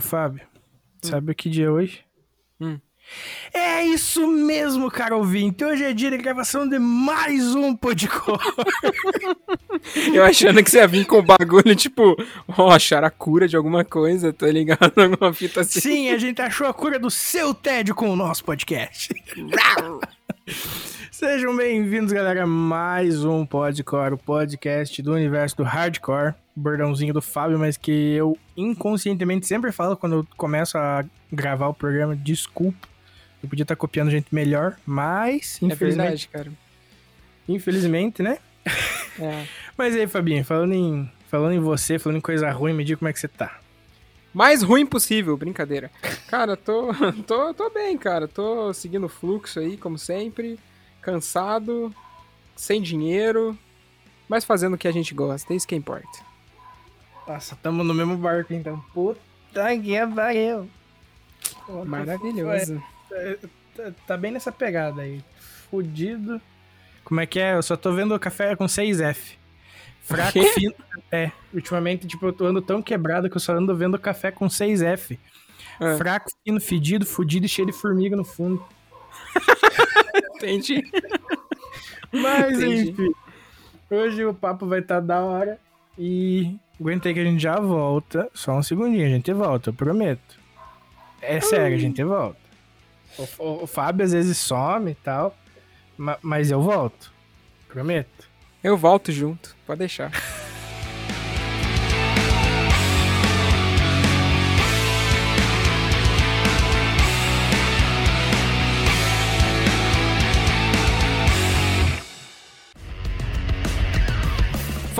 Fábio, sabe o que dia é hoje? Hum. É isso mesmo, cara ouvinte. Hoje é dia de gravação de mais um podcast. Eu achando que você ia vir com o bagulho, tipo, ó, achar a cura de alguma coisa, tá ligado? Alguma fita assim. Sim, a gente achou a cura do seu tédio com o nosso podcast. Sejam bem-vindos, galera, a mais um Podcore, o podcast do universo do hardcore, bordãozinho do Fábio, mas que eu inconscientemente sempre falo quando eu começo a gravar o programa, desculpa. Eu podia estar copiando gente melhor, mas É infelizmente, verdade, cara. infelizmente, né? É. Mas aí, Fabinho, falando em, falando em você, falando em coisa ruim, me diga como é que você tá. Mais ruim possível, brincadeira. Cara, tô, tô, tô bem, cara. Tô seguindo o fluxo aí, como sempre. Cansado, sem dinheiro, mas fazendo o que a gente gosta, é isso que importa. Nossa, tamo no mesmo barco então. Puta que pariu. Maravilhoso. Tá, tá bem nessa pegada aí. Fudido. Como é que é? Eu só tô vendo café com 6F. Fraco, fino. É, ultimamente, tipo, eu tô ando tão quebrado que eu só ando vendo café com 6F. É. Fraco, fino, fedido, fudido e cheio de formiga no fundo. Entendi. Mas Entendi. enfim. Hoje o papo vai estar da hora. E aguentei que a gente já volta. Só um segundinho, a gente volta, eu prometo. É sério, a gente volta. O, o- o Fábio às vezes some e tal. ma- Mas eu volto. Prometo. Eu volto junto, pode deixar.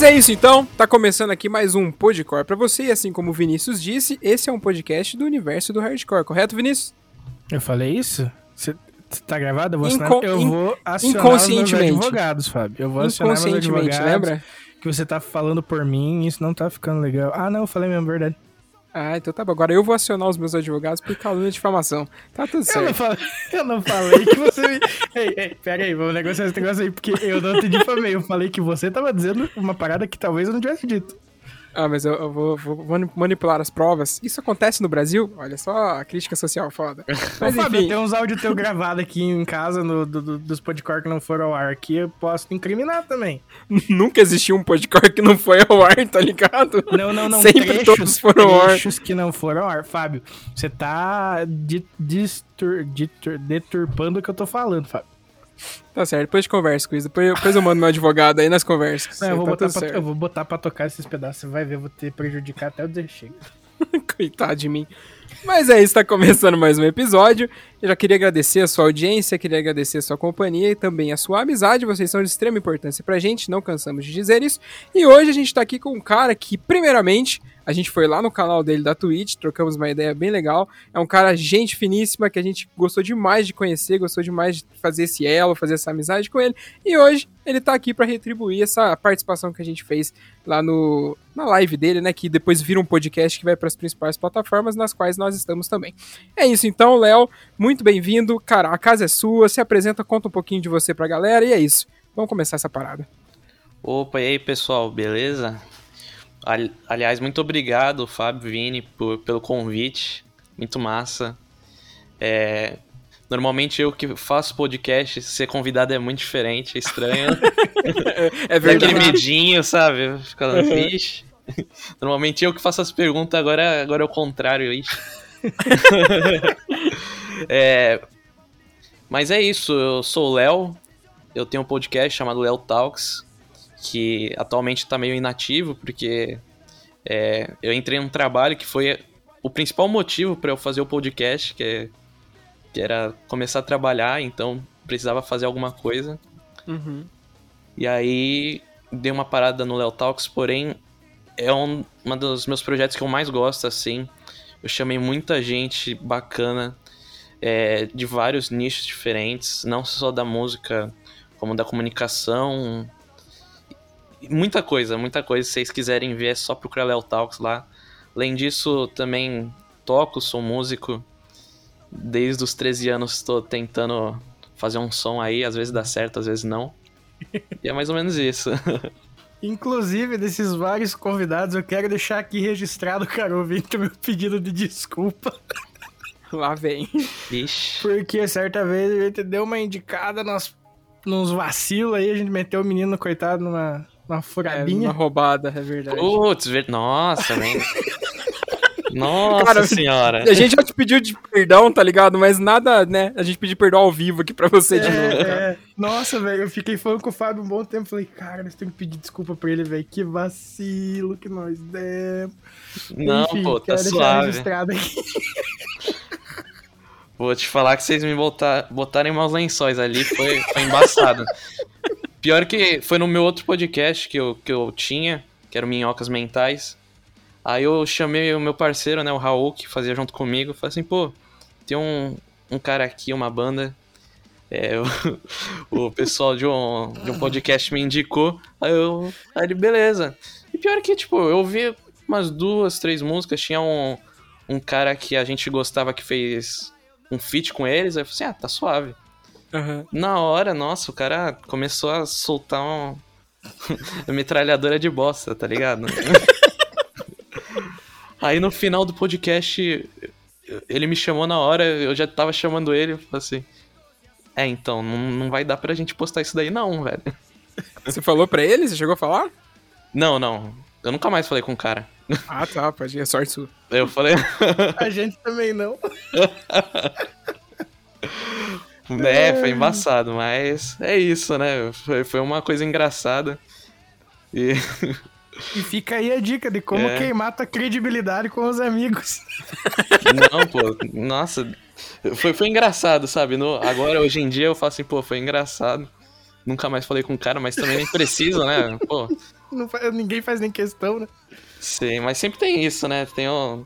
Mas é isso então, tá começando aqui mais um Podcore pra você, e assim como o Vinícius disse, esse é um podcast do universo do hardcore, correto, Vinícius? Eu falei isso? Você tá gravado? Eu vou, Incon- eu vou acionar os meus inconscientemente. advogados, Fábio. Eu vou acionar meus Inconscientemente, advogados. lembra? Que você tá falando por mim, isso não tá ficando legal. Ah, não, eu falei mesmo, verdade. Ah, então tá bom. Agora eu vou acionar os meus advogados por calúnia de difamação. Tá tudo Eu não, certo. falei, eu não falei que você me... ei, ei, pera aí, vamos negociar esse negócio aí, porque eu não te difamei. Eu falei que você tava dizendo uma parada que talvez eu não tivesse dito. Ah, mas eu, eu vou, vou mani- manipular as provas. Isso acontece no Brasil? Olha só a crítica social foda. Mas Ô, Fábio, enfim, tem uns áudios teu gravado aqui em casa no, do, do- dos podcore que não foram ao ar aqui, eu posso te incriminar também. nunca existiu um podcast que não foi ao ar, tá ligado? Não, não, não. Sempre trechos, todos foram ao ar. que não foram ao ar. Fábio, você tá distur- deturpando o que eu tô falando, Fábio. Tá certo, depois de conversa com isso. Depois, depois eu mando meu advogado aí nas conversas. Não, eu, vou Tá botar pra, certo. eu vou botar pra tocar esses pedaços. Você vai ver, eu vou ter prejudicar até o dizer chega. Coitado de mim. Mas é isso, tá começando mais um episódio. Eu já queria agradecer a sua audiência, queria agradecer a sua companhia e também a sua amizade. Vocês são de extrema importância pra gente, não cansamos de dizer isso. E hoje a gente tá aqui com um cara que, primeiramente, a gente foi lá no canal dele da Twitch, trocamos uma ideia bem legal. É um cara gente finíssima que a gente gostou demais de conhecer, gostou demais de fazer esse elo, fazer essa amizade com ele. E hoje ele tá aqui pra retribuir essa participação que a gente fez lá no, na live dele, né? Que depois vira um podcast que vai para as principais plataformas, nas quais nós estamos também. É isso então, Léo. Bem-vindo. Cara, a casa é sua. Se apresenta, conta um pouquinho de você pra galera. E é isso. Vamos começar essa parada. Opa, e aí pessoal, beleza? Ali- Aliás, muito obrigado, Fábio Vini, por- pelo convite. Muito massa. É, Normalmente eu que faço podcast, ser convidado é muito diferente, é estranho. É verdade. medinho, sabe? Fica triste. Normalmente eu que faço as perguntas, agora, agora é o contrário, ixi. É, Mas é isso, eu sou o Léo, eu tenho um podcast chamado Léo Talks, que atualmente tá meio inativo, porque é, eu entrei num trabalho que foi o principal motivo para eu fazer o podcast, que, é- que era começar a trabalhar, então precisava fazer alguma coisa. Uhum. E aí dei uma parada no Léo Talks, porém é um, um dos meus projetos que eu mais gosto, assim. Eu chamei muita gente bacana é, de vários nichos diferentes, não só da música, como da comunicação. Muita coisa, muita coisa. Se vocês quiserem ver, é só procurar Léo Talks lá. Além disso, também toco, sou músico. Desde os 13 anos estou tentando fazer um som aí, às vezes dá certo, às vezes não. E é mais ou menos isso. Inclusive, desses vários convidados, eu quero deixar aqui registrado, cara, ouvinte, o meu pedido de desculpa. Lá vem. Ixi. Porque certa vez a gente deu uma indicada nos, nos vacilos aí, a gente meteu o menino, coitado, numa, numa É, furadinha. uma roubada, é verdade. Putz, ver... nossa, velho. Nossa Cara, senhora. A gente já te pediu de perdão, tá ligado? Mas nada, né? A gente pediu perdão ao vivo aqui pra você de novo. É, é. Nossa, velho, eu fiquei falando com o Fábio um bom tempo. Falei, cara, nós temos que pedir desculpa pra ele, velho. Que vacilo que nós demos. Não, Enfim, pô, tá suave. registrado aqui. Vou te falar que vocês me botar, botarem maus lençóis ali foi, foi embaçado. Pior que foi no meu outro podcast que eu, que eu tinha, que era o Minhocas Mentais. Aí eu chamei o meu parceiro, né, o Raul, que fazia junto comigo. Falei assim, pô, tem um, um cara aqui, uma banda. É, o, o pessoal de um, de um podcast me indicou. Aí eu. Aí ele, beleza. E pior que, tipo, eu ouvi umas duas, três músicas. Tinha um, um cara que a gente gostava que fez um feat com eles. Aí eu falei assim, ah, tá suave. Aham. Na hora, nossa, o cara começou a soltar um... uma metralhadora de bosta, tá ligado? Aí no final do podcast, ele me chamou na hora, eu já tava chamando ele, eu falei assim... É, então, não, não vai dar pra gente postar isso daí não, velho. Você falou pra ele? Você chegou a falar? Não, não, eu nunca mais falei com o cara. Ah, tá, pode ir. É sorte sua. Eu falei... A gente também não. é, foi embaçado, mas é isso, né? Foi, foi uma coisa engraçada. E... E fica aí a dica de como É. queimar tua credibilidade com os amigos. Não, pô, nossa. Foi, foi engraçado, sabe? No, agora, hoje em dia, eu falo assim, pô, foi engraçado. Nunca mais falei com o cara, mas também nem preciso, né? Pô, Não ninguém faz nem questão, né? Sei, mas sempre tem isso, né? Tem um.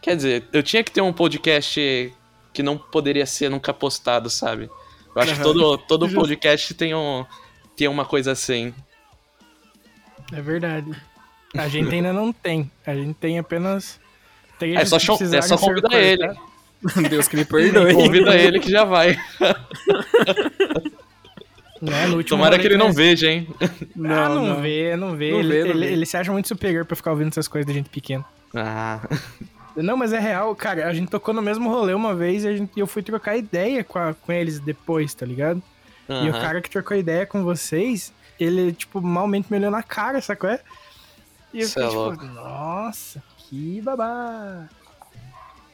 Quer dizer, eu tinha que ter um podcast que não poderia ser nunca postado, sabe? Eu acho que todo, todo podcast tem, um, tem uma coisa assim. É verdade. A gente ainda não tem. A gente tem apenas. três É só, que cham- é só ser convidar ele. Deus que me perdoe. Convida ele que já vai. Né? No último Tomara que ele não nós- veja, hein? ah, não, vê, não vê. Não ele, vê, não ele- vê. ele se acha muito superior pra ficar ouvindo essas coisas da gente pequena. Ah, Não, mas é real, cara. A gente tocou no mesmo rolê uma vez e a gente, eu fui trocar ideia com, a- com eles depois, tá ligado? E o cara que trocou ideia com vocês, ele, tipo, malmente me olhou na cara, sacou? É? E eu Cê é fiquei, louco. tipo, nossa, que babá.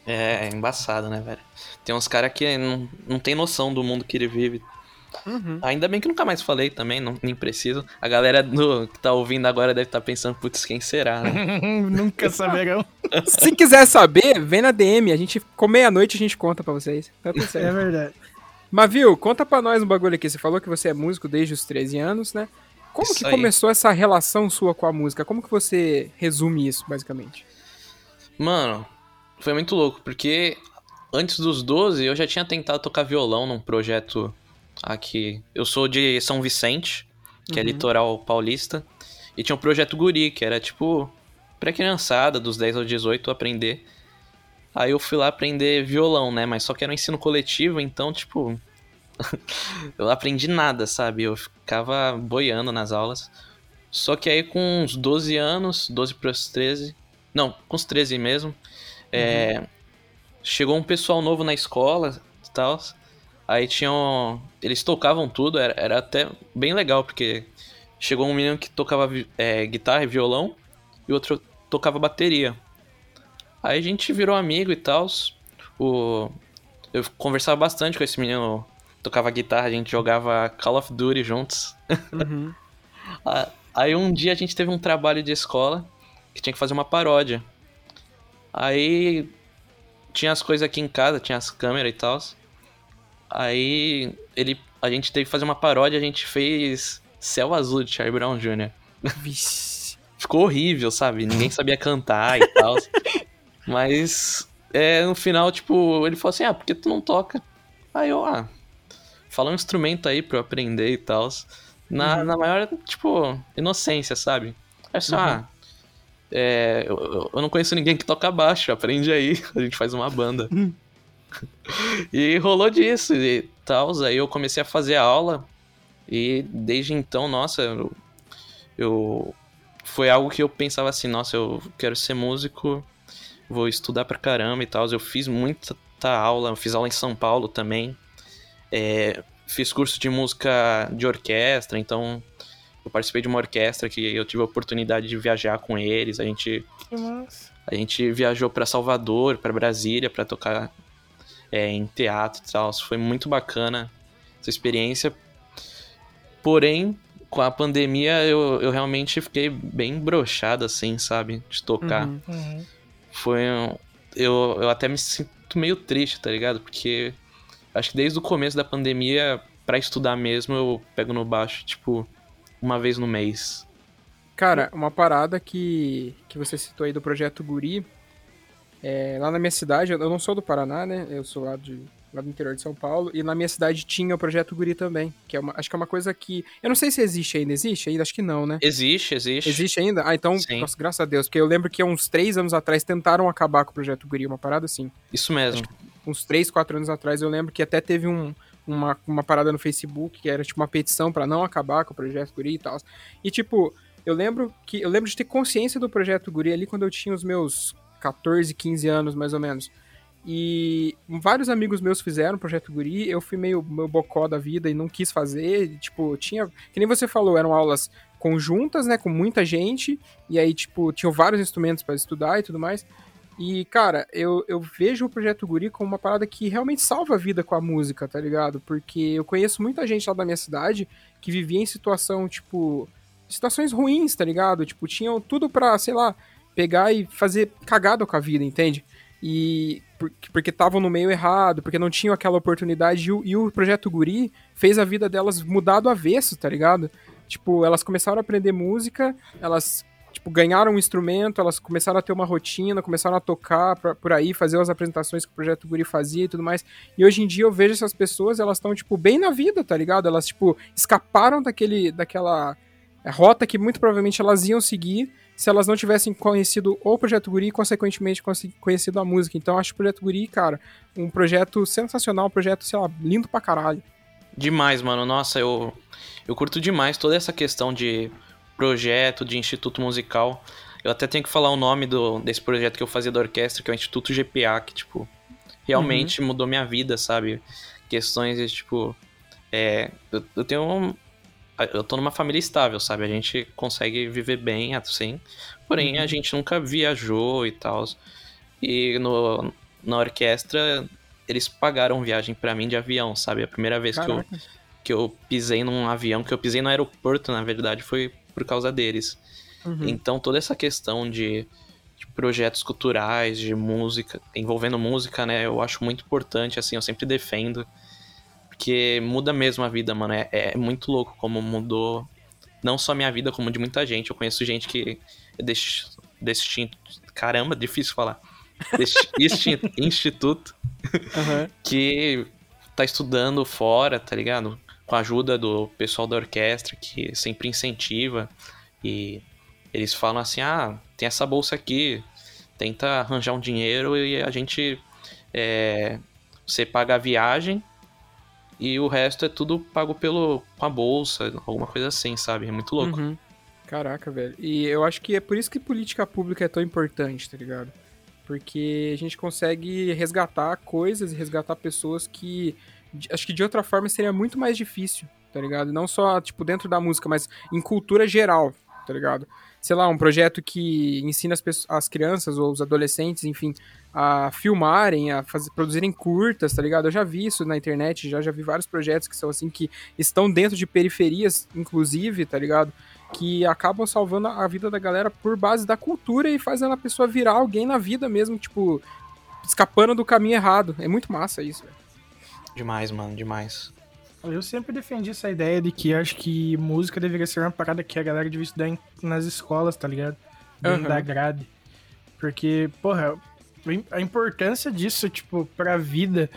É, é embaçado, né, velho? Tem uns caras que não, não tem noção do mundo que ele vive. Uhum. Ainda bem que nunca mais falei também, não, nem preciso. A galera do, que tá ouvindo agora deve estar tá pensando, putz, quem será, né? nunca saberão. Se quiser saber, vem na DM, a gente, com meia-noite, a gente conta pra vocês. Tá é verdade. Mas, viu, conta pra nós um bagulho aqui. Você falou que você é músico desde os 13 anos, né? Como isso que aí. começou essa relação sua com a música? Como que você resume isso, basicamente? Mano, foi muito louco, porque antes dos 12 eu já tinha tentado tocar violão num projeto aqui. Eu sou de São Vicente, que é uhum. é litoral paulista, e tinha um projeto Guri, que era tipo pra criançada, dos 10 aos 18, aprender. Aí eu fui lá aprender violão, né? Mas só que era um ensino coletivo, então, tipo. eu não aprendi nada, sabe? Eu ficava boiando nas aulas. Só que aí com uns 12 anos, 12 para os 13. Não, com os 13 mesmo. É, uhum. É, chegou um pessoal novo na escola e tal. Aí tinham. Eles tocavam tudo, era, era até bem legal, porque chegou um menino que tocava é, guitarra e violão, e outro tocava bateria. Aí a gente virou amigo e tal. O... Eu conversava bastante com esse menino, tocava guitarra, a gente jogava Call of Duty juntos. Uhum. Aí um dia a gente teve um trabalho de escola que tinha que fazer uma paródia. Aí tinha as coisas aqui em casa, tinha as câmeras e tal. Aí ele, a gente teve que fazer uma paródia, a gente fez Céu Azul de Charlie Brown Jr. Ficou horrível, sabe? Ninguém sabia cantar e tal. Mas é, no final, tipo, ele falou assim: ah, por que tu não toca? Aí eu, ah, fala um instrumento aí pra eu aprender e tal. Na, uhum. na maior, tipo, inocência, sabe? É só, uhum. ah, é, eu, eu, não conheço ninguém que toca baixo, aprende aí, a gente faz uma banda. E rolou disso e tal, aí eu comecei a fazer aula e desde então, nossa, eu, eu foi algo que eu pensava assim, nossa, eu quero ser músico vou estudar pra caramba e tal. Eu fiz muita aula, fiz aula em São Paulo também. É, fiz curso de música de orquestra, então eu participei de uma orquestra que eu tive a oportunidade de viajar com eles. A gente, a gente viajou para Salvador, para Brasília, para tocar é, em teatro e tal. Foi muito bacana essa experiência. Porém, com a pandemia, eu, eu realmente fiquei bem brochado, assim, sabe? De tocar. Uhum, uhum foi um, eu, eu até me sinto meio triste, tá ligado? Porque acho que desde o começo da pandemia, para estudar mesmo, eu pego no baixo, tipo, uma vez no mês. Cara, uma parada que, que você citou aí do projeto Guri, é, lá na minha cidade, eu não sou do Paraná, né? Eu sou lá de lá do interior de São Paulo, e na minha cidade tinha o Projeto Guri também, que é uma, acho que é uma coisa que, eu não sei se existe ainda, existe ainda? Acho que não, né? Existe, existe. Existe ainda? Ah, então, nossa, graças a Deus, porque eu lembro que há uns três anos atrás tentaram acabar com o Projeto Guri, uma parada assim. Isso mesmo. uns três, quatro anos atrás, eu lembro que até teve um, uma, uma parada no Facebook, que era tipo uma petição para não acabar com o Projeto Guri e tal. E tipo, eu lembro que eu lembro de ter consciência do Projeto Guri ali quando eu tinha os meus 14, 15 anos, mais ou menos. E vários amigos meus fizeram o Projeto Guri, eu fui meio, meio bocó da vida e não quis fazer. Tipo, tinha. Que nem você falou, eram aulas conjuntas, né? Com muita gente. E aí, tipo, tinham vários instrumentos para estudar e tudo mais. E, cara, eu, eu vejo o Projeto Guri como uma parada que realmente salva a vida com a música, tá ligado? Porque eu conheço muita gente lá da minha cidade que vivia em situação, tipo. Situações ruins, tá ligado? Tipo, tinham tudo pra, sei lá, pegar e fazer cagada com a vida, entende? E porque estavam no meio errado, porque não tinham aquela oportunidade. E o, e o, projeto Guri fez a vida delas mudar do avesso, tá ligado? Tipo, elas começaram a aprender música, elas tipo, ganharam um instrumento, elas começaram a ter uma rotina, começaram a tocar pra, por aí, fazer as apresentações que o Projeto Guri fazia e tudo mais. E hoje em dia eu vejo essas pessoas, elas estão, tipo, bem na vida, tá ligado? Elas, tipo, escaparam daquele, daquela rota que muito provavelmente elas iam seguir se elas não tivessem conhecido o Projeto Guri e, consequentemente, conhecido a música. Então, acho o Projeto Guri, cara, um projeto sensacional, um projeto, sei lá, lindo pra caralho. Demais, mano. Nossa, eu, eu curto demais toda essa questão de projeto, de instituto musical. Eu até tenho que falar o nome do, desse projeto que eu fazia da orquestra, que é o Instituto GPA, que, tipo, realmente uhum. mudou minha vida, sabe? Questões de, tipo. É, eu, eu tenho um, eu tô numa família estável, sabe? A gente consegue viver bem, assim. Porém, uhum. a gente nunca viajou e tal. E no, na orquestra, eles pagaram viagem para mim de avião, sabe? A primeira vez que eu, que eu pisei num avião, que eu pisei no aeroporto, na verdade, foi por causa deles. Uhum. Então toda essa questão de, de projetos culturais, de música, envolvendo música, né, eu acho muito importante, assim, eu sempre defendo. Porque muda mesmo a vida, mano. É, é muito louco como mudou não só minha vida, como de muita gente. Eu conheço gente que é desse, desse caramba, difícil falar. Insti- instituto Aham. que tá estudando fora, tá ligado? Com a ajuda do pessoal da orquestra, que sempre incentiva. E eles falam assim: ah, tem essa bolsa aqui, tenta arranjar um dinheiro e a gente. é, você paga a viagem e o resto é tudo pago pelo, com a bolsa, alguma coisa assim, sabe? É muito louco. Uhum. Caraca, velho. E eu acho que é por isso que política pública é tão importante, tá ligado? Porque a gente consegue resgatar coisas e resgatar pessoas que acho que de outra forma seria muito mais difícil, tá ligado? Não só, tipo, dentro da música, mas em cultura geral, tá ligado? Sei lá, um projeto que ensina as, pessoas, as crianças ou os adolescentes, enfim, a filmarem, a fazer, produzirem curtas, tá ligado? Eu já vi isso na internet, já, já vi vários projetos que são assim, que estão dentro de periferias, inclusive, tá ligado? Que acabam salvando a vida da galera por base da cultura e fazendo a pessoa virar alguém na vida mesmo, tipo, escapando do caminho errado. É muito massa isso, velho. Demais, mano, demais. Eu sempre defendi essa ideia de que acho que música deveria ser uma parada que a galera devia estudar em- nas escolas, tá ligado? Dentro Aham. da grade. Porque, porra, a importância disso, tipo, pra vida.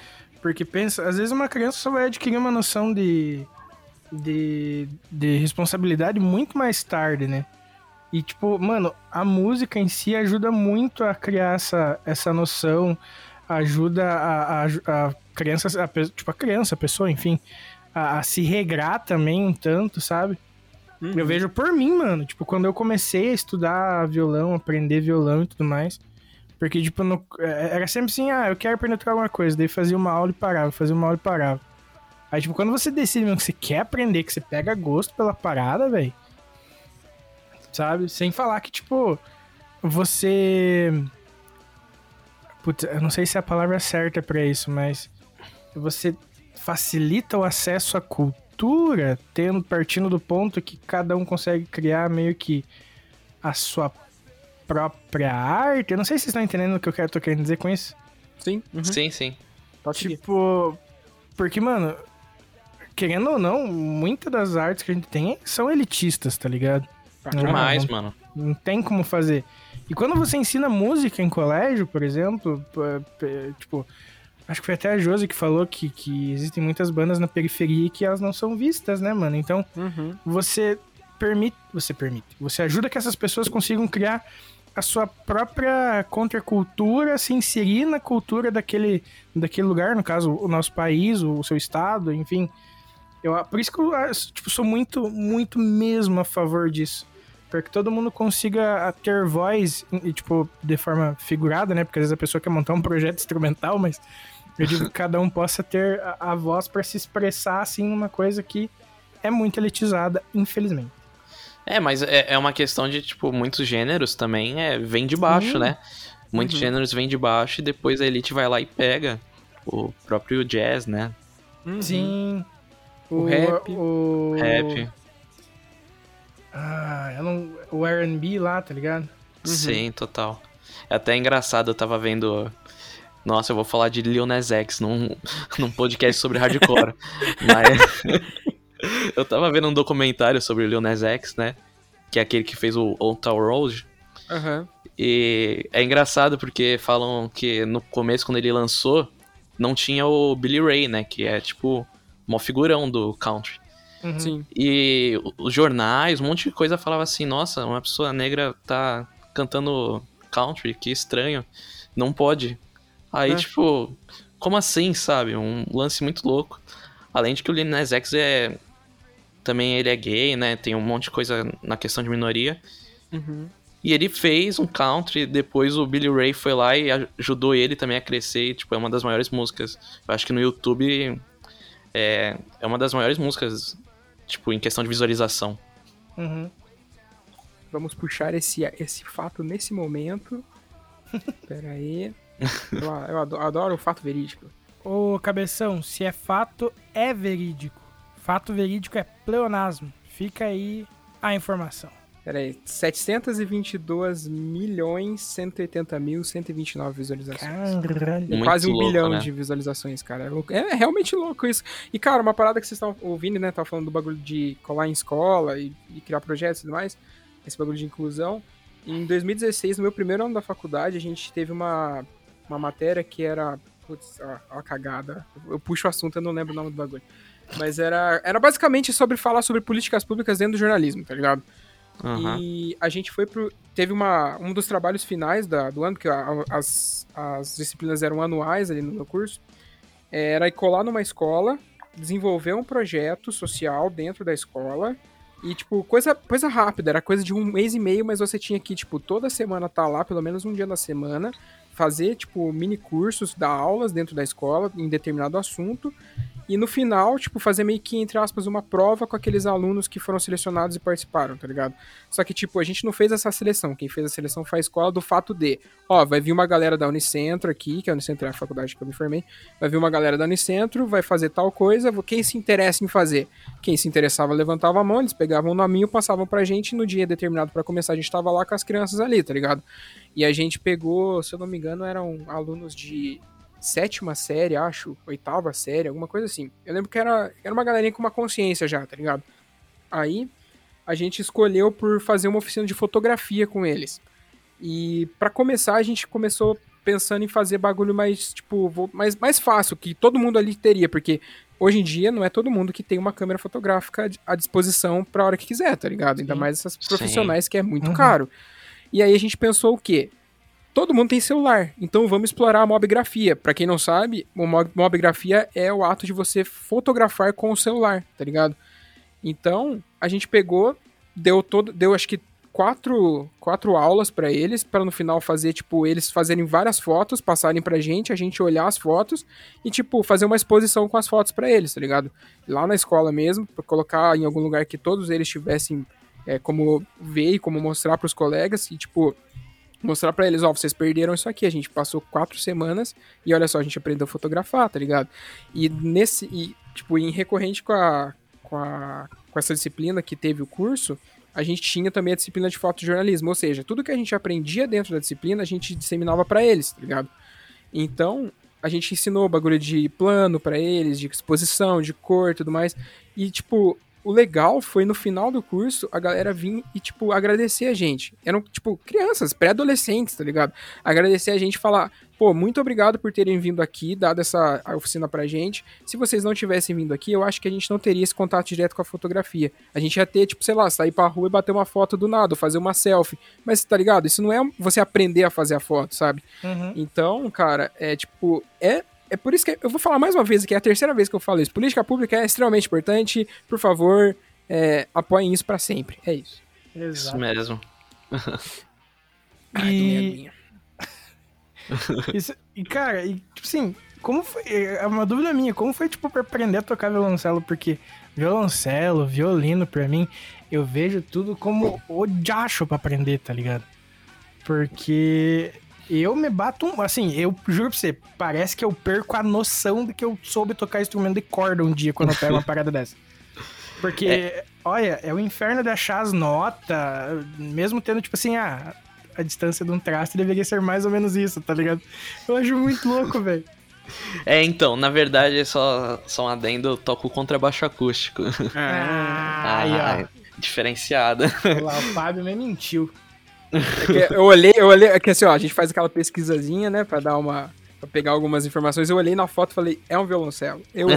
Porque pensa, às vezes uma criança só vai adquirir uma noção de, de, de responsabilidade muito mais tarde, né? E, tipo, mano, a música em si ajuda muito a criar essa, essa noção, ajuda a, a, a criança, a, tipo, a criança, a pessoa, enfim, a, a se regrar também um tanto, sabe? Uhum. Eu vejo por mim, mano. Tipo, quando eu comecei a estudar violão, aprender violão e tudo mais. Porque, tipo, no- é- era sempre assim, ah, eu quero aprender a tocar alguma coisa. Daí fazia uma aula e parava, fazia uma aula e parava. Aí, tipo, quando você decide mesmo que você quer aprender, que você pega gosto pela parada, velho. Sabe? Sem falar que, tipo, você. Putz, eu não sei se é a palavra certa pra isso, mas. Você facilita o acesso à cultura, tendo partindo do ponto que cada um consegue criar meio que a sua própria arte. Eu não sei se vocês estão entendendo o que eu quero, tô querendo dizer com isso. Sim, uhum. Sim, sim. Pode seguir. Tipo, porque, mano, querendo ou não, muitas das artes que a gente tem são elitistas, tá ligado? Não, Demais, não, mano. não tem como fazer. E quando você ensina música em colégio, por exemplo, tipo, acho que foi até a Josi que falou que, que existem muitas bandas na periferia e que elas não são vistas, né, mano? Então, Uhum. você permite, você permite, você ajuda que essas pessoas consigam criar a sua própria contracultura, se inserir na cultura daquele, daquele lugar, no caso, o nosso país, o seu estado, enfim. Eu, por isso que eu ah, tipo, sou muito, muito mesmo a favor disso. Para que todo mundo consiga ah, ter voz, e, tipo, de forma figurada, né? Porque às vezes a pessoa quer montar um projeto instrumental, mas eu digo que cada um possa ter a, a voz para se expressar, assim, numa coisa que é muito elitizada, infelizmente. É, mas é, é uma questão de, tipo, muitos gêneros também é, vem de baixo, Sim. né? Muitos Uhum. gêneros vêm de baixo e depois a elite vai lá e pega o próprio jazz, né? Uhum. Sim. O rap. O... Rap. Ah, eu não... o R&B lá, tá ligado? Sim, total. É até engraçado, eu tava vendo. Nossa, eu vou falar de Lil Nas X num, num podcast sobre hardcore. Mas. eu tava vendo um documentário sobre o Lil Nas X, né? Que é aquele que fez o Old Town Road. Aham. E é engraçado porque falam que no começo, quando ele lançou, não tinha o Billy Ray, né? Que é tipo uma figurão do country. Uhum. Sim. E os jornais, um monte de coisa falava assim, nossa, uma pessoa negra tá cantando country, que estranho. Não pode. Aí, É. tipo, como assim, sabe? Um lance muito louco. Além de que o Lil Nas X é. Também ele é gay, né? Tem um monte de coisa na questão de minoria. Uhum. E ele fez um country, depois o Billy Ray foi lá e ajudou ele também a crescer. E, tipo, é uma das maiores músicas. Eu acho que no YouTube é, é uma das maiores músicas, tipo, em questão de visualização. Uhum. Vamos puxar esse, esse fato nesse momento. Pera aí. Eu, eu ado- adoro o fato verídico. Ô, Cabeção, se é fato, é verídico. Fato verídico é pleonasmo. Fica aí a informação. Peraí, 722 milhões 180 mil 129 visualizações. Caralho. Muito Quase um louco, bilhão né? de visualizações, cara. É louco- É, realmente louco isso. E, cara, uma parada que vocês estão ouvindo, né? Tava falando do bagulho de colar em escola e, e criar projetos e tudo mais. Esse bagulho de inclusão. Em 2016, no meu primeiro ano da faculdade, a gente teve uma, uma matéria que era. Putz, ó, ó a cagada. Eu puxo o assunto, eu não lembro o nome do bagulho. Mas era, era basicamente sobre falar sobre políticas públicas dentro do jornalismo, tá ligado? Aham. E a gente foi pro. Teve uma, um dos trabalhos finais da, do ano, que a- as, as disciplinas eram anuais ali no meu curso. Era ir colar numa escola, desenvolver um projeto social dentro da escola. E, tipo, coisa, coisa rápida, era coisa de um mês e meio, mas você tinha que, tipo, toda semana estar lá, pelo menos um dia na semana, fazer, tipo, mini cursos, dar aulas dentro da escola em determinado assunto. E no final, tipo, fazer meio que, entre aspas, uma prova com aqueles alunos que foram selecionados e participaram, tá ligado? Só que, tipo, a gente não fez essa seleção. Quem fez a seleção foi a escola do fato de, ó, vai vir uma galera da Unicentro aqui, que a Unicentro é a faculdade que eu me formei, vai vir uma galera da Unicentro, vai fazer tal coisa, quem se interessa em fazer? Quem se interessava levantava a mão, eles pegavam o nominho, passavam pra gente, no dia determinado pra começar a gente tava lá com as crianças ali, tá ligado? E a gente pegou, se eu não me engano, eram alunos de sétima série, acho, oitava série, alguma coisa assim. Eu lembro que era, era uma galerinha com uma consciência já, tá ligado? Aí a gente escolheu por fazer uma oficina de fotografia com eles. E pra começar, a gente começou pensando em fazer bagulho mais, tipo, mais, mais fácil, que todo mundo ali teria, porque hoje em dia não é todo mundo que tem uma câmera fotográfica à disposição pra hora que quiser, tá ligado? Ainda Sim. mais essas profissionais que é muito Uhum. caro. E aí a gente pensou o quê? Todo mundo tem celular, então vamos explorar a mobigrafia. Pra quem não sabe, mobigrafia é o ato de você fotografar com o celular, tá ligado? Então, a gente pegou, deu todo, deu acho que quatro, quatro aulas pra eles, pra no final fazer, tipo, eles fazerem várias fotos, passarem pra gente, a gente olhar as fotos e, tipo, fazer uma exposição com as fotos pra eles, tá ligado? Lá na escola mesmo, pra colocar em algum lugar que todos eles tivessem é, como ver e como mostrar pros colegas e, tipo, mostrar pra eles, ó, vocês perderam isso aqui, a gente passou quatro semanas e olha só, a gente aprendeu a fotografar, tá ligado? E nesse, e, tipo, em recorrente com a, com a, com essa disciplina que teve o curso, a gente tinha também a disciplina de fotojornalismo, ou seja, tudo que a gente aprendia dentro da disciplina, a gente disseminava pra eles, tá ligado? Então, a gente ensinou bagulho de plano pra eles, de exposição, de cor tudo mais. E, tipo, o legal foi no final do curso a galera vir e, tipo, agradecer a gente. Eram, tipo, crianças, pré-adolescentes, tá ligado? Agradecer a gente e falar, pô, muito obrigado por terem vindo aqui, dado essa oficina pra gente. Se vocês não tivessem vindo aqui, eu acho que a gente não teria esse contato direto com a fotografia. A gente ia ter, tipo, sei lá, sair pra rua e bater uma foto do nada, fazer uma selfie. Mas, tá ligado? Isso não é você aprender a fazer a foto, sabe? Uhum. Então, cara, é tipo, é é por isso que eu vou falar mais uma vez aqui, é a terceira vez que eu falo isso. Política pública é extremamente importante. Por favor, é, apoiem isso pra sempre. É isso. Isso Exato. mesmo. Ai, E- doeu a minha. Isso- e, cara, e, tipo assim, como foi. É uma dúvida minha, como foi, tipo, pra aprender a tocar violoncelo? Porque violoncelo, violino, pra mim, eu vejo tudo como o diacho pra aprender, tá ligado? Porque eu me bato. um- Assim, eu juro pra você, parece que eu perco a noção de que eu soube tocar instrumento de corda um dia quando eu pego uma parada dessa. Porque, olha, é o inferno de achar as notas, mesmo tendo, tipo assim, ah, a distância de um traste deveria ser mais ou menos isso, tá ligado? Eu acho muito louco, velho. É, então, na verdade, é só, só um adendo, eu toco contrabaixo acústico. Ah, aí, Ah, diferenciada. ó. Lá, o Fábio me mentiu. É eu olhei, eu olhei, é que assim, ó, a gente faz aquela pesquisazinha, né, pra dar uma. pra pegar algumas informações. Eu olhei na foto e falei, é um violoncelo. Eu.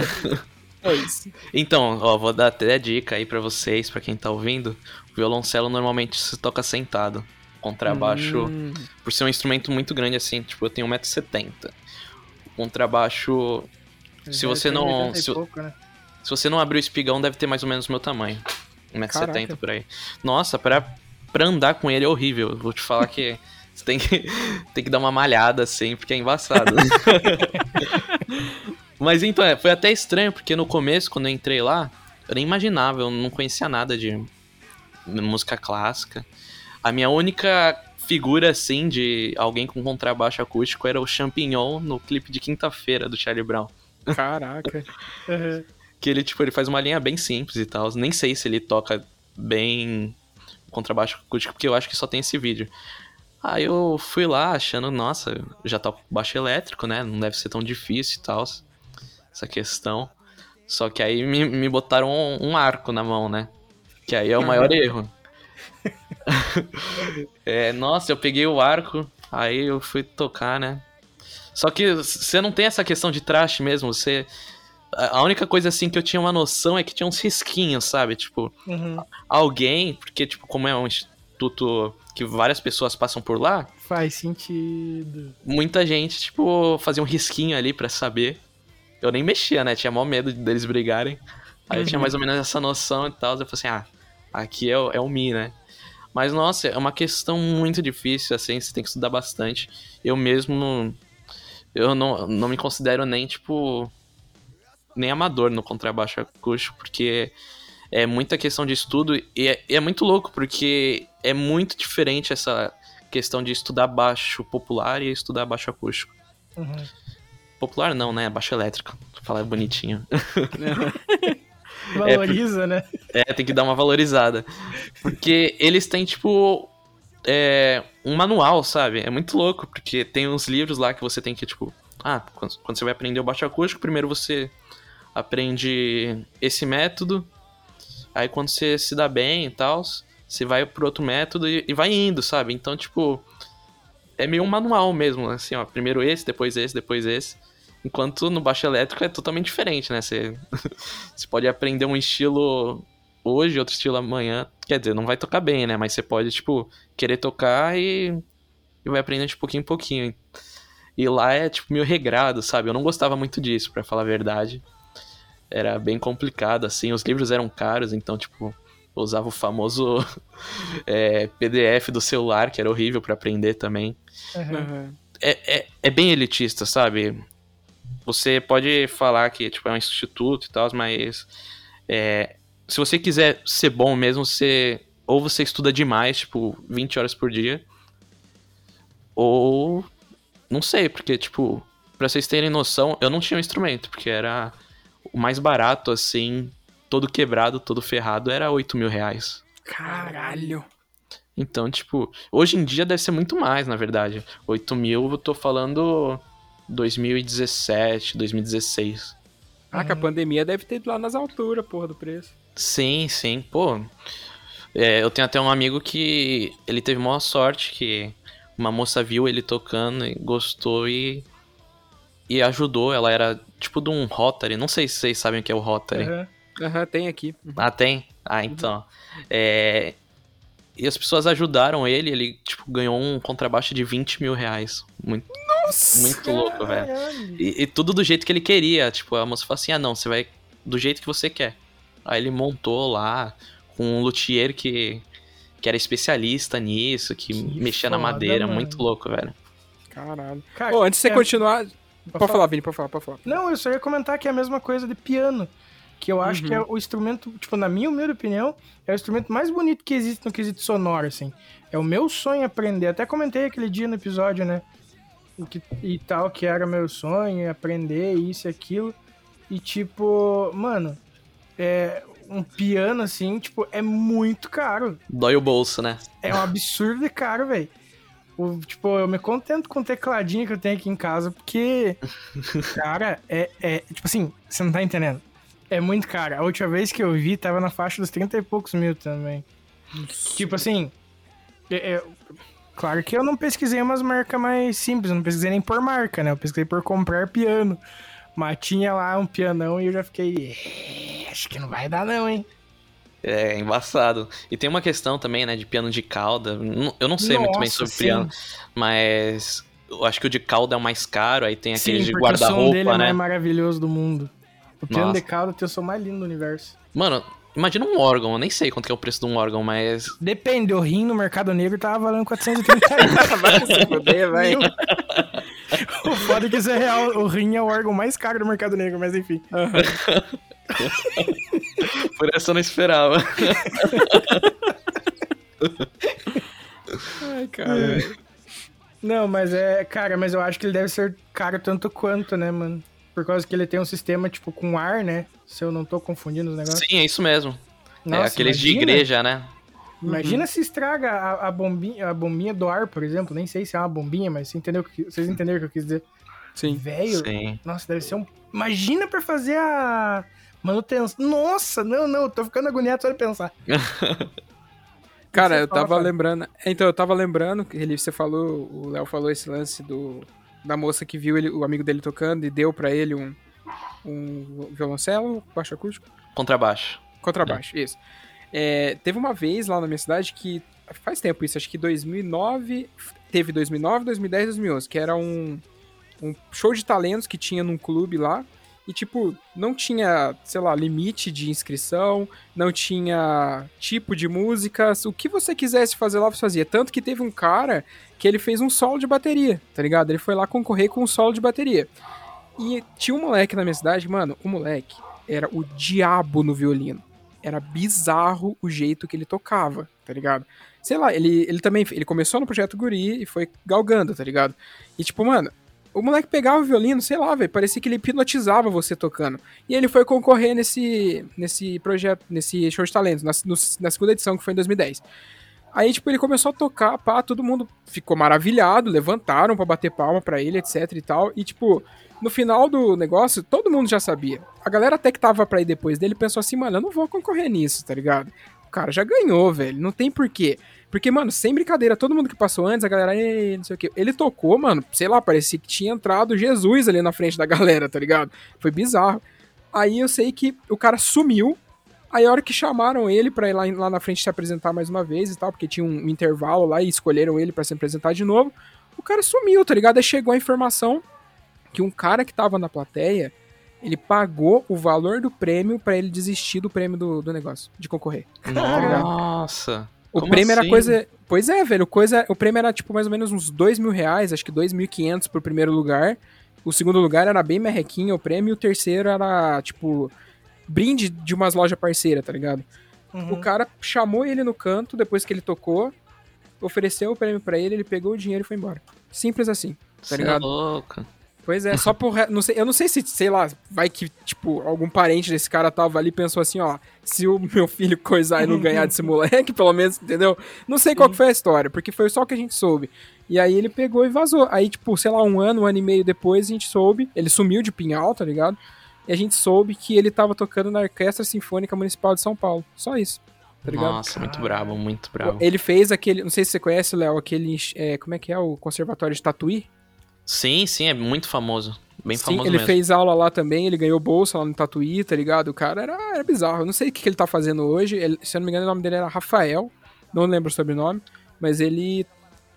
é isso. Então, ó, vou dar até a dica aí pra vocês, pra quem tá ouvindo. O violoncelo normalmente se toca sentado. Contrabaixo, Hum, por ser um instrumento muito grande assim, tipo, eu tenho 1,70m. O contrabaixo, Se você não- 80 se- pouco, né? se você não abrir o espigão, deve ter mais ou menos o meu tamanho. 1,70m Caraca. por aí. Nossa, pra, pra andar com ele é horrível. Eu Vou te falar que você tem que, tem que dar uma malhada assim, porque é embaçado. Mas então, é, foi até estranho, porque no começo, quando eu entrei lá, eu nem imaginava, eu não conhecia nada de música clássica. A minha única figura, assim, de alguém com contrabaixo acústico era o Champignon no clipe de quinta-feira do Charlie Brown. caraca. Uhum. Que ele, tipo, ele faz uma linha bem simples e tal. Nem sei se ele toca bem contrabaixo acústico, porque eu acho que só tem esse vídeo. Aí eu fui lá achando, nossa, já toco baixo elétrico, né? Não deve ser tão difícil e tal, essa questão. Só que aí me, me botaram um, um arco na mão, né? Que aí é o maior erro. é, nossa, eu peguei o arco, aí eu fui tocar, né? Só que você não tem essa questão de traste mesmo, você. A única coisa assim que eu tinha uma noção é que tinha uns risquinhos, sabe? Tipo, Uhum. alguém, porque, tipo, como é um instituto que várias pessoas passam por lá, Faz sentido. muita gente, tipo, fazia um risquinho ali pra saber. Eu nem mexia, né? Tinha maior medo deles brigarem. Aí eu tinha mais ou menos essa noção e tal. Eu falei assim, ah, aqui é, o- é o Mi, né? Mas, nossa, é uma questão muito difícil, assim, você tem que estudar bastante. Eu mesmo não. Eu não, não me considero nem, tipo. Nem amador no contrabaixo acústico, porque é muita questão de estudo e é, é muito louco, porque é muito diferente essa questão de estudar baixo popular e estudar baixo acústico. Uhum. Popular não, né? Baixo elétrico. Falar bonitinho. Valoriza, né? É, tem que dar uma valorizada. Porque eles têm, tipo, é, um manual, sabe? É muito louco, porque tem uns livros lá que você tem que, tipo, ah, quando, quando você vai aprender o baixo acústico, primeiro você aprende esse método, aí quando você se dá bem e tal, você vai pro outro método e, e vai indo, sabe? Então, tipo, é meio um manual mesmo, assim, ó, primeiro esse, depois esse, depois esse. Enquanto no baixo elétrico é totalmente diferente, né? Você, você pode aprender um estilo hoje, outro estilo amanhã. Quer dizer, não vai tocar bem, né? Mas você pode, tipo, querer tocar e, e vai aprendendo de pouquinho em pouquinho. E lá é, tipo, meio regrado, sabe? Eu não gostava muito disso, pra falar a verdade. Era bem complicado, assim. Os livros eram caros, então, tipo, eu usava o famoso é, PDF do celular, que era horrível pra aprender também Uhum. É, é, é bem elitista, sabe? Você pode falar que tipo, é um instituto e tal, mas é, se você quiser ser bom mesmo, você ou você estuda demais, tipo, 20 horas por dia, ou não sei, porque, tipo, pra vocês terem noção, eu não tinha um instrumento, porque era o mais barato, assim, todo quebrado, todo ferrado, era 8 mil reais. Caralho. Então, tipo, hoje em dia deve ser muito mais, na verdade. 8 mil, eu tô falando 2017, 2016. Ah, que a pandemia deve ter ido lá nas alturas, porra, do preço. Sim, sim, pô. É, eu tenho até um amigo que ele teve maior sorte que uma moça viu ele tocando e gostou e, e ajudou. Ela era tipo de um Rotary, não sei se vocês sabem o que é o Rotary. Uhum. Aham, tem aqui. Ah, tem? Ah, então. É... E as pessoas ajudaram ele, ele, tipo, ganhou um contrabaixo de 20 mil reais. Muito, muito louco, velho. E, e tudo do jeito que ele queria. Tipo, a moça falou assim: ah, não, você vai do jeito que você quer. Aí ele montou lá com um luthier que, que era especialista nisso, que, Que mexia na foda, madeira. mano. Muito louco, velho. Caralho. Cara, antes de você é- continuar. Pode, falar? falar, Vini, pode falar, pode falar. Não, eu só ia comentar que é a mesma coisa de piano. Que eu acho Uhum. que é o instrumento, tipo, na minha humilde opinião, é o instrumento mais bonito que existe no quesito sonoro, assim. É o meu sonho aprender. Até comentei aquele dia no episódio, né? O que, e tal, que era meu sonho, aprender isso e aquilo. E tipo, mano, é um piano, assim, tipo, é muito caro. Dói o bolso, né? É um absurdo de caro, velho. O- Tipo, eu me contento com o tecladinho que eu tenho aqui em casa, porque, cara, é, é. Tipo assim, você não tá entendendo. É muito caro. A última vez que eu vi, tava na faixa dos 30 e poucos mil também. Tipo assim. é- é- claro que eu não pesquisei umas marcas mais simples, não pesquisei nem por marca, né? Eu pesquisei por comprar piano. Mas tinha lá um pianão e eu já fiquei. "É, Acho que não vai dar, não, hein? É embaçado. E tem uma questão também, né, de piano de cauda. Eu não sei muito bem Nossa, sobre sim. piano, mas eu acho que o de cauda é o mais caro, aí tem aquele Sim, de porque o som dele é guarda-roupa, o né? mais maravilhoso do mundo. O piano Nossa. de cauda tem o som mais lindo do universo. Mano, imagina um órgão, eu nem sei quanto que é o preço de um órgão, mas Depende, o rim no Mercado Negro tava valendo 430 reais. Vai se fuder, vai. Mil. o foda é que isso é real. O rim é o órgão mais caro do Mercado Negro, mas enfim. Por essa eu não esperava. Ai, cara. Não, mas é. Cara, mas eu acho que ele deve ser caro tanto quanto, né, mano? Por causa que ele tem um sistema, tipo, com ar, né? Se eu não tô confundindo os negócios. Sim, é isso mesmo. é Nossa, aqueles de imagina. igreja, né? Imagina se estraga a, a bombinha, a bombinha do ar, por exemplo. Nem sei se é uma bombinha, mas você entendeu o que, vocês entenderam o que eu quis dizer. Sim. Velho, Sim. nossa, deve ser um. Imagina pra fazer a manutenção. Nossa, não, não, tô ficando agoniado só de pensar. Cara, eu fala, tava Fábio. lembrando. Então, eu tava lembrando que ele, você falou, o Léo falou esse lance do da moça que viu ele, o amigo dele tocando e deu pra ele um, um violoncelo, baixo acústico, Contrabaixo. contrabaixo, isso. É, teve uma vez lá na minha cidade que faz tempo isso, acho que 2009, teve 2009, 2010, 2011, que era um, um show de talentos que tinha num clube lá. E, tipo, não tinha, sei lá, limite de inscrição, não tinha tipo de músicas. O que você quisesse fazer lá, você fazia. Tanto que teve um cara que ele fez um solo de bateria, tá ligado? Ele foi lá concorrer com um solo de bateria. E tinha um moleque na minha cidade, mano, o moleque era o diabo no violino. Era bizarro o jeito que ele tocava, tá ligado? Sei lá, ele, ele também ele começou no projeto Guri e foi galgando, tá ligado? E tipo, mano, o moleque pegava o violino, sei lá, velho, parecia que ele hipnotizava você tocando. E ele foi concorrer nesse, nesse projeto, nesse show de talentos, na, no- na segunda edição, que foi em 2010. Aí, tipo, ele começou a tocar, pá, todo mundo ficou maravilhado, levantaram pra bater palma pra ele, etc e tal. E, tipo, no final do negócio, todo mundo já sabia. A galera até que tava pra ir depois dele pensou assim, mano, eu não vou concorrer nisso, tá ligado? O cara já ganhou, velho, não tem porquê. Porque, mano, sem brincadeira, todo mundo que passou antes, a galera, "Ei, não sei o quê. Ele tocou, mano, sei lá, parecia que tinha entrado Jesus ali na frente da galera, tá ligado? Foi bizarro. Aí eu sei que o cara sumiu. Aí a hora que chamaram ele pra ir lá, lá na frente se apresentar mais uma vez e tal, porque tinha um intervalo lá e escolheram ele pra se apresentar de novo, o cara sumiu, tá ligado? Aí chegou a informação que um cara que tava na plateia, ele pagou o valor do prêmio pra ele desistir do prêmio do, do negócio, de concorrer. Nossa. O Como prêmio era assim? coisa. Pois é, velho. Coisa, o prêmio era tipo mais ou menos uns dois mil reais, acho que dois mil e quinhentos pro primeiro lugar. O segundo lugar era bem merrequinho o prêmio. E o terceiro era, tipo, brinde de umas lojas parceiras, tá ligado? Uhum. O cara chamou ele no canto depois que ele tocou, ofereceu o prêmio pra ele, ele pegou o dinheiro e foi embora. Simples assim. Cê é ligado? louco. Pois é, só por. Não sei, eu não sei se, sei lá, vai que, tipo, algum parente desse cara tava ali e pensou assim, ó, se o meu filho coisar e não ganhar desse moleque, pelo menos, entendeu? Não sei qual foi a história, porque foi só o que a gente soube. E aí ele pegou e vazou. Aí, tipo, sei lá, um ano, um ano e meio depois, a gente soube. Ele sumiu de Pinhal, tá ligado? E a gente soube que ele tava tocando na Orquestra Sinfônica Municipal de São Paulo. Só isso. Tá ligado? Nossa, muito brabo, muito brabo. Ele fez aquele. Não sei se você conhece, Léo, aquele. é, como é que é? O Conservatório de Tatuí? Sim, sim, é muito famoso. Bem Sim, famoso ele mesmo. fez aula lá também, ele ganhou bolsa lá no Tatuí, tá ligado? O cara era, era bizarro. Eu não sei o que, que ele tá fazendo hoje. Ele- se eu não me engano, o nome dele era Rafael. Não lembro o sobrenome. Mas ele.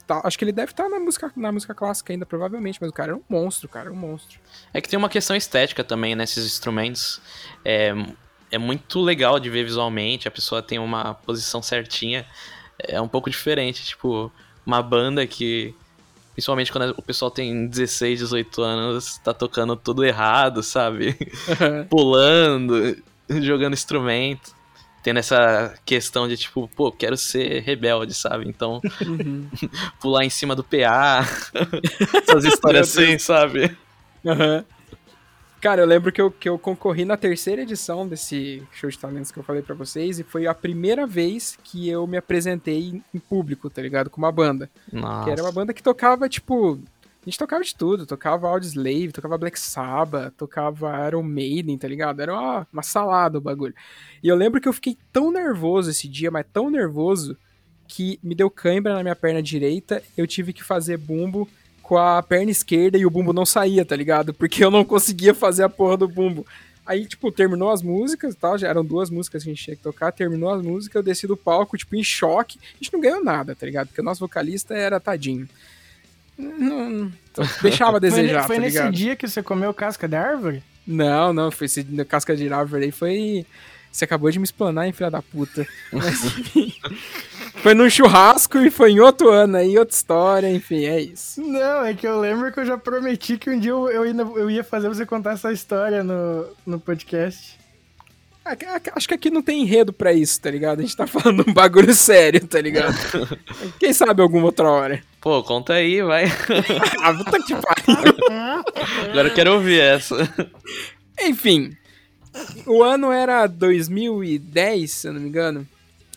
Tá, acho que ele deve estar na música, na música clássica ainda, provavelmente. Mas o cara era um monstro, cara, era um monstro. É que tem uma questão estética também nesses instrumentos. É, é muito legal de ver visualmente, a pessoa tem uma posição certinha. É um pouco diferente, tipo, uma banda que. Principalmente quando o pessoal tem 16, 18 anos, tá tocando tudo errado, sabe? Pulando, jogando instrumento. Tendo essa questão de tipo, pô, quero ser rebelde, sabe? Então, Uhum. pular em cima do PA. Essas histórias assim, sabe? Aham. Cara, eu lembro que eu, que eu concorri na terceira edição desse show de talentos que eu falei pra vocês, e foi a primeira vez que eu me apresentei em- em público, tá ligado? Com uma banda. Nossa. Que era uma banda que tocava, tipo. A gente tocava de tudo. Tocava Audioslave, tocava Black Sabbath, tocava Iron Maiden, tá ligado? Era uma, uma salada o bagulho. E eu lembro que eu fiquei tão nervoso esse dia, mas tão nervoso, que me deu cãibra na minha perna direita. Eu tive que fazer bumbo com a perna esquerda e o bumbo não saía, tá ligado? Porque eu não conseguia fazer a porra do bumbo. Aí, tipo, terminou as músicas e tal, já eram duas músicas que a gente tinha que tocar, terminou as músicas, eu desci do palco, tipo, em choque. A gente não ganhou nada, tá ligado? Porque o nosso vocalista era tadinho. Não, deixava a Foi, desejar, ne- foi tá nesse dia que você comeu casca de árvore? Não, não, foi esse casca de árvore aí, foi... Você acabou de me explanar, hein, filha da puta. Mas, enfim, foi num churrasco e foi em outro ano aí, outra história, enfim, é isso. Não, é que eu lembro que eu já prometi que um dia eu, eu, ia, eu ia fazer você contar essa história no, no podcast. Acho que aqui não tem enredo pra isso, tá ligado? A gente tá falando um bagulho sério, tá ligado? Quem sabe alguma outra hora. Pô, conta aí, vai. ah, puta que pariu. Agora eu quero ouvir essa. Enfim, o ano era 2010, se eu não me engano.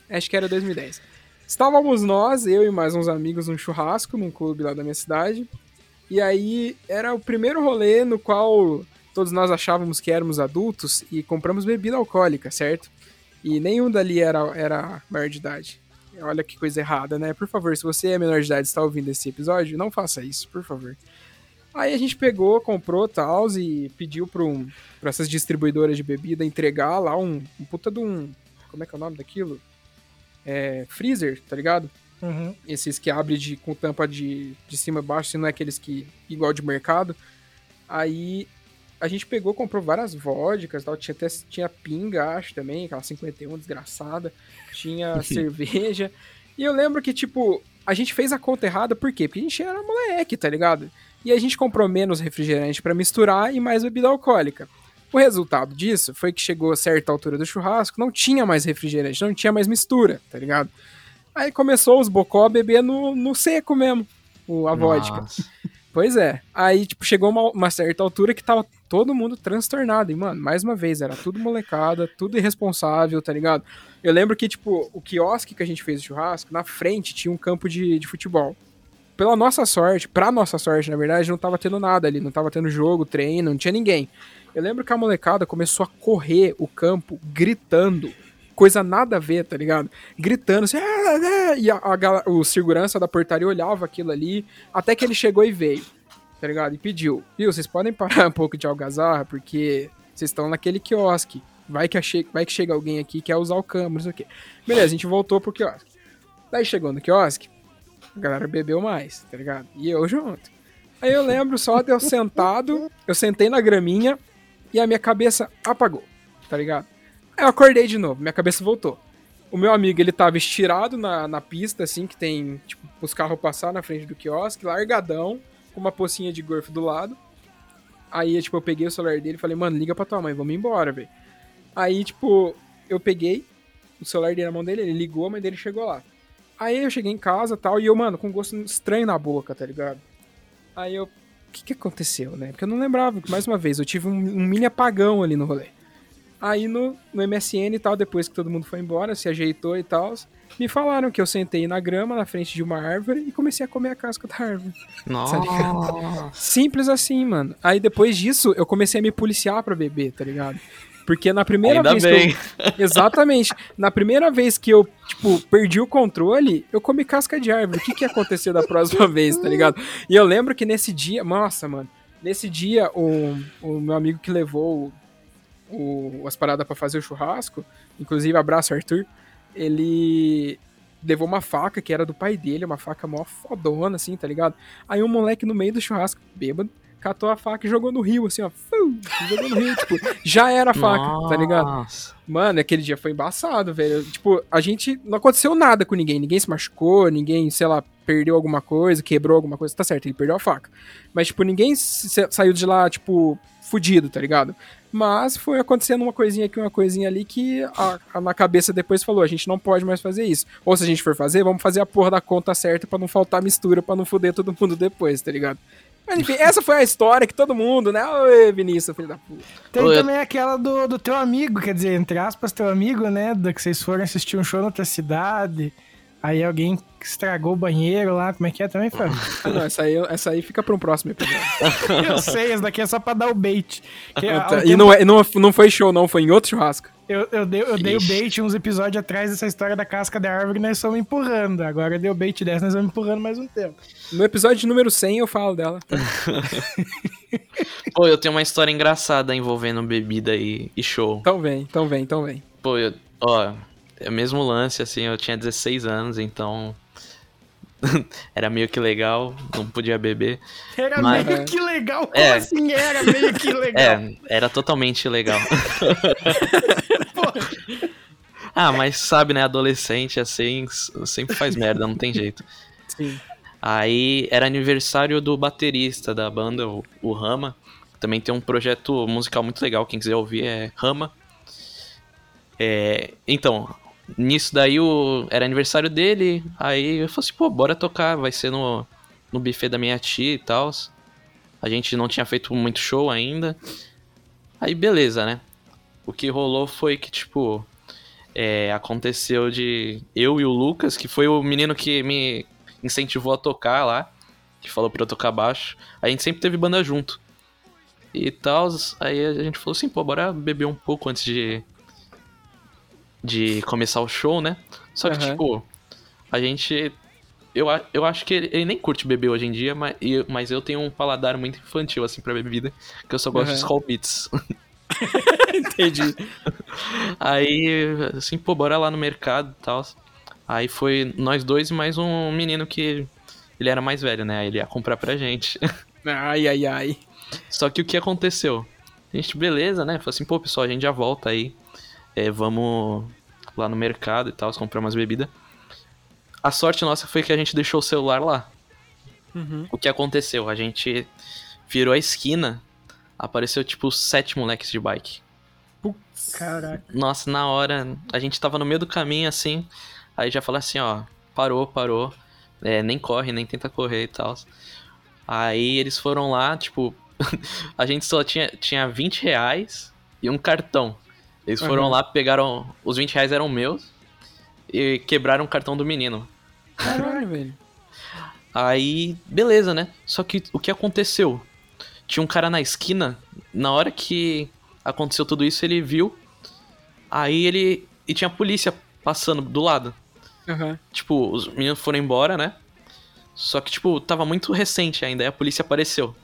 Acho que era 2010. Estávamos nós, eu e mais uns amigos, num churrasco num clube lá da minha cidade. E aí era o primeiro rolê no qual todos nós achávamos que éramos adultos e compramos bebida alcoólica, certo? E nenhum dali era, era maior de idade. Olha que coisa errada, né? Por favor, se você é menor de idade e está ouvindo esse episódio, não faça isso, por favor. Aí a gente pegou, comprou tal e pediu para um, pra essas distribuidoras de bebida entregar lá um, um puta de um. Como é que é o nome daquilo? É, freezer, tá ligado? Uhum. Esses que abre de, com tampa de, de cima e baixo, se não é aqueles que. igual de mercado. Aí a gente pegou, comprou várias vodkas tal. Tinha, até, tinha pinga, acho também, aquela 51 desgraçada. Tinha cerveja. E eu lembro que, tipo, a gente fez a conta errada, por quê? Porque a gente era moleque, tá ligado? E a gente comprou menos refrigerante para misturar e mais bebida alcoólica. O resultado disso foi que chegou a certa altura do churrasco, não tinha mais refrigerante, não tinha mais mistura, tá ligado? Aí começou os bocó a beber no, no seco mesmo, o, a vodka. Pois é. Aí, tipo, chegou uma, uma, certa altura que tava todo mundo transtornado. E, mano, mais uma vez, era tudo molecada, tudo irresponsável, tá ligado? Eu lembro que, tipo, o quiosque que a gente fez o churrasco, na frente tinha um campo de, de futebol pela nossa sorte, pra nossa sorte, na verdade, não tava tendo nada ali, não tava tendo jogo, treino, não tinha ninguém. Eu lembro que a molecada começou a correr o campo gritando, coisa nada a ver, tá ligado? Gritando assim, ah, ah", e a, a, o segurança da portaria olhava aquilo ali, até que ele chegou e veio, tá ligado? E pediu, viu, vocês podem parar um pouco de algazarra, porque vocês estão naquele quiosque, vai que, achei, vai que chega alguém aqui que quer usar o campo, não sei o quê. Beleza, a gente voltou pro quiosque. Daí chegou no quiosque, a galera bebeu mais, tá ligado? E eu junto. Aí eu lembro só de eu sentado, eu sentei na graminha e a minha cabeça apagou, tá ligado? Eu acordei de novo, minha cabeça voltou. O meu amigo, ele tava estirado na, na pista, assim, que tem, tipo, os carros passar na frente do quiosque, largadão, com uma pocinha de gorfo do lado. Aí, tipo, eu peguei o celular dele e falei, mano, liga pra tua mãe, vamos embora, velho. Aí, tipo, eu peguei o celular dele na mão dele, ele ligou, a mãe dele chegou lá. Aí eu cheguei em casa tal, e eu, mano, com um gosto estranho na boca, tá ligado? Aí eu. O que, que aconteceu, né? Porque eu não lembrava, mais uma vez, eu tive um, um mini apagão ali no rolê. Aí no, no MSN e tal, depois que todo mundo foi embora, se ajeitou e tal, me falaram que eu sentei na grama, na frente de uma árvore, e comecei a comer a casca da árvore. Nossa. Tá Simples assim, mano. Aí depois disso, eu comecei a me policiar pra beber, tá ligado? Porque na primeira Ainda vez bem. que eu. Exatamente. Na primeira vez que eu, tipo, perdi o controle, eu comi casca de árvore. O que, que ia acontecer da próxima vez, tá ligado? E eu lembro que nesse dia. Nossa, mano. Nesse dia, o, o meu amigo que levou o, as paradas para fazer o churrasco, inclusive abraço, Arthur, ele levou uma faca que era do pai dele, uma faca mó fodona, assim, tá ligado? Aí um moleque no meio do churrasco, bêbado, catou a faca e jogou no rio, assim, ó. Fum, jogou no rio, tipo, já era a faca, Nossa. tá ligado? Mano, aquele dia foi embaçado, velho. Tipo, a gente. Não aconteceu nada com ninguém. Ninguém se machucou, ninguém, sei lá, perdeu alguma coisa, quebrou alguma coisa. Tá certo, ele perdeu a faca. Mas, tipo, ninguém saiu de lá, tipo, fudido, tá ligado? Mas foi acontecendo uma coisinha aqui, uma coisinha ali que a, a, na cabeça depois falou: a gente não pode mais fazer isso. Ou se a gente for fazer, vamos fazer a porra da conta certa para não faltar mistura, para não foder todo mundo depois, tá ligado? Mas enfim, essa foi a história que todo mundo, né? Oi, Vinícius, filho da puta. Tem Oi, também aquela do, do teu amigo, quer dizer, entre aspas, teu amigo, né? Da que vocês foram assistir um show na outra cidade. Aí alguém estragou o banheiro lá, como é que é também, Fábio? Ah, não, essa aí, essa aí fica pra um próximo episódio. Eu sei, essa daqui é só pra dar o bait. Que Tá, e tempo- não, é, não, não foi show, não, foi em outro churrasco. Eu, eu dei, eu dei o bait uns episódios atrás dessa história da casca da árvore nós estamos empurrando. Agora deu o bait dessa, nós vamos empurrando mais um tempo. No episódio número 100 eu falo dela. Pô, eu tenho uma história engraçada envolvendo bebida e, e show. Então vem, então vem, então vem. Pô, eu, ó, é o mesmo lance, assim, eu tinha 16 anos, então. era meio que legal, não podia beber. Era Mas- meio que legal, como É. assim era meio que legal? É, era totalmente legal. ah, mas sabe, né, adolescente assim, sempre faz merda, não tem jeito. Sim. Aí era aniversário do baterista da banda, o, o Rama. Também tem um projeto musical muito legal, quem quiser ouvir é Rama. É, então, nisso daí o, era aniversário dele, aí eu falei assim, pô, bora tocar, vai ser no, no buffet da minha tia e tal. A gente não tinha feito muito show ainda. Aí beleza, né? O que rolou foi que, tipo, é, aconteceu de eu e o Lucas, que foi o menino que me incentivou a tocar lá, que falou pra eu tocar baixo. A gente sempre teve banda junto. E tal, aí a gente falou assim, pô, bora beber um pouco antes de de começar o show, né? Só que, Aham. tipo, a gente. Eu, eu acho que ele, ele nem curte beber hoje em dia, mas, e- mas eu tenho um paladar muito infantil, assim, pra bebida, que eu só gosto Aham. de Skull Beats. Entendi. Aí, assim, pô, bora lá no mercado e tal. Aí foi nós dois e mais um menino que ele era mais velho, né? Aí ele ia comprar pra gente. Ai, ai, ai. Só que o que aconteceu? A gente, beleza, né? Falou assim, pô, pessoal, a gente já volta aí. É, vamos lá no mercado e tal, comprar umas bebidas. A sorte nossa foi que a gente deixou o celular lá. Uhum. O que aconteceu? A gente virou a esquina, apareceu tipo sete moleques de bike. Caraca. Nossa, na hora, a gente tava no meio do caminho assim, aí já falou assim, ó, parou, parou, é, nem corre, nem tenta correr e tal. Aí eles foram lá, tipo, a gente só tinha, tinha 20 reais e um cartão. Eles foram Uhum. lá, pegaram, os 20 reais eram meus e quebraram o cartão do menino. Caralho, velho. Aí, beleza, né? Só que o que aconteceu? Tinha um cara na esquina, na hora que aconteceu tudo isso, ele viu. Aí ele. E tinha a polícia passando do lado. Aham. Tipo, os meninos foram embora, né? Só que, tipo, tava muito recente ainda, aí a polícia apareceu.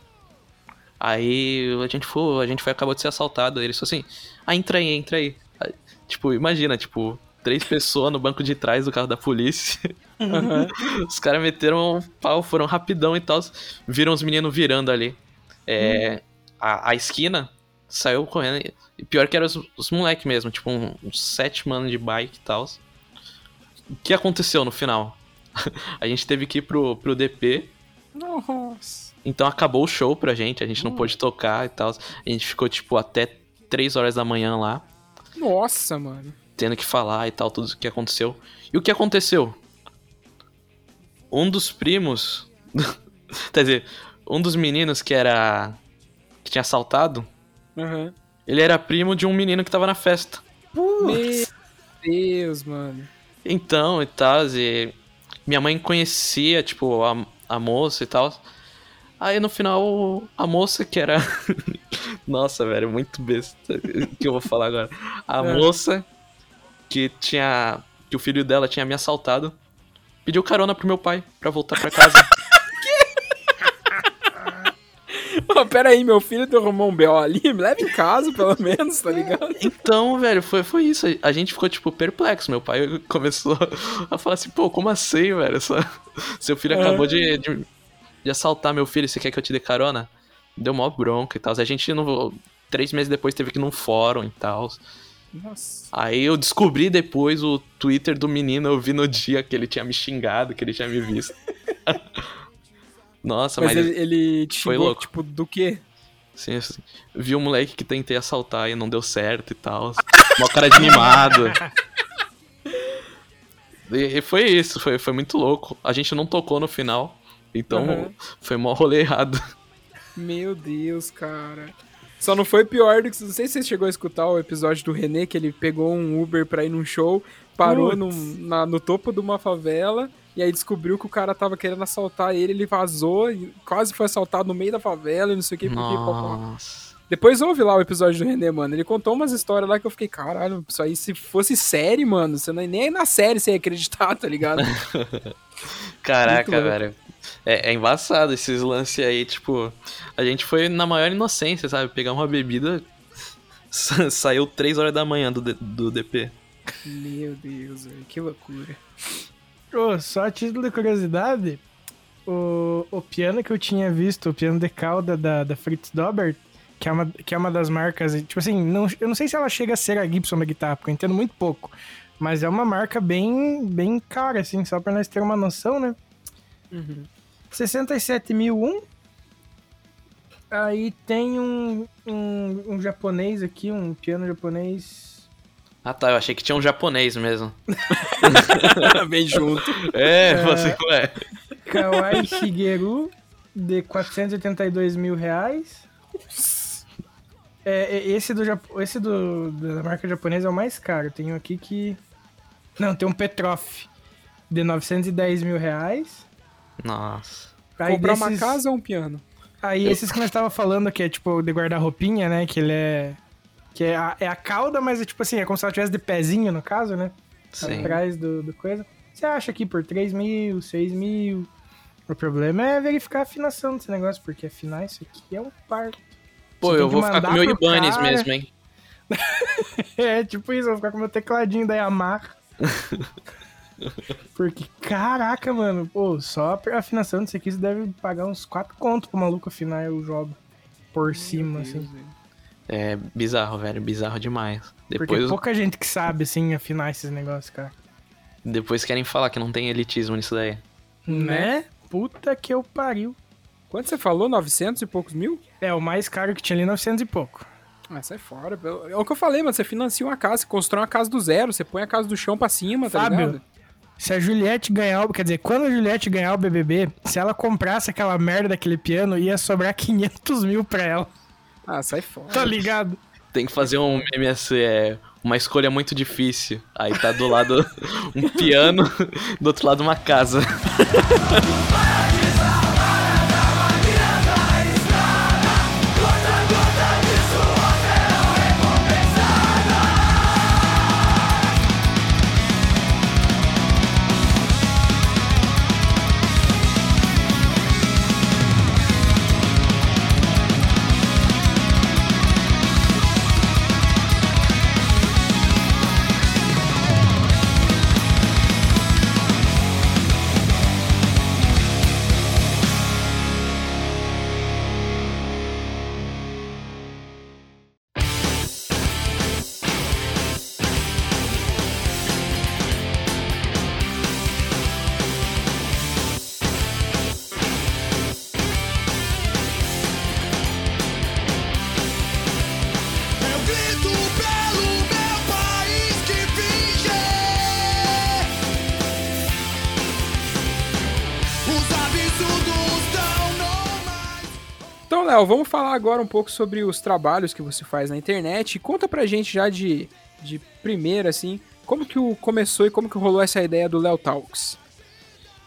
Aí a gente foi, a gente foi, acabou de ser assaltado. Eles falaram assim, ah, entra aí, entra aí. Aí, tipo, imagina, tipo, três pessoas no banco de trás do carro da polícia. Aham. Os caras meteram um pau, foram rapidão e tal. Viram os meninos virando ali. É, a, a esquina saiu correndo. e- pior que eram os, os moleques mesmo, tipo, um- uns sete manos de bike e tal. O que aconteceu no final? a gente teve que ir pro, pro DP. Nossa. Então acabou o show pra gente, a gente não pôde tocar e tal. A gente ficou, tipo, até 3 horas da manhã lá, Nossa, mano. tendo que falar e tal, tudo o que aconteceu. E o que aconteceu? Um dos primos. quer dizer, um dos meninos que era. que tinha assaltado, Aham. ele era primo de um menino que tava na festa. Meu Deus, mano. Então, e tal, e minha mãe conhecia, tipo, a, a moça e tal. Aí no final, a moça que era. Nossa, velho, muito besta que eu vou falar agora. A É. moça que tinha. que o filho dela tinha me assaltado. Pediu carona pro meu pai pra voltar pra casa. Ô, pera aí, meu filho derrumou um B.O. ali, me leva em casa, pelo menos, tá ligado? Então, velho, foi, foi isso. A gente ficou, tipo, perplexo. Meu pai começou a falar assim, pô, como assim, velho? Seu filho acabou de, de, de assaltar meu filho, você quer que eu te dê carona? Deu mó bronca e tal. A gente, no, três meses depois, teve que ir num fórum e tal. Nossa. Aí eu descobri depois o Twitter do menino, eu vi no dia que ele tinha me xingado, que ele tinha me visto. Nossa, Mas mas, ele, ele te foi xingou, louco. tipo, do quê? assim, vi um moleque que tentei assaltar e não deu certo e tal. Mó cara de animado. E, e foi isso, foi, foi muito louco. A gente não tocou no final, então Aham. foi mó rolê errado. Meu Deus, cara. Só não foi pior do que. Não sei se você chegou a escutar o episódio do René, que ele pegou um Uber pra ir num show, parou num- na- no topo de uma favela, e aí descobriu que o cara tava querendo assaltar ele, ele vazou, e quase foi assaltado no meio da favela e não sei o que. porque. Nossa. Depois ouve lá o episódio do René, mano. Ele contou umas histórias lá que eu fiquei, caralho, isso aí se fosse série, mano, você não, nem na série você ia acreditar, tá ligado? Caraca, velho. É, é embaçado esses lances aí, tipo. A gente foi na maior inocência, sabe? Pegar uma bebida. sa- Saiu 3 horas da manhã do, do DP. Meu Deus, velho, que loucura. Ô, só a título de curiosidade, o, o piano que eu tinha visto, o piano de cauda da, da Fritz Dobert, que é, uma, que é uma das marcas, tipo assim, não, eu não sei se ela chega a ser a Gibson da guitarra, porque eu entendo muito pouco, mas é uma marca bem, bem cara, assim, só pra nós ter uma noção, né? Uhum. 67.001. Aí tem um, um, um japonês aqui, um piano japonês. Ah tá, eu achei que tinha um japonês mesmo. Vem junto. É, você, ué. Kawai Shigeru, de 482 mil reais. É, é, esse do, esse do da marca japonesa é o mais caro. Tem um aqui que... Não, tem um Petroff, de 910 mil reais. Nossa. Aí Comprar uma desses- casa ou um piano? Aí esses que nós tava falando, que é tipo de guarda-roupinha, né? Que ele é... Que é a, é a cauda, mas é tipo assim, é como se ela tivesse de pezinho, no caso, né? Sim. Atrás do, do coisa. Você acha aqui por 3 mil, 6 mil. O problema é verificar a afinação desse negócio, porque afinar isso aqui é um parto. Pô, eu que vou ficar com mandar meu Ibanez cara. mesmo, hein? É, tipo isso, eu vou ficar com meu tecladinho da Yamaha. Porque, caraca, mano, pô, só a afinação disso aqui você deve pagar uns 4 contos pro maluco afinar o jogo. Por cima, assim. É bizarro, velho. Bizarro demais. Porque Depois, pouca gente que sabe, assim, afinar esses negócios, cara. depois querem falar que não tem elitismo nisso daí. Né? Puta que eu pariu. Quanto você falou? 900 e poucos mil? É, o mais caro que tinha ali, 900 e pouco. Ah, sai fora. É o que eu falei, mano. Você financia uma casa, você constrói uma casa do zero, você põe a casa do chão pra cima, tá Fábio, ligado? Se a Juliette ganhar o... Quer dizer, quando a Juliette ganhar o BBB, se ela comprasse aquela merda daquele piano, ia sobrar 500 mil pra ela. Ah, sai fora. Tá ligado? Tem que fazer um meme assim, é uma escolha muito difícil. Aí tá do lado um piano, do outro lado uma casa. Léo, vamos falar agora um pouco sobre os trabalhos que você faz na internet. Conta pra gente já de, de primeira, assim, como que o começou e como que rolou essa ideia do Léo Talks.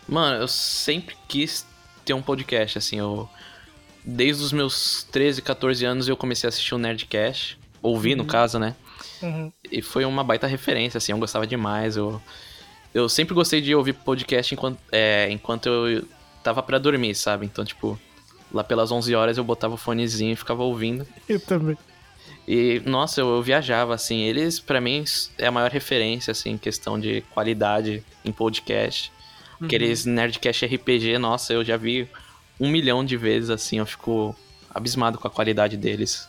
Mano, eu sempre quis ter um podcast, assim, eu... Desde os meus 13, 14 anos eu comecei a assistir o Nerdcast. Ouvir, no caso, né? Uhum. E foi uma baita referência, assim, eu gostava demais. Eu, eu sempre gostei de ouvir podcast enquanto, é, enquanto eu tava pra dormir, sabe? Então, tipo, lá pelas 11 horas eu botava o fonezinho e ficava ouvindo. Eu também. E, nossa, eu, eu viajava, assim. Eles, pra mim, é a maior referência, assim, em questão de qualidade em podcast. Aqueles Nerdcast RPG, nossa, eu já vi um milhão de vezes, assim. Eu fico abismado com a qualidade deles.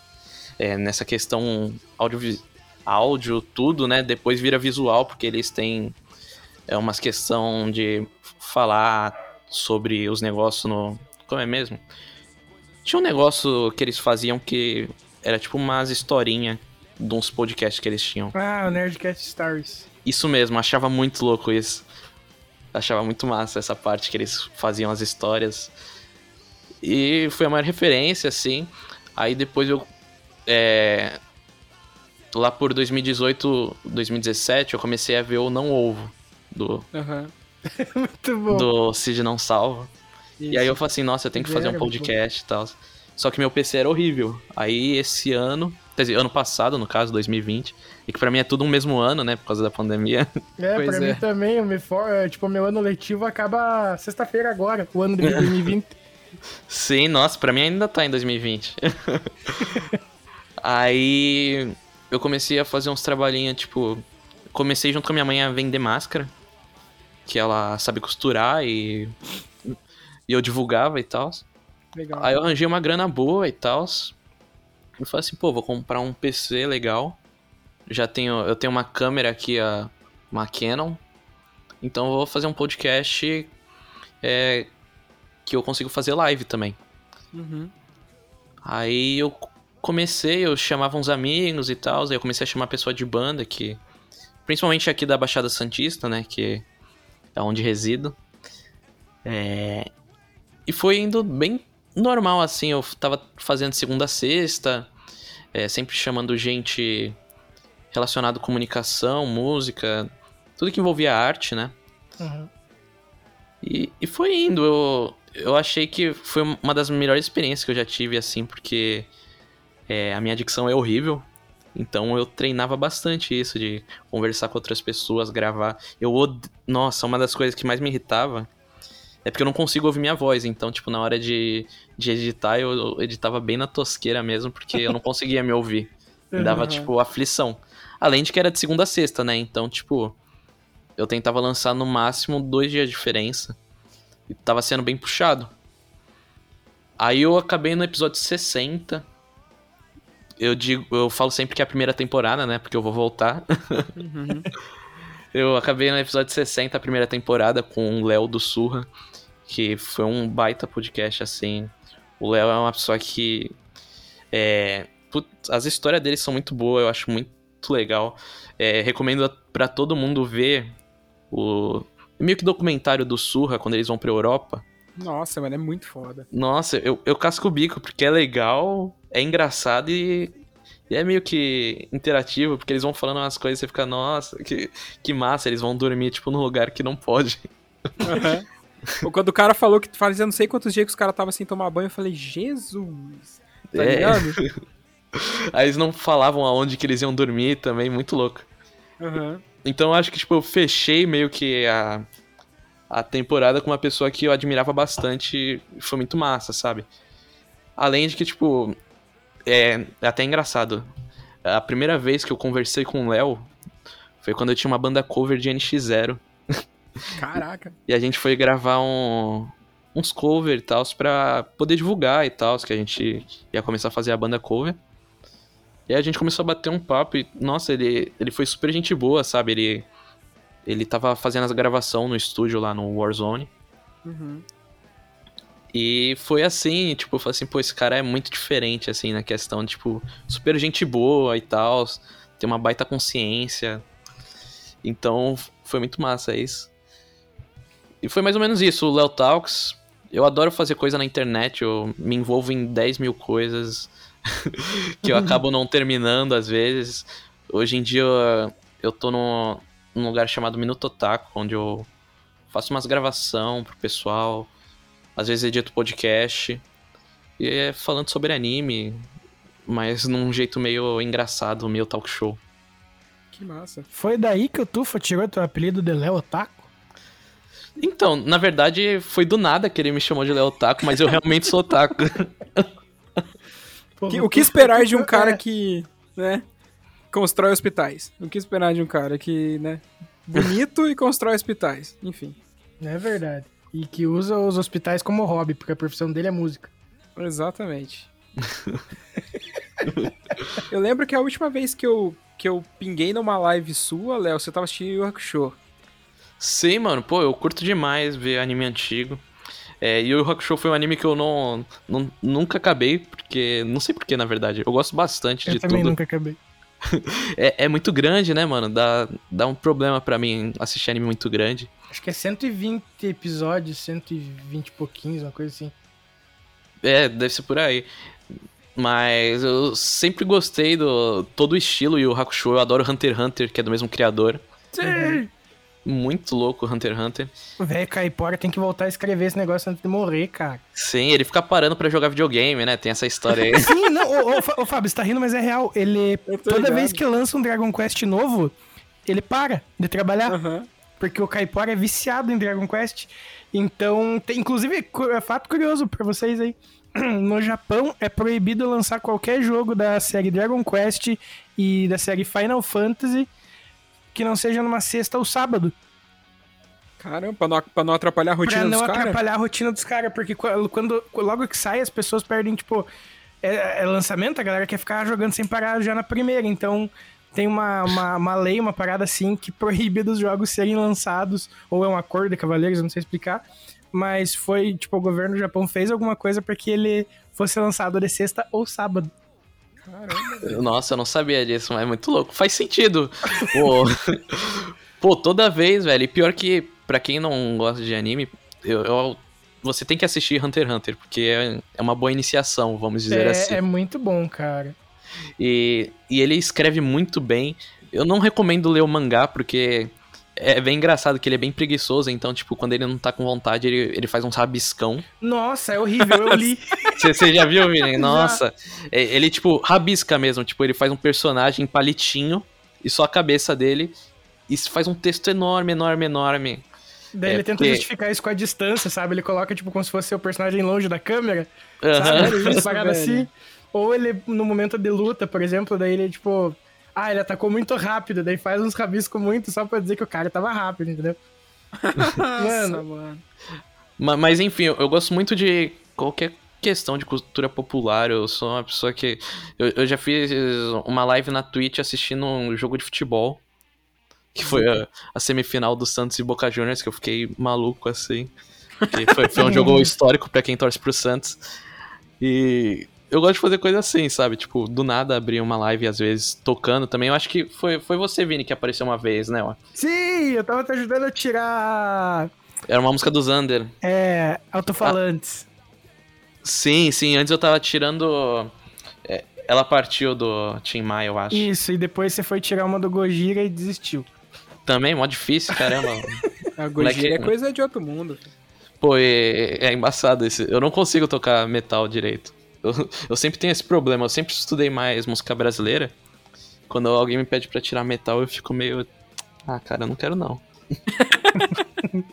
É, nessa questão áudio, áudio, tudo, né? Depois vira visual, porque eles têm é umas questão de falar sobre os negócios no... Como é mesmo? Tinha um negócio que eles faziam que era tipo umas historinhas de uns podcasts que eles tinham. Ah, o Nerdcast Stories. Isso mesmo, achava muito louco isso. Achava muito massa essa parte que eles faziam as histórias. E foi a maior referência, assim. Aí depois eu. é, Lá por 2018, 2017, eu comecei a ver o Não Ovo, do, Aham. Muito bom. do Cid Não Salva. E aí eu falei assim, nossa, eu tenho que fazer um podcast e tal. Só que meu PC era horrível. Aí esse ano, quer dizer, ano passado, no caso, 2020, e que pra mim é tudo um mesmo ano, né, por causa da pandemia. É, Pois pra é. mim também, eu me for... é, tipo, meu ano letivo acaba sexta-feira agora, o ano de 2020. Sim, nossa, pra mim ainda tá em 2020. Aí eu comecei a fazer uns trabalhinhos, tipo, comecei junto com a minha mãe a vender máscara, que ela sabe costurar e, e eu divulgava e tal. Aí eu arranjei uma grana boa e tal. Eu falei assim, pô, vou comprar um PC legal. Já tenho, eu tenho uma câmera aqui, a, uma Canon. Então eu vou fazer um podcast é, que eu consigo fazer live também. Uhum. Aí eu comecei, eu chamava uns amigos e tal, aí eu comecei a chamar pessoa de banda que principalmente aqui da Baixada Santista, né, que é onde resido. É, e foi indo bem normal, assim, eu tava fazendo segunda a sexta, é, sempre chamando gente relacionada à comunicação, música, tudo que envolvia arte, né? Uhum. E, e foi indo. Eu, eu achei que foi uma das melhores experiências que eu já tive, assim, porque é, a minha dicção é horrível. Então eu treinava bastante isso, de conversar com outras pessoas, gravar. Eu od... Nossa, uma das coisas que mais me irritava é porque eu não consigo ouvir minha voz. Então, tipo, na hora de, de editar, eu editava bem na tosqueira mesmo, porque eu não conseguia me ouvir. Me dava, Uhum. tipo, aflição. Além de que era de segunda a sexta, né? Então, tipo, eu tentava lançar no máximo dois dias de diferença. E tava sendo bem puxado. Aí eu acabei no episódio 60. Eu digo, eu falo sempre que é a primeira temporada, né? Porque eu vou voltar. eu acabei no episódio 60, a primeira temporada, com o Léo do Surra, que foi um baita podcast, assim. O Léo é uma pessoa que. É, putz, as histórias dele são muito boas, eu acho muito legal. É, recomendo pra todo mundo ver o meio que documentário do Surra quando eles vão pra Europa. Nossa, mano, é muito foda. Nossa, eu, eu casco o bico porque é legal, é engraçado e, e é meio que interativo, porque eles vão falando umas coisas e você fica, nossa, que, que massa, eles vão dormir, tipo, num lugar que não pode. Ou Quando o cara falou que fazia não sei quantos dias que os caras estavam sem tomar banho, eu falei, Jesus. Tá É. ligado? Aí eles não falavam aonde que eles iam dormir também, muito louco. Aham. Então eu acho que, tipo, eu fechei meio que a, a temporada com uma pessoa que eu admirava bastante e foi muito massa, sabe? Além de que, tipo, é, é até engraçado. A primeira vez que eu conversei com o Léo foi quando eu tinha uma banda cover de NX0. Caraca. E a gente foi gravar um, uns cover e tal, pra poder divulgar e tal, que a gente ia começar a fazer a banda cover. E aí a gente começou a bater um papo e, nossa, ele, ele foi super gente boa, sabe? Ele, ele tava fazendo as gravação no estúdio lá no Warzone. Uhum. E foi assim, tipo, eu falei assim, pô, esse cara é muito diferente, assim, na questão, tipo, super gente boa e tal, tem uma baita consciência. Então, foi muito massa isso. E foi mais ou menos isso, o Léo Talks. Eu adoro fazer coisa na internet, eu me envolvo em 10 mil coisas que eu acabo não terminando às vezes. Hoje em dia eu, tô num, num lugar chamado Minuto Otaku, onde eu faço umas gravação pro pessoal, às vezes edito podcast, e é falando sobre anime, mas num jeito meio engraçado, meio talk show. Que massa. Foi daí que o Tufa tirou teu apelido de Léo Otaku? Então, na verdade, foi do nada que ele me chamou de Léo Otaku, mas eu realmente sou Que- o que esperar de um cara É. que, né, constrói hospitais? O que esperar de um cara que, né, bonito e constrói hospitais? Enfim, É verdade. E que usa os hospitais como hobby, porque a profissão dele é música. exatamente. eu lembro que a última vez que eu, que eu pinguei numa live sua, Léo, você tava assistindo Yu Hakusho. Sim, mano, pô, eu curto demais ver anime antigo. É, e o Hakusho foi um anime que eu não, não nunca acabei, porque. Não sei porquê, na verdade. Eu gosto bastante Eu de também tudo. nunca acabei. É, é muito grande, né, mano? Dá, dá um problema pra mim assistir anime muito grande. Acho que é 120 episódios, 120 e pouquinhos, uma coisa assim. É, deve ser por aí. Mas eu sempre gostei do todo o estilo e o Hakusho. Eu adoro Hunter x Hunter, que é do mesmo criador. Sim! Muito louco Hunter x Hunter. O velho Caipora tem que voltar a escrever esse negócio antes de morrer, cara. Sim, ele fica parando pra jogar videogame, né? Tem essa história aí. Sim, não, ô, ô, ô, Fábio, você tá rindo, mas é real. Ele, toda ligado. vez que lança um Dragon Quest novo, ele para de trabalhar. Aham. Porque o Caipora é viciado em Dragon Quest. Então, tem, inclusive, é fato curioso pra vocês aí. No Japão é proibido lançar qualquer jogo da série Dragon Quest e da série Final Fantasy que não seja numa sexta ou sábado. Caramba, pra não, pra não atrapalhar a rotina pra não dos caras. atrapalhar a rotina dos caras. Porque quando, quando- logo que sai, as pessoas perdem, tipo, é, é lançamento, a galera quer ficar jogando sem parar já na primeira. Então tem uma, uma, uma lei, uma parada assim, que proíbe dos jogos serem lançados, ou é um acordo de cavaleiros, eu não sei explicar. Mas foi, tipo, o governo do Japão fez alguma coisa para que ele fosse lançado de sexta ou sábado. Caramba. Nossa, eu não sabia disso, mas é muito louco. Faz sentido. Pô, Pô, toda vez, velho. E pior que, pra quem não gosta de anime, eu, eu- você tem que assistir Hunter x Hunter, porque é, é uma boa iniciação, vamos dizer assim. É, é muito bom, cara. E, e ele escreve muito bem. Eu não recomendo ler o mangá, porque é bem engraçado que ele é bem preguiçoso, então, tipo, quando ele não tá com vontade, ele, ele faz um rabiscão. Nossa, é horrível, eu li. Você você já viu, Vini? Nossa. É, Ele, tipo, rabisca mesmo. Tipo, ele faz um personagem palitinho e só a cabeça dele. E faz um texto enorme, enorme, enorme. Daí É, ele tenta porque- justificar isso com a distância, sabe? Ele coloca, tipo, como se fosse o personagem longe da câmera, sabe? Velho. assim. Ou ele, no momento de luta, por exemplo, daí ele, tipo... Ah, ele atacou muito rápido, daí faz uns rabiscos muito só pra dizer que o cara tava rápido, entendeu? Nossa, Mano. mano. Ma- Mas enfim, eu, eu gosto muito de qualquer questão de cultura popular. Eu sou uma pessoa que. Eu, eu já fiz uma live na Twitch assistindo um jogo de futebol. Que foi a, a semifinal do Santos e Boca Juniors, que eu fiquei maluco assim. Que foi, foi um jogo histórico pra quem torce pro Santos. E eu gosto de fazer coisa assim, sabe? Tipo, do nada abrir uma live, às vezes, tocando também. Eu acho que foi, foi você, Vini, que apareceu uma vez, né? ó? Sim, eu tava te ajudando a tirar... Era uma música do Zander. É... Alto-falantes. Sim, sim, antes eu tava tirando. é, ela partiu do Tim Maia, eu acho. Isso, e depois você foi tirar uma do Gojira e desistiu. Também, mó difícil, caramba. A Gojira é coisa de outro mundo. Pô, é, é embaçado esse. Eu não consigo tocar metal direito. Eu, eu sempre tenho esse problema, eu sempre estudei mais música brasileira. Quando alguém me pede pra tirar metal, eu fico meio. Ah, cara, eu não quero não.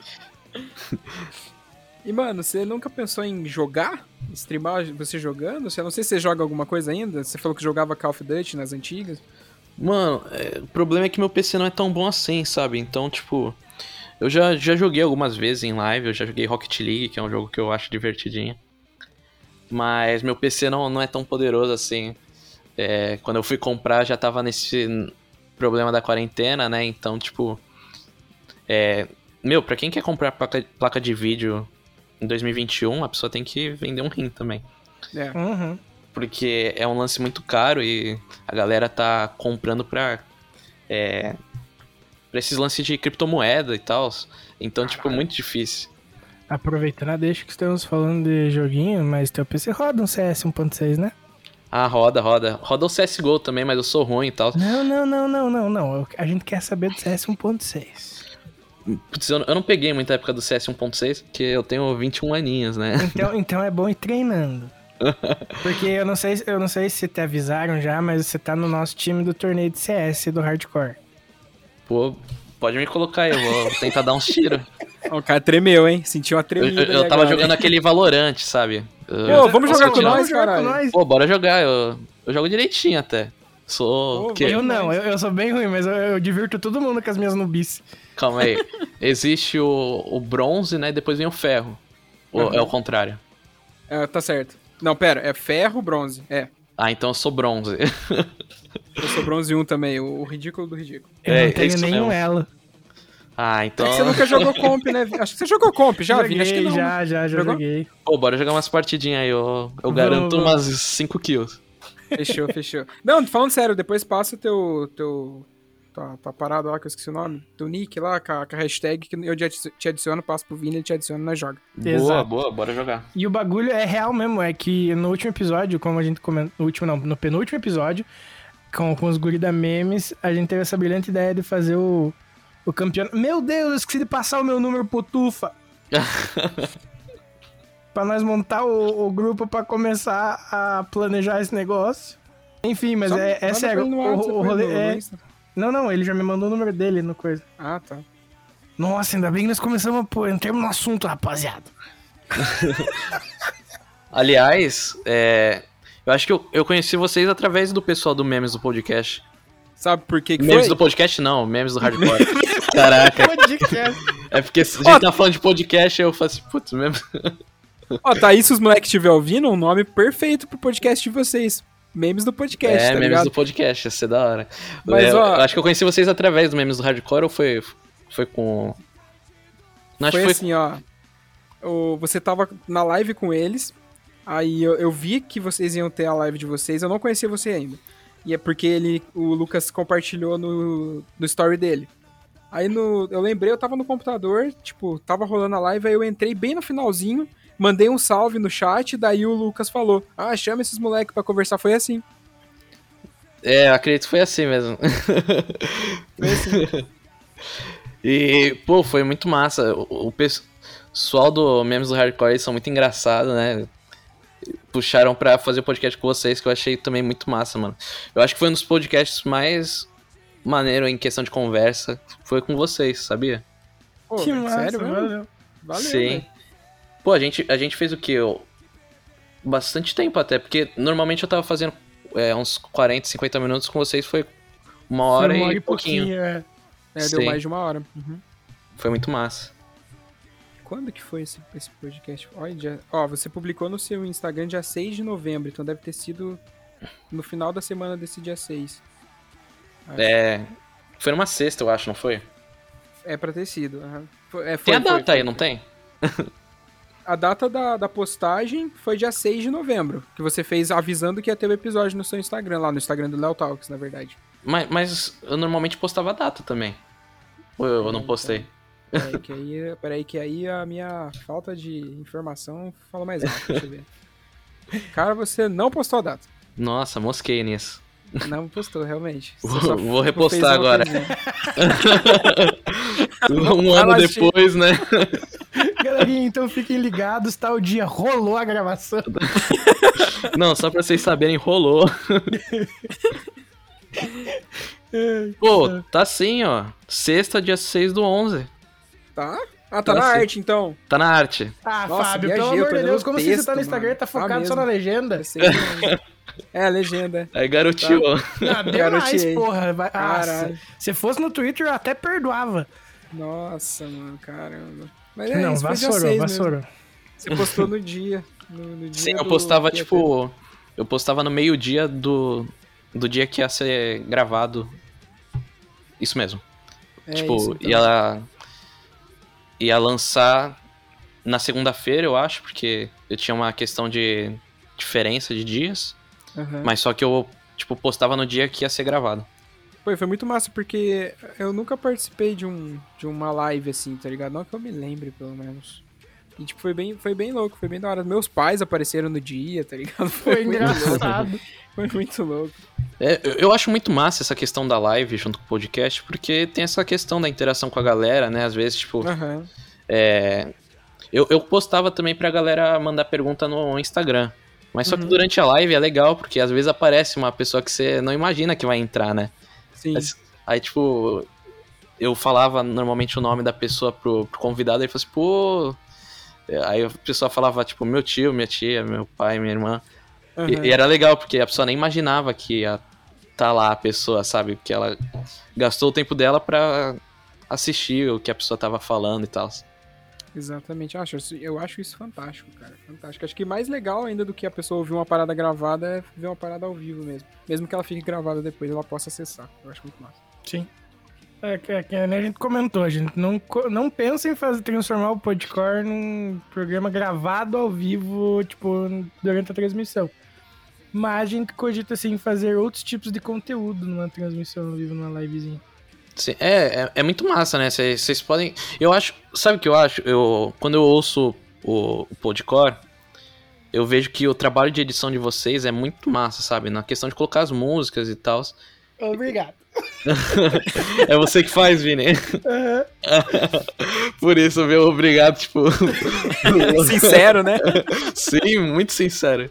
E, mano, você nunca pensou em jogar? Streamar você jogando? Você não sei se você joga alguma coisa ainda. Você falou que jogava Call of Duty nas antigas. Mano, é, o problema é que meu PC não é tão bom assim, sabe? Então, tipo, eu já, já joguei algumas vezes em live, eu já joguei Rocket League, que é um jogo que eu acho divertidinho. Mas meu PC não, não é tão poderoso assim. É, quando eu fui comprar já tava nesse problema da quarentena, né? Então, tipo. É, meu, pra quem quer comprar placa, placa de vídeo em 2021, a pessoa tem que vender um rim também. É. Uhum. Porque é um lance muito caro e a galera tá comprando pra. É, pra esses lances de criptomoeda e tal. Então, tipo, é muito difícil. Aproveitando a deixa que estamos falando de joguinho, mas teu PC roda um CS 1.6, né? Ah, roda, roda. Roda o CSGO também, mas eu sou ruim e tal. Não, não, não, não, não, não. A gente quer saber do CS 1.6. Putz, eu, eu não peguei muita época do CS 1.6, porque eu tenho 21 aninhos, né? Então, então é bom ir treinando. Porque eu não sei, eu não sei se te avisaram já, mas você tá no nosso time do torneio de CS do Hardcore. Pô, pode me colocar aí, eu vou tentar dar uns tiros. O cara tremeu, hein? Sentiu uma Eu, tremida. eu- eu aí tava agora. jogando aquele Valorant, sabe? Eu- Pô, vamos jogar com nós, caralho. nós. Pô, bora jogar. Eu, eu jogo direitinho até. Sou. Pô, o quê? Eu não, eu, eu sou bem ruim, mas eu, eu divirto todo mundo com as minhas nubices. Calma aí. Existe o, o bronze, né? Depois vem o ferro. Ou Uhum. é o contrário? É, tá certo. Não, pera, é ferro, bronze. É. Ah, então eu sou bronze. Eu sou bronze 1 também, o, ridículo do ridículo. Eu É, não é tenho nenhum mesmo. elo. ah, É então. que você nunca jogou comp, né? Acho que você jogou comp já, Vini? Acho que Joguei, não. já, já, já Jogou? joguei. Pô, bora jogar umas partidinhas aí. Eu, eu Vamos, garanto vamos. umas 5 kills. Fechou, fechou. Não, falando sério, depois passa o teu. teu tua, tua parada lá, que eu esqueci o nome. Teu nick lá, com a, com a hashtag que eu te adiciono, passo pro Vini, ele te adiciona e nós joga. Boa, Exato. boa, bora jogar. E o bagulho é real mesmo, é que no último episódio, como a gente comentou, no último não, no penúltimo episódio, com, com os guri da memes, a gente teve essa brilhante ideia de fazer o, o campeonato. Meu Deus, eu esqueci de passar o meu número pro Tufa. pra nós montar o, o grupo pra começar a planejar esse negócio. Enfim, mas Só é, é sério, o, o rolê é... Não, não, ele já me mandou o número dele no coisa. Ah, tá. Nossa, ainda bem que nós começamos, pô, entramos no assunto, rapaziada. Aliás, é, eu acho que eu, eu conheci vocês através do pessoal do Memes do Podcast. Sabe por que que memes foi? do podcast não, memes do hardcore. Caraca, é porque a gente Ó, tá falando de podcast, eu faço assim, putz, mesmo. Ó, tá aí se os moleques estiverem ouvindo, um nome perfeito pro podcast de vocês. Memes do podcast, é, tá memes ligado? do podcast, ia ser da hora. Mas, É, ó- eu acho que eu conheci vocês através do memes do hardcore ou foi, foi com. Não, foi foi assim, ó. O, você tava na live com eles, Aí eu, eu vi que vocês iam ter a live de vocês, eu não conhecia você ainda. E é porque ele, o Lucas compartilhou no, no story dele. Aí no, eu lembrei, eu tava no computador, tipo, tava rolando a live, aí eu entrei bem no finalzinho, mandei um salve no chat, daí o Lucas falou: Ah, chama esses moleques pra conversar. Foi assim. É, eu acredito que foi assim mesmo. Foi assim. E, pô, foi muito massa. O, o pessoal do Memes do Hardcore eles são muito engraçados, né? Puxaram pra fazer o podcast com vocês, que eu achei também muito massa, mano. Eu acho que foi um dos podcasts mais maneiro em questão de conversa. Foi com vocês, sabia? Pô, que massa, sério mesmo? valeu. Valeu, Sim. Pô, a gente, a gente fez o quê? Eu- Bastante tempo até, porque normalmente eu tava fazendo é, uns 40, 50 minutos com vocês, foi uma hora, Foi uma e pouquinho. é. É, deu mais de uma hora. Uhum. Foi muito massa. Quando que foi esse, esse podcast? Olha, dia- ó, você publicou no seu Instagram dia 6 de novembro, então deve ter sido no final da semana desse dia 6. Acho. É. Foi numa sexta, eu acho, não foi? É pra ter sido. Foi- é, Tem foi- a foi- data aí, não tem? A data da, da postagem foi dia 6 de novembro, que você fez avisando que ia ter o episódio no seu Instagram, lá no Instagram do Léo Talks, na verdade. Mas, mas eu normalmente postava a data também. Ou eu, eu não postei? Peraí que, aí, peraí que aí a minha falta de informação fala mais alto, deixa eu ver. Cara, você não postou a data. Nossa, mosquei nisso. Não postou, realmente. Você Vou- vou repostar agora. um ano depois, né? Galerinha, então fiquem ligados, tal dia rolou a gravação. Não, só pra vocês saberem, rolou. Pô, tá sim, ó. Sexta, dia 6 do 11. Tá? Ah, tá Tá na sim. arte, então. Tá na arte. Ah, Nossa, Fábio, viajei, pelo amor de Deus, como você tá texto, no Instagram mano. tá Ah, focado só mesmo. na legenda? É, a legenda. Aí garoteou. Não, demais, Garoteei. porra. Vai- Nossa, Caralho. se fosse no Twitter, eu até perdoava. Nossa, mano, caramba. Mas é não, isso, foi dia vassourou, 6 mesmo. vassourou. Você postou no dia. No, no dia Sim, eu postava, tipo. Eu postava no meio-dia do. Do dia que ia ser gravado. Isso mesmo. É tipo, isso, então. ia. Ia lançar na segunda-feira, eu acho, porque eu tinha uma questão de diferença de dias. Aham. Mas só que eu, tipo, postava no dia que ia ser gravado. Pô, foi muito massa, porque eu nunca participei de, um, de uma live assim, tá ligado? Não que eu me lembre, pelo menos. E, tipo, foi bem, foi bem louco, foi bem da hora. Meus pais apareceram no dia, tá ligado? Foi louco. engraçado. Foi muito louco. É, eu- acho muito massa essa questão da live junto com o podcast, porque tem essa questão da interação com a galera, né? Às vezes, tipo, Aham. é, eu, eu postava também pra galera mandar pergunta no Instagram. Mas só que Uhum. durante a live é legal, porque às vezes aparece uma pessoa que você não imagina que vai entrar, né? Sim. Aí, tipo, eu falava normalmente o nome da pessoa pro, pro convidado, e ele falou assim, pô. Aí a pessoa falava, tipo, meu tio, minha tia, meu pai, minha irmã. E- Aham. E, era legal, porque a pessoa nem imaginava que ia tá lá a pessoa, sabe? Porque ela gastou o tempo dela pra assistir o que a pessoa tava falando e tal. Exatamente. Acho, isso- eu acho isso fantástico, cara. Fantástico. Acho que mais legal ainda do que a pessoa ouvir uma parada gravada é ver uma parada ao vivo mesmo. Mesmo que ela fique gravada depois, ela possa acessar. Eu acho muito massa. Sim. É que, é que a gente comentou, a gente não, não pensa em fazer, transformar o Podcore num programa gravado ao vivo, tipo, durante a transmissão. Mas a gente cogita, assim, fazer outros tipos de conteúdo numa transmissão ao vivo, numa livezinha. Sim, é, é, é muito massa, né? Vocês podem. Eu acho. Sabe o que eu acho? Eu, quando eu ouço o, o Podcore, eu vejo que o trabalho de edição de vocês é muito massa, sabe? Na questão de colocar as músicas e tal. Obrigado. É você que faz, Vini. Por isso, meu obrigado, tipo. Sincero, né? Sim, muito sincero.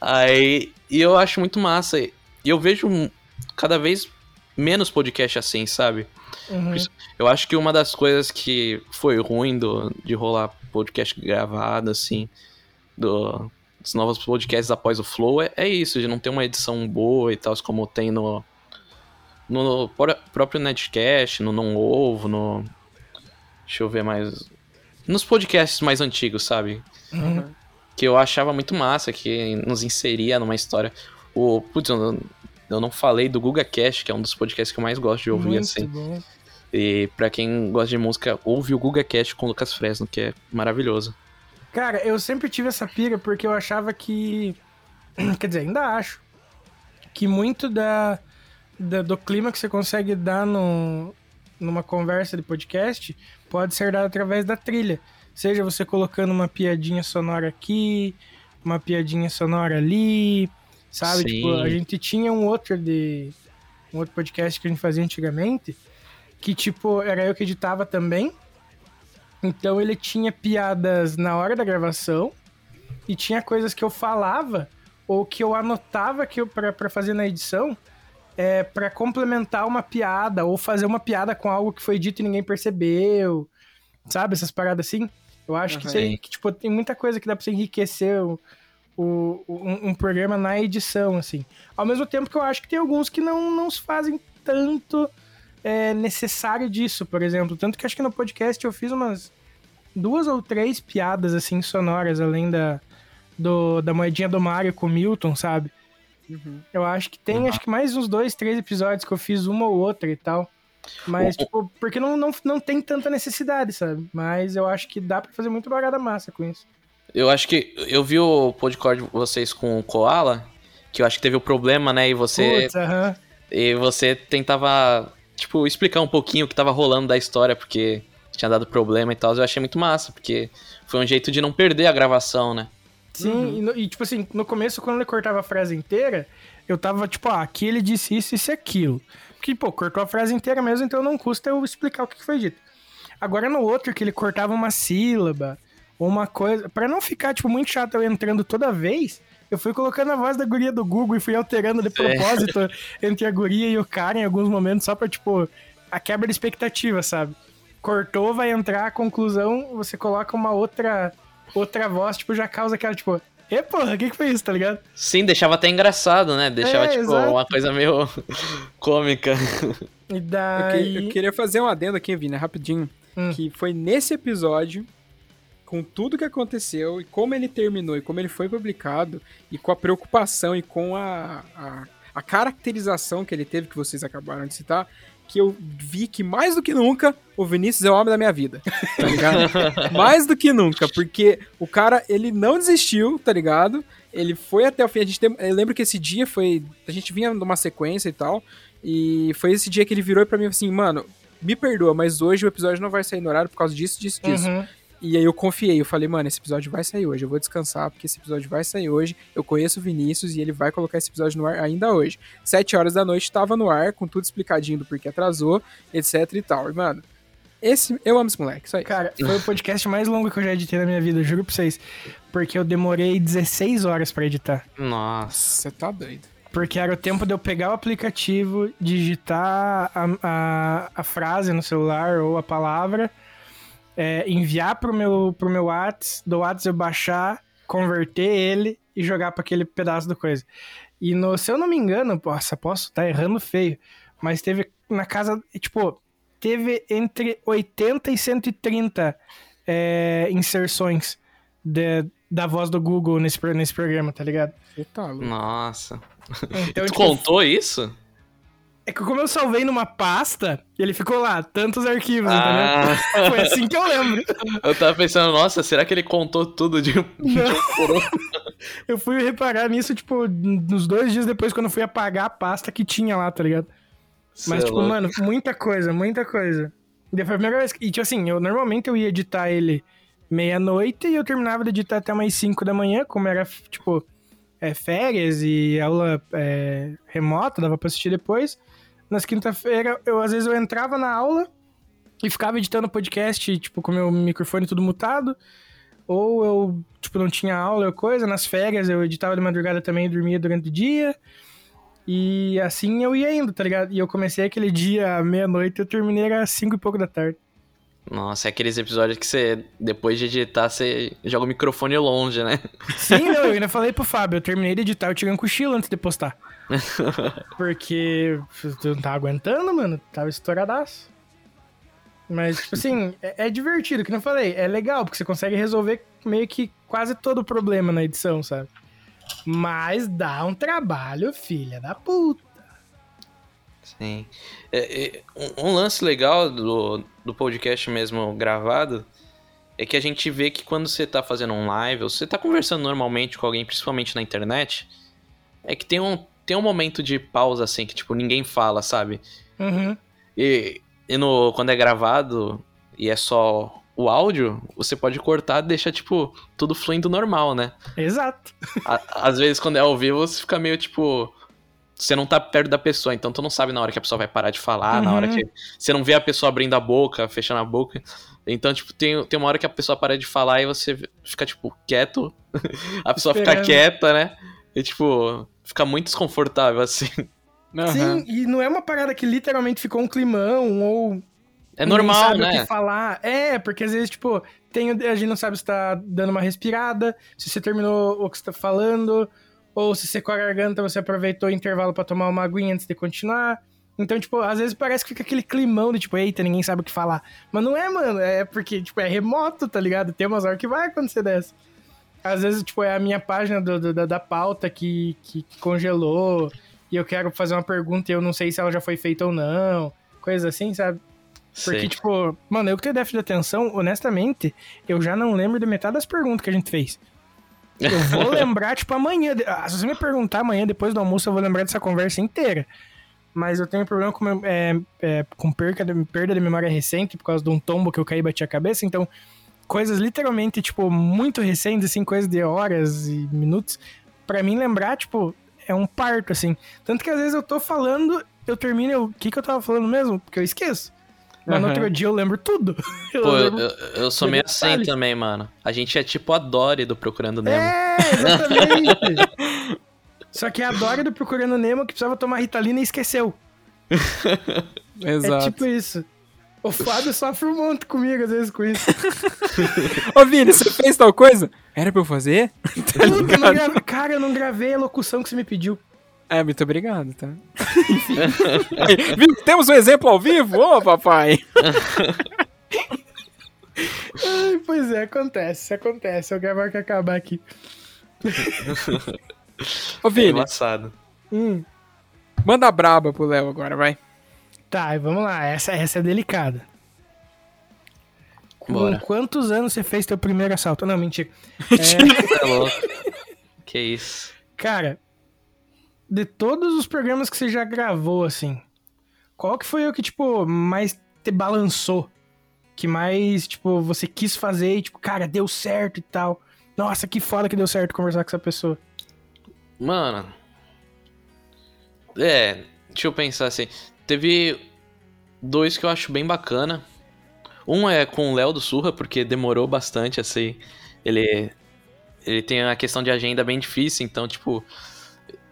Aí, e eu acho muito massa. E eu vejo cada vez menos podcast assim, sabe? Uhum. Eu acho que uma das coisas que foi ruim do, de rolar podcast gravado, assim, do, dos novos podcasts após o Flow, é, é isso, de não ter uma edição boa e tal, como tem no, no pró- próprio Netcast, no Não Ovo, no. Deixa eu ver mais. Nos podcasts mais antigos, sabe? Uhum. que eu achava muito massa, que nos inseria numa história. O, putz, eu não, falei do Guga Cash, que é um dos podcasts que eu mais gosto de ouvir, Muito assim. bom. E pra quem gosta de música, ouve o Guga Cash com o Lucas Fresno, que é maravilhoso. Cara, eu sempre tive essa pira porque eu achava que. Quer dizer, ainda acho. Que muito da, da- do clima que você consegue dar no, numa conversa de podcast pode ser dado através da trilha. Seja você colocando uma piadinha sonora aqui, uma piadinha sonora ali, sabe? Tipo, a gente tinha um outro de. Um outro podcast que a gente fazia antigamente, que tipo, era eu que editava também. Então ele tinha piadas na hora da gravação e tinha coisas que eu falava ou que eu anotava que eu pra, pra fazer na edição é para complementar uma piada ou fazer uma piada com algo que foi dito e ninguém percebeu. Sabe essas paradas assim? Eu acho que, Aham. tem, que tipo, tem muita coisa que dá pra você enriquecer o, o- um, um programa na edição, assim. Ao mesmo tempo que eu acho que tem alguns que não, não se fazem tanto é, necessário disso, por exemplo. Tanto que acho que no podcast eu fiz umas duas ou três piadas, assim, sonoras, além da, do, da moedinha do Mario com o Milton, sabe? Eu acho que tem, acho que mais uns dois, três episódios que eu fiz uma ou outra e tal. Mas, O- tipo, porque não, não, não tem tanta necessidade, sabe? Mas eu acho que dá pra fazer muito bagada massa com isso. Eu acho que. Eu vi o podcast de vocês com o Koala, que eu acho que teve o problema, né? E você. Putz. E você tentava, tipo, explicar um pouquinho o que tava rolando da história, porque tinha dado problema e tal. Eu achei muito massa, porque foi um jeito de não perder a gravação, né? Sim, e, no- e, tipo assim, no começo, quando ele cortava a frase inteira, eu tava tipo, ah, aqui ele disse isso, isso e aquilo. Porque, pô, cortou a frase inteira mesmo, então não custa eu explicar o que foi dito. Agora no outro, que ele cortava uma sílaba, uma coisa. Pra não ficar, tipo, muito chato eu entrando toda vez, eu fui colocando a voz da guria do Google e fui alterando de propósito entre a guria e o cara em alguns momentos, só pra, tipo, a quebra de expectativa, sabe? Cortou, vai entrar a conclusão, você coloca uma outra outra voz, tipo, já causa aquela, tipo, e porra, o que que foi isso, tá ligado? Sim, deixava até engraçado, né? Deixava, É, tipo, exato. uma coisa meio cômica. E Eu, que- daí... eu queria fazer um adendo aqui, Vini, rapidinho. Hum. Que foi nesse episódio, com tudo que aconteceu e como ele terminou e como ele foi publicado, e com a preocupação e com a, a, a caracterização que ele teve, que vocês acabaram de citar, que eu vi que mais do que nunca o Vinícius é o homem da minha vida, tá ligado? mais do que nunca, porque o cara, ele não desistiu, tá ligado? Ele foi até o fim. A gente tem, eu lembro que esse dia foi. A gente vinha numa sequência e tal. E foi esse dia que ele virou pra mim assim, mano, me perdoa, mas hoje o episódio não vai sair no horário por causa disso, disso, disso. Uhum. E aí eu confiei, eu falei, mano, esse episódio vai sair hoje, eu vou descansar, porque esse episódio vai sair hoje. Eu conheço o Vinícius e ele vai colocar esse episódio no ar ainda hoje. Sete horas da noite tava no ar, com tudo explicadinho do porquê atrasou, etc e tal. E, mano, esse. Eu amo esse moleque, só isso. Cara, foi o podcast mais longo que eu já editei na minha vida, eu juro pra vocês. Porque eu demorei 16 horas pra editar. Nossa. Você tá doido. Porque era o tempo de eu pegar o aplicativo, digitar a, a, a frase no celular ou a palavra, é, enviar pro meu, pro meu Whats, do Whats eu baixar, converter ele e jogar pra aquele pedaço do coisa. E no, se eu não me engano, nossa, posso estar errando feio, mas teve na casa, tipo, teve entre 80 e 130 é, inserções de- da voz do Google nesse, nesse programa, tá ligado? Tá louco. Nossa. Então, tu tipo, contou isso? É que como eu salvei numa pasta, ele ficou lá, tantos arquivos, Ah, entendeu? Foi assim que eu lembro. eu tava pensando, nossa, será que ele contou tudo de um de? Eu fui reparar nisso, tipo, nos dois dias depois, quando eu fui apagar a pasta que tinha lá, tá ligado? Mas, é tipo, louco. mano, muita coisa, muita coisa. E foi a primeira vez que... E, tipo assim, eu normalmente eu ia editar ele meia-noite e eu terminava de editar até mais 5 da manhã, como era, tipo, é, férias e aula é, remota, dava pra assistir depois. Nas quinta-feira, eu às vezes eu entrava na aula e ficava editando o podcast, tipo, com meu microfone tudo mutado. Ou eu, tipo, não tinha aula ou coisa. Nas férias eu editava de madrugada também e dormia durante o dia. E assim eu ia indo, tá ligado? E eu comecei aquele dia à meia-noite e eu terminei às cinco e pouco da tarde. Nossa, é aqueles episódios que você, depois de editar, você joga o microfone longe, né? Sim, não, eu ainda falei pro Fábio, eu terminei de editar, eu tirei um cochilo antes de postar. Porque eu não tava aguentando, mano, tava estouradaço. Mas, tipo assim, é, é divertido, que não falei, é legal, porque você consegue resolver meio que quase todo o problema na edição, sabe? Mas dá um trabalho, filha da puta. Sim. É, é, um, um lance legal do, do podcast mesmo gravado é que a gente vê que quando você tá fazendo um live, ou você tá conversando normalmente com alguém, principalmente na internet, é que tem um, tem um momento de pausa, assim, que, tipo, ninguém fala, sabe? Uhum. E, e no, quando é gravado e é só o áudio, você pode cortar e deixar, tipo, tudo fluindo normal, né? Exato. Às vezes, quando é ao vivo, você fica meio, tipo... Você não tá perto da pessoa, então tu não sabe na hora que a pessoa vai parar de falar, na hora Uhum. que... Você não vê a pessoa abrindo a boca, fechando a boca. Então, tipo, tem, tem uma hora que a pessoa para de falar e você fica, tipo, quieto. a pessoa fica Esperando. quieta, né? E, tipo, fica muito desconfortável, assim. Aham. Sim, e não é uma parada que literalmente ficou um climão ou É normal, sabe o né? que falar. É, porque às vezes, tipo, tem, a gente não sabe se tá dando uma respirada, se você terminou o que você tá falando, ou se você com a garganta você aproveitou o intervalo pra tomar uma aguinha antes de continuar. Então, tipo, às vezes parece que fica aquele climão de tipo, eita, ninguém sabe o que falar. Mas não é, mano, é porque, tipo, é remoto, tá ligado? Tem umas horas que vai acontecer dessa. Às vezes, tipo, é a minha página do- do- da, da pauta que, que, que congelou, e eu quero fazer uma pergunta e eu não sei se ela já foi feita ou não. Coisa assim, sabe? Porque, Sei. tipo, mano, eu que tenho déficit de atenção, honestamente, eu já não lembro de metade das perguntas que a gente fez. Eu vou lembrar, tipo, amanhã. ah, Se você me perguntar amanhã, depois do almoço, eu vou lembrar dessa conversa inteira. Mas eu tenho problema com, é, é, com perca de, perda de memória recente por causa de um tombo que eu caí e bati a cabeça. Então, coisas literalmente, tipo, muito recentes, assim, coisas de horas e minutos. Pra mim, lembrar, tipo, é um parto, assim. Tanto que às vezes eu tô falando, eu termino, eu, o que que eu tava falando mesmo? Porque eu esqueço. Mas no Aham. outro dia eu lembro tudo. Eu Pô, eu, lembro- eu- eu sou meio assim também, mano. A gente é tipo a Dory do Procurando Nemo. É, exatamente. Só que a Dora do Procurando Nemo que precisava tomar Ritalina e esqueceu. Exato. É tipo isso. O Fábio sofre um monte comigo, às vezes, com isso. Ô, Vini, você fez tal coisa? Era pra eu fazer? tá eu não grave- Cara, eu não gravei a locução que você me pediu. É, muito obrigado, tá? Enfim. Aí, Vini, temos um exemplo ao vivo? Ô, papai! Ai, pois é, acontece, acontece. Eu gravar que acabar aqui. Ô, É Vini, engraçado. Hum. manda braba pro Léo agora, vai. Tá, e vamos lá. Essa, essa é delicada. Com Bora. quantos anos você fez teu primeiro assalto? Não, mentira. É louco. que isso. Cara, de todos os programas que você já gravou, assim, qual que foi o que, tipo, mais te balançou? Que mais, tipo, você quis fazer e, tipo, cara, deu certo e tal. Nossa, que foda que deu certo conversar com essa pessoa. Mano. É, deixa eu pensar assim. Teve dois que eu acho bem bacana. Um é com o Léo do Surra, porque demorou bastante, assim. Ele. Ele tem a questão de agenda bem difícil, então, tipo.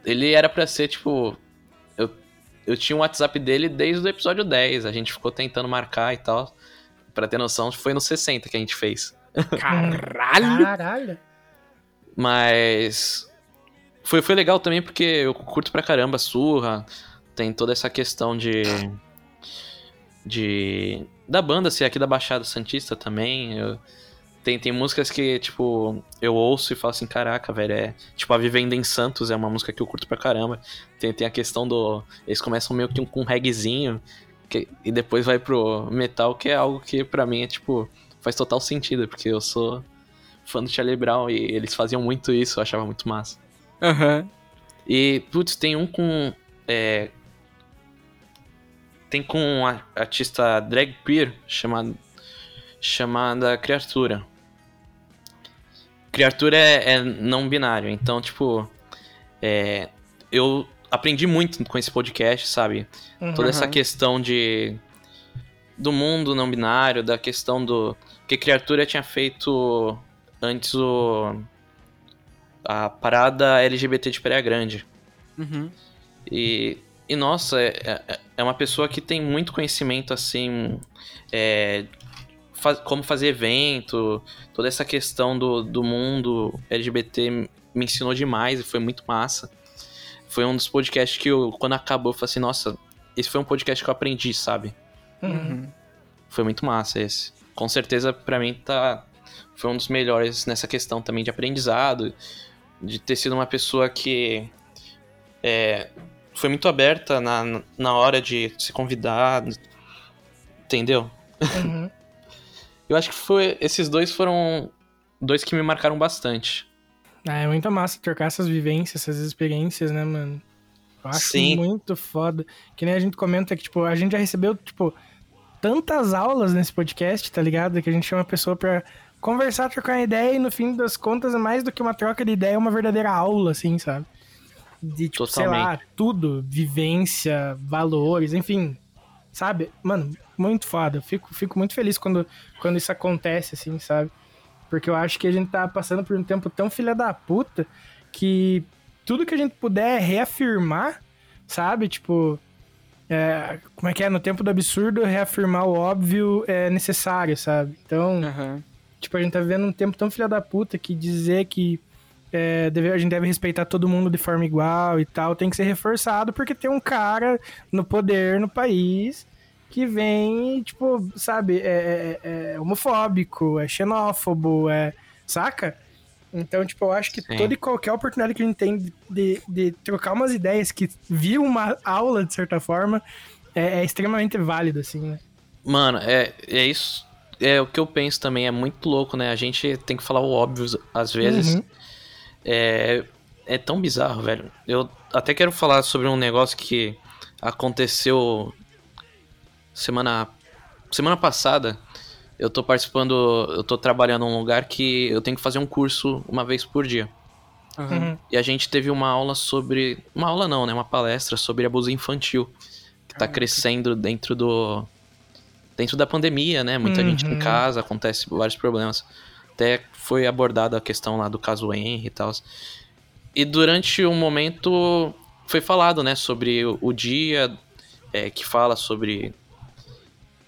Ele era pra ser, tipo. Eu, eu tinha o WhatsApp dele desde o episódio 10. A gente ficou tentando marcar e tal. Pra ter noção, foi no 60 que a gente fez. Caralho! Caralho. Mas foi, foi legal também porque eu curto pra caramba a surra. Tem toda essa questão de. de. da banda ser aqui da Baixada Santista também. Eu- tem, tem músicas que, tipo, eu ouço e falo assim, caraca, velho, é. Tipo, a Vivenda em Santos é uma música que eu curto pra caramba. Tem, tem a questão do. Eles começam meio que com um reggaezinho. que- e depois vai pro metal, que é algo que pra mim é, tipo, faz total sentido, porque eu sou fã do Charlie Brown e eles faziam muito isso, eu achava muito massa. Aham. E, putz, tem um com. é, tem com a artista drag queer chamada, chamada Criatura. Criatura é, é não binário, então, tipo. é, eu aprendi muito com esse podcast, sabe? Uhum. toda essa questão de do mundo não binário, da questão do que criatura tinha feito antes o a parada LGBT de Praia Grande. Uhum. E, e nossa, é, é- é uma pessoa que tem muito conhecimento assim, é, faz- como fazer evento, toda essa questão do, do mundo LGBT me ensinou demais e foi muito massa. Foi um dos podcasts que eu, quando acabou, eu falei assim, nossa, esse foi um podcast que eu aprendi, sabe? Uhum. Foi muito massa esse. Com certeza, pra mim, tá. Foi um dos melhores nessa questão também de aprendizado. De ter sido uma pessoa que. é, foi muito aberta na, na hora de se convidar. Entendeu? Uhum. Eu acho que foi. Esses dois foram dois que me marcaram bastante. Ah, é muito massa trocar essas vivências, essas experiências, né, mano? Eu acho Sim. muito foda. Que nem a gente comenta que, tipo, a gente já recebeu, tipo, tantas aulas nesse podcast, tá ligado? Que a gente chama a pessoa pra conversar, trocar uma ideia e no fim das contas, mais do que uma troca de ideia, é uma verdadeira aula, assim, sabe? De, tipo, sei lá, tudo, vivência, valores, enfim, sabe? Mano, muito foda. Eu fico, fico muito feliz quando, quando isso acontece, assim, sabe? Porque eu acho que a gente tá passando por um tempo tão filha da puta que tudo que a gente puder reafirmar, sabe? Tipo, é, como é que é? No tempo do absurdo, reafirmar o óbvio é necessário, sabe? Então, Aham. tipo, a gente tá vivendo um tempo tão filha da puta que dizer que é, deve- a gente deve respeitar todo mundo de forma igual e tal tem que ser reforçado porque tem um cara no poder no país que vem, tipo, sabe, é, é- é homofóbico, é xenófobo, é. Saca? Então, tipo, eu acho que Sim. toda e qualquer oportunidade que a gente tem de, de- de trocar umas ideias que vira uma aula, de certa forma, é, é extremamente válido, assim, né? Mano, é, é isso. É o que eu penso também, é muito louco, né? A gente tem que falar o óbvio às vezes. Uhum. É, é tão bizarro, velho. Eu até quero falar sobre um negócio que aconteceu semana semana passada. Eu tô participando, eu tô trabalhando num lugar que eu tenho que fazer um curso uma vez por dia. Uhum. E a gente teve uma aula sobre, uma aula não, né, uma palestra sobre abuso infantil, que tá crescendo dentro do dentro da pandemia, né? Muita gente em Uhum. casa, acontece vários problemas. Até foi abordada a questão lá do caso Henry e tal. E durante um momento foi falado, né, sobre o, dia é, que fala sobre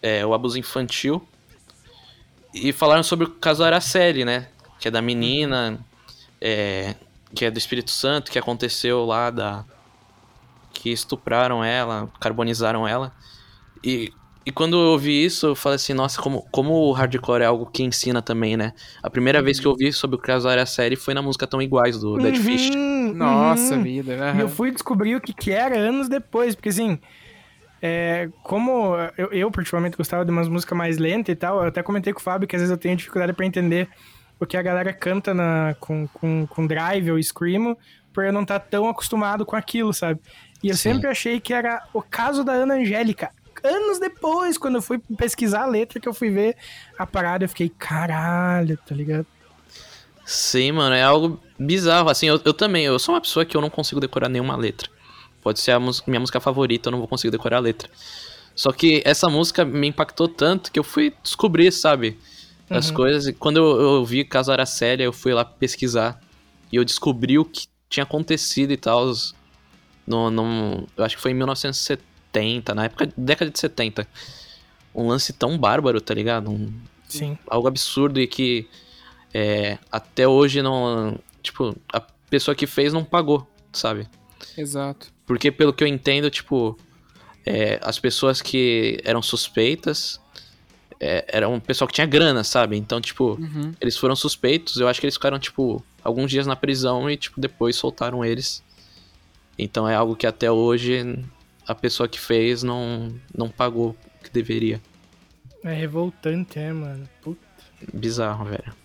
é, o abuso infantil. E falaram sobre o caso Araceli, né? Que é da menina, é, que é do Espírito Santo, que aconteceu lá da. Que estupraram ela, carbonizaram ela. E, e quando eu ouvi isso, eu falei assim, nossa, como, como o hardcore é algo que ensina também, né? A primeira vez que eu ouvi sobre o caso Araceli foi na música Tão Iguais, do Dead Fish. Uhum, Nossa uhum. vida, E aham. eu fui descobrir o que, que era anos depois, porque assim, é, como eu, eu particularmente gostava de umas músicas mais lentas e tal, eu até comentei com o Fábio que às vezes eu tenho dificuldade pra entender o que a galera canta na, com, com, com drive ou screamo, por eu não estar tão acostumado com aquilo, sabe? E eu Sim. sempre achei que era o caso da Ana Angélica. Anos depois, quando eu fui pesquisar a letra, que eu fui ver a parada, eu fiquei, caralho, tá ligado? Sim, mano, é algo bizarro. Assim, eu, eu também, eu sou uma pessoa que eu não consigo decorar nenhuma letra. Pode ser a minha música favorita, eu não vou conseguir decorar a letra. Só que essa música me impactou tanto que eu fui descobrir, sabe? As Uhum. coisas. E quando eu, eu vi caso era séria, eu fui lá pesquisar. E eu descobri o que tinha acontecido e tal. No, no, eu acho que foi em 1970, na época, década de 70. Um lance tão bárbaro, tá ligado? Um, Sim. algo absurdo e que é, até hoje não. Tipo, a pessoa que fez não pagou, sabe? Exato. Porque pelo que eu entendo, tipo, é, as pessoas que eram suspeitas é, eram um pessoal que tinha grana, sabe? Então, tipo, Uhum. eles foram suspeitos, eu acho que eles ficaram, tipo, alguns dias na prisão e, tipo, depois soltaram eles. Então é algo que até hoje a pessoa que fez não, não pagou o que deveria. É revoltante, é, mano. Puta. Bizarro, velho.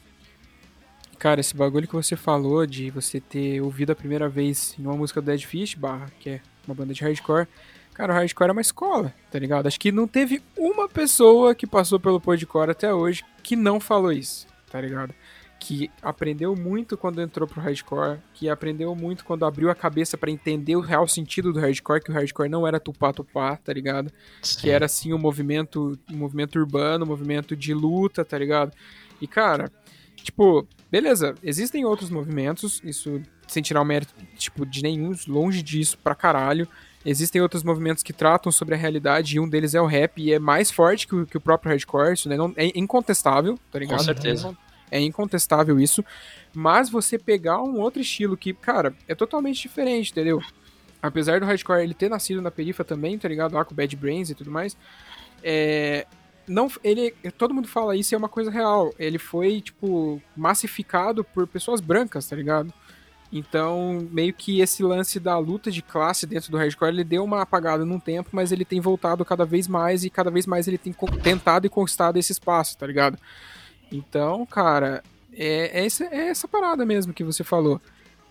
Cara, esse bagulho que você falou de você ter ouvido a primeira vez em uma música do Dead Fish, barra, que é uma banda de hardcore. Cara, o hardcore é uma escola, tá ligado? Acho que não teve uma pessoa que passou pelo podcore até hoje que não falou isso, tá ligado? Que aprendeu muito quando entrou pro hardcore, que aprendeu muito quando abriu a cabeça pra entender o real sentido do hardcore, que o hardcore não era tupá-tupá, tá ligado? que era assim um movimento, um movimento urbano, um movimento de luta, tá ligado? E cara, tipo, beleza, existem outros movimentos, isso sem tirar o mérito, tipo, de nenhum, longe disso pra caralho. Existem outros movimentos que tratam sobre a realidade e um deles é o rap e é mais forte que o, que o próprio hardcore, isso né? não, é incontestável, tá ligado? certeza. É incontestável isso. Mas você pegar um outro estilo que, cara, é totalmente diferente, entendeu? Apesar do hardcore ele ter nascido na perifa também, tá ligado? Lá com Bad Brains e tudo mais. É. Não, ele, todo mundo fala isso é uma coisa real. Ele foi, tipo, massificado por pessoas brancas, tá ligado? Então, meio que esse lance da luta de classe dentro do hardcore, ele deu uma apagada num tempo, mas ele tem voltado cada vez mais e cada vez mais ele tem tentado e conquistado esse espaço, tá ligado? Então, cara, é, é, essa, é essa parada mesmo que você falou.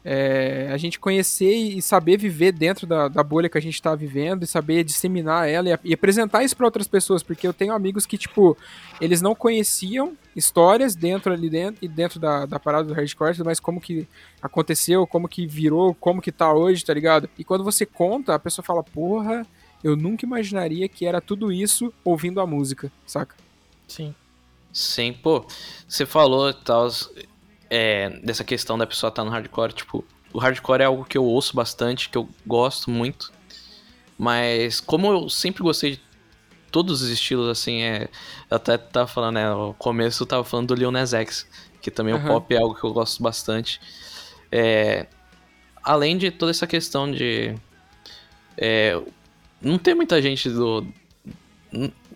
É, a gente conhecer e saber viver dentro da, da bolha que a gente tá vivendo e saber disseminar ela e, e apresentar isso para outras pessoas, porque eu tenho amigos que, tipo, eles não conheciam histórias dentro ali dentro e dentro da, da parada do hardcore, mas como que aconteceu, como que virou, como que tá hoje, tá ligado? E quando você conta, a pessoa fala, porra, eu nunca imaginaria que era tudo isso ouvindo a música, saca? Sim. Sim, pô, você falou tal, é, dessa questão da pessoa estar no hardcore, tipo, o hardcore é algo que eu ouço bastante, que eu gosto muito, mas como eu sempre gostei de todos os estilos, assim, é, eu até tava falando, né, no começo eu tava falando do Lil Nas X, que também o Aham. pop é algo que eu gosto bastante, é, além de toda essa questão de, é, não tem muita gente do,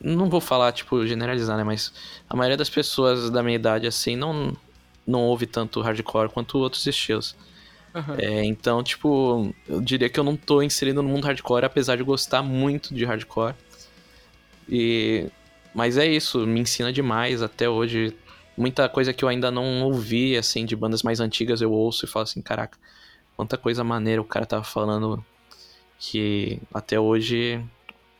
não vou falar, tipo, generalizar, né? Mas a maioria das pessoas da minha idade, assim, não, não ouve tanto hardcore quanto outros estilos. Aham. É, então, tipo, eu diria que eu não tô inserido no mundo hardcore, apesar de gostar muito de hardcore. E... Mas é isso, me ensina demais até hoje. Muita coisa que eu ainda não ouvi, assim, de bandas mais antigas eu ouço e falo assim, caraca, quanta coisa maneira o cara tava falando que até hoje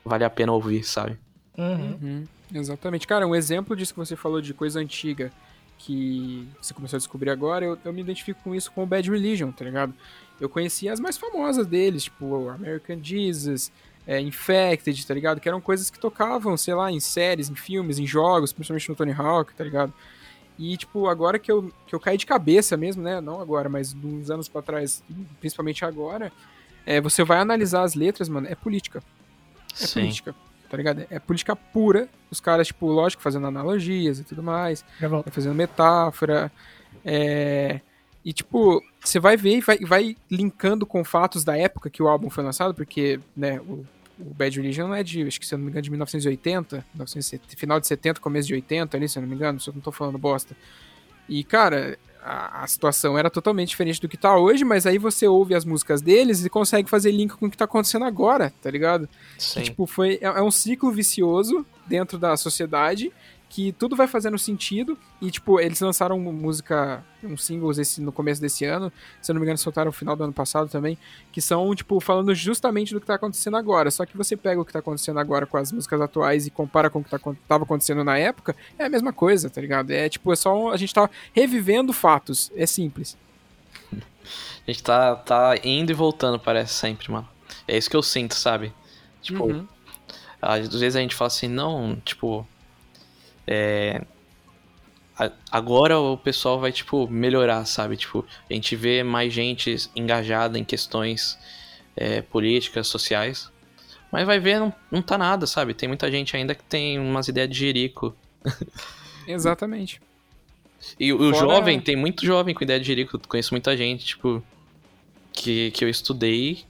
vale a pena ouvir, sabe? Uhum. Uhum, exatamente. Cara, um exemplo disso que você falou de coisa antiga que você começou a descobrir agora, eu, eu me identifico com isso com o Bad Religion, tá ligado? Eu conhecia as mais famosas deles, tipo o American Jesus, é, Infected, tá ligado? Que eram coisas que tocavam, sei lá, em séries, em filmes, em jogos, principalmente no Tony Hawk, tá ligado? E, tipo, agora que eu, que eu caí de cabeça mesmo, né? Não agora, mas uns anos pra trás, principalmente agora, é, você vai analisar as letras, mano, é política. É Sim. política, tá ligado? É política pura. Os caras, tipo, lógico, fazendo analogias e tudo mais, vai fazendo metáfora. É... E, tipo, você vai ver e vai, vai linkando com fatos da época que o álbum foi lançado, porque, né, o, o Bad Religion é de, acho que se eu não me engano, de 1980, 1970, final de 70, começo de 80 ali, se eu não me engano, se eu não tô falando bosta. E, cara, a, a situação era totalmente diferente do que tá hoje, mas aí você ouve as músicas deles e consegue fazer link com o que tá acontecendo agora, tá ligado? Sim. Que, tipo, foi, é, é um ciclo vicioso dentro da sociedade que tudo vai fazendo sentido e, tipo, eles lançaram música, uns singles esse, no começo desse ano, se eu não me engano soltaram no final do ano passado também, que são, tipo, falando justamente do que tá acontecendo agora, só que você pega o que tá acontecendo agora com as músicas atuais e compara com o que tá, tava acontecendo na época, é a mesma coisa, tá ligado? É, tipo, é só, um- a gente tá revivendo fatos, é simples. A gente tá, tá indo e voltando, parece sempre, mano. É isso que eu sinto, sabe? Tipo, Uhum. às vezes a gente fala assim, não, tipo. É. Agora o pessoal vai, tipo, melhorar, sabe? Tipo, a gente vê mais gente engajada em questões é, políticas, sociais. Mas vai ver, não, não tá nada, sabe? Tem muita gente ainda que tem umas ideias de jerico. Exatamente. E o o Fora- jovem, tem muito jovem com ideia de jerico. Conheço muita gente, tipo, que, que eu estudei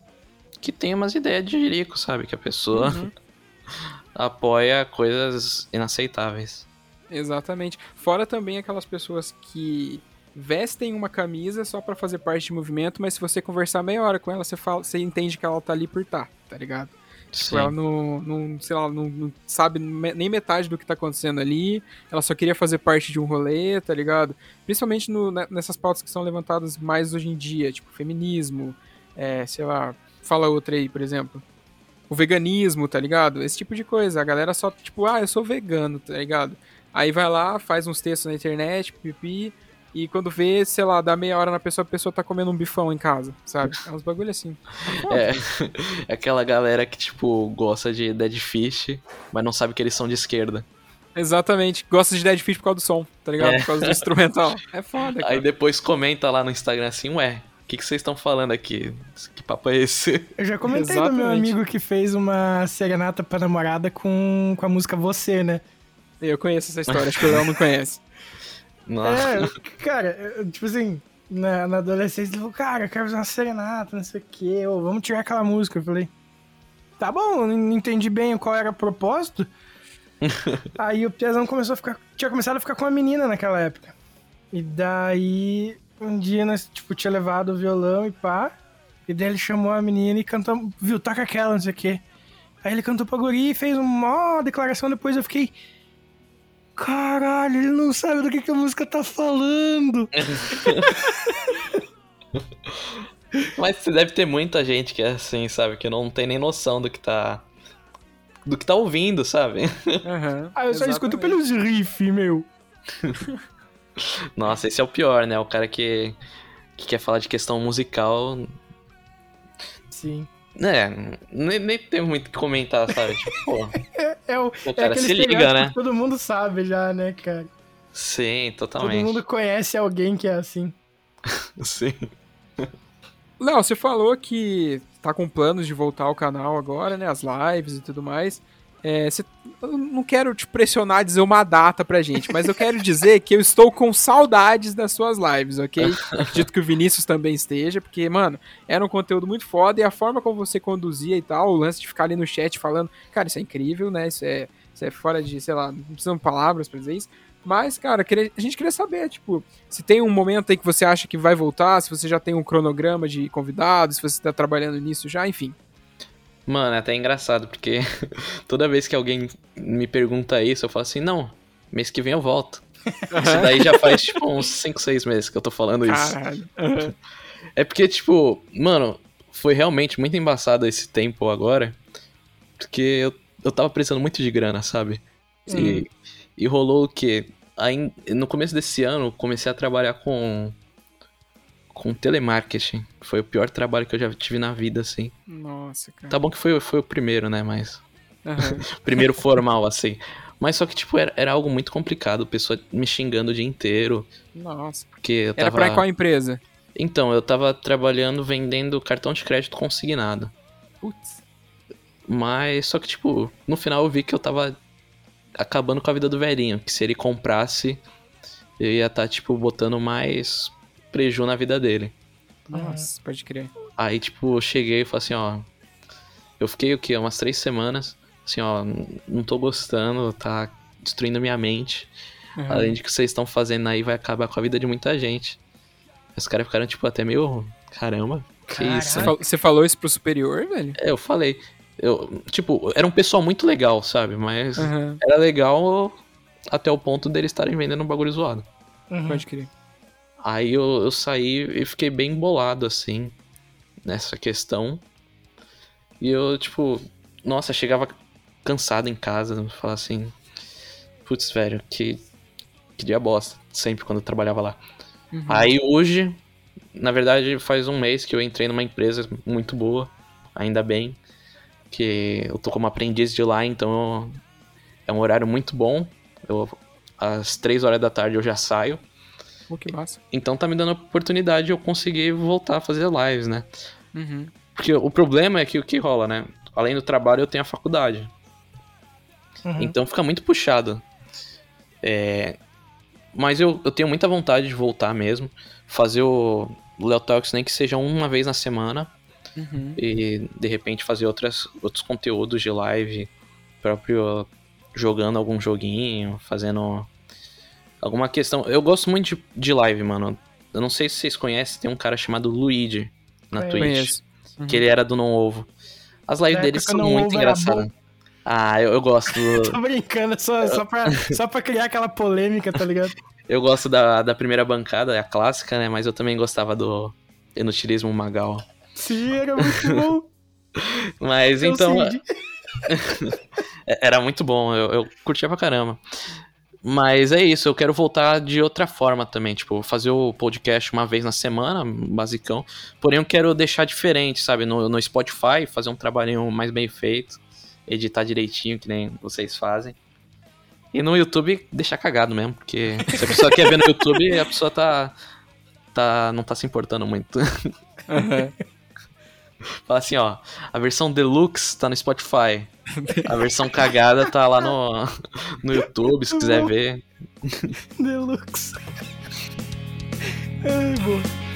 que tem umas ideias de jerico, sabe? Que a pessoa Uhum. apoia coisas inaceitáveis. Exatamente. Fora também aquelas pessoas que vestem uma camisa só pra fazer parte de movimento, mas se você conversar meia hora com ela, você, fala, você entende que ela tá ali por tá, tá ligado? Tipo, ela não, não sei lá, não, não sabe nem metade do que tá acontecendo ali, ela só queria fazer parte de um rolê, tá ligado? Principalmente no- ne- nessas pautas que são levantadas mais hoje em dia, tipo, feminismo, é, sei lá, fala outra aí, por exemplo. O veganismo, tá ligado? Esse tipo de coisa. A galera só, tipo, ah, eu sou vegano, tá ligado? Aí vai lá, faz uns textos na internet, pipi, e quando vê, sei lá, dá meia hora na pessoa, a pessoa tá comendo um bifão em casa, sabe? É uns bagulho assim. É, é aquela galera que, tipo, gosta de Dead Fish, mas não sabe que eles são de esquerda. Exatamente. Gosta de Dead Fish por causa do som, tá ligado? É. Por causa do instrumental. É foda, cara. Aí depois comenta lá no Instagram assim, ué, o que, que vocês estão falando aqui? Que papo é esse? Eu já comentei do meu amigo que fez uma serenata pra namorada com, com a música Você, né? Eu conheço essa história, acho que o Léo não conhece. Nossa. É, cara, eu- tipo assim, na, na adolescência ele falou, cara, eu quero fazer uma serenata, não sei o quê, ô, vamos tirar aquela música. Eu falei, tá bom, não entendi bem qual era o propósito. Aí o Piazão começou a ficar, tinha começado a ficar com uma menina naquela época. E daí Um dia nós, tipo, tinha levado o violão e pá. E daí ele chamou a menina e cantou, viu, toca aquela, não sei o quê. Aí ele cantou pra guri e fez uma declaração, depois eu fiquei. Caralho, ele não sabe do que, que a música tá falando. Mas você deve ter muita gente que é assim, sabe? Que não tem nem noção do que tá. Do que tá ouvindo, sabe? Aham, Ah, eu só escuto pelos riffs, meu. Nossa, esse é o pior, né? O cara que, que quer falar de questão musical. Sim. É, nem, nem tem muito o que comentar, sabe? Tipo, pô, É, é o, o é cara aquele se liga, né? que todo mundo sabe já, né, cara? Sim, Todo totalmente. mundo conhece alguém que é assim. Sim. Léo, você falou que tá com planos de voltar ao canal agora, né? As lives e tudo mais. É, você- eu não quero te pressionar a dizer uma data pra gente, mas eu quero dizer que eu estou com saudades das suas lives, ok? Acredito que o Vinícius também esteja, porque, mano, era um conteúdo muito foda e a forma como você conduzia e tal, o lance de ficar ali no chat falando, cara, isso é incrível, né? Isso é, isso é fora de, sei lá, não precisam palavras pra dizer isso. Mas, cara, a gente queria saber, tipo, se tem um momento aí que você acha que vai voltar, se você já tem um cronograma de convidados, se você tá trabalhando nisso já, enfim. Mano, é até engraçado, porque toda vez que alguém me pergunta isso, eu falo assim, não, mês que vem eu volto. Isso daí já faz, tipo, uns 5, 6 meses que eu tô falando isso. Caralho. É porque, tipo, mano, foi realmente muito embaçado esse tempo agora, porque eu, eu tava precisando muito de grana, sabe? E, e rolou o quê? Aí, no começo desse ano, comecei a trabalhar com com telemarketing. Foi o pior trabalho que eu já tive na vida, assim. Nossa, cara. Tá bom que foi, foi o primeiro, né? Mas. Aham. Primeiro formal, assim. Mas só que, tipo, era, era algo muito complicado. Pessoa me xingando o dia inteiro. Nossa. Porque eu Era tava. pra qual empresa? Então, eu tava trabalhando vendendo cartão de crédito consignado. Putz. Mas só que, tipo, no final eu vi que eu tava acabando com a vida do velhinho. Que se ele comprasse, eu ia estar, tipo, botando mais preju na vida dele. Nossa, pode crer. Aí, tipo, eu cheguei e falei assim, ó. Eu fiquei o quê? Umas três semanas. Assim, ó, não tô gostando, tá destruindo minha mente. Aham. Além de que vocês estão fazendo aí, vai acabar com a vida de muita gente. Os caras ficaram, tipo, até meio. Caramba, que Caralho. isso? Você, fal- você falou isso pro superior, velho? É, eu falei. Eu, tipo, era um pessoal muito legal, sabe? Mas Aham. era legal até o ponto deles estarem vendendo um bagulho zoado. Uhum. Pode crer. Aí eu, eu saí e fiquei bem bolado, assim, nessa questão. E eu, tipo, nossa, chegava cansado em casa, falar assim, putz, velho, que, que dia bosta, sempre quando eu trabalhava lá. Uhum. Aí hoje, na verdade, faz um mês que eu entrei numa empresa muito boa, ainda bem, que eu tô como aprendiz de lá, então eu- é um horário muito bom. Eu, às três horas da tarde eu já saio. Pô, que massa. Então tá me dando a oportunidade de eu conseguir voltar a fazer lives, né? Uhum. Porque o problema é que o que rola, né? Além do trabalho, eu tenho a faculdade. Uhum. Então fica muito puxado. É, Mas eu, eu tenho muita vontade de voltar mesmo. Fazer o o Leo Talks nem que seja uma vez na semana. Uhum. E de repente fazer outras, outros conteúdos de live. Próprio jogando algum joguinho, fazendo alguma questão. Eu gosto muito de, de live, mano. Eu não sei se vocês conhecem, tem um cara chamado Luigi na. Twitch. Conheço. Uhum. Que ele era do Não Ovo. As lives dele são Não muito engraçadas. Ah, eu, eu gosto do, Tô brincando, só, só, pra, só pra criar aquela polêmica, tá ligado? Eu gosto da, da primeira bancada, é a clássica, né? Mas eu também gostava do Inutilismo Magal. Sim, era muito bom. Mas Eu então, é- era muito bom, eu, eu curtia pra caramba. Mas é isso, eu quero voltar de outra forma também, tipo, fazer o podcast uma vez na semana, basicão. Porém, eu quero deixar diferente, sabe? No, no Spotify, fazer um trabalhinho mais bem feito, editar direitinho, que nem vocês fazem. E no YouTube, deixar cagado mesmo, porque se a pessoa quer ver no YouTube, a pessoa tá. tá não tá se importando muito. Aham. Fala assim, ó, a versão deluxe tá no Spotify. A versão cagada tá lá no, no YouTube, se quiser ver. Deluxe. Ai, boa.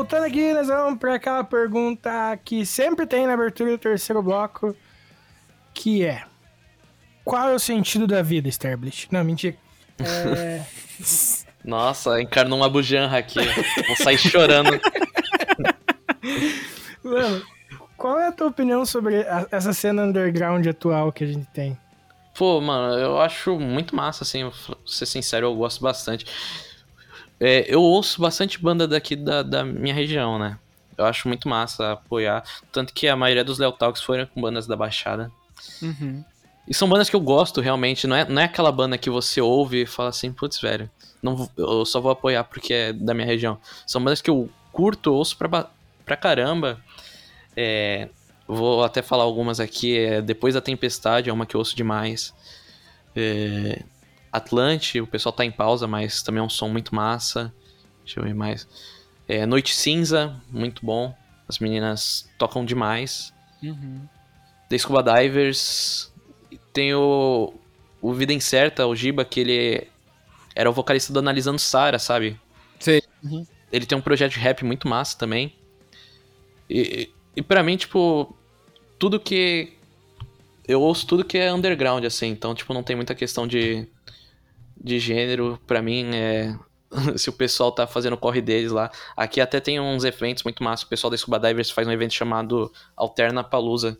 Voltando aqui, nós vamos pra aquela pergunta que sempre tem na abertura do terceiro bloco. Que é. Qual é o sentido da vida, Starblit? Não, mentira. É. Nossa, encarnou uma bujanra aqui. Vou sair chorando. Mano, qual é a tua opinião sobre a- essa cena underground atual que a gente tem? Pô, mano, eu acho muito massa, assim, vou ser sincero, eu gosto bastante. É, eu ouço bastante banda daqui da, da minha região, né? Eu acho muito massa apoiar. Tanto que a maioria dos Leo Talks foram com bandas da Baixada. Uhum. E são bandas que eu gosto realmente, não é, não é aquela banda que você ouve e fala assim, putz, velho, não, eu só vou apoiar porque é da minha região. São bandas que eu curto, ouço pra, pra caramba. É, vou até falar algumas aqui. É, Depois da Tempestade é uma que eu ouço demais. É, Atlante, o pessoal tá em pausa, mas também é um som muito massa. Deixa eu ver mais. É, Noite Cinza, muito bom. As meninas tocam demais. Uhum. The Scuba Divers. Tem o, o Vida Incerta, o Giba, que ele era o vocalista do Analisando Sara, sabe? Sei. Ele tem um projeto de rap muito massa também. E, e para mim, tipo, tudo que. Eu ouço tudo que é underground, assim. Então, tipo, não tem muita questão de, de gênero. Pra mim, é. Se o pessoal tá fazendo o corre deles lá. Aqui até tem uns eventos muito massa. O pessoal da Scuba Divers faz um evento chamado Alterna Palusa.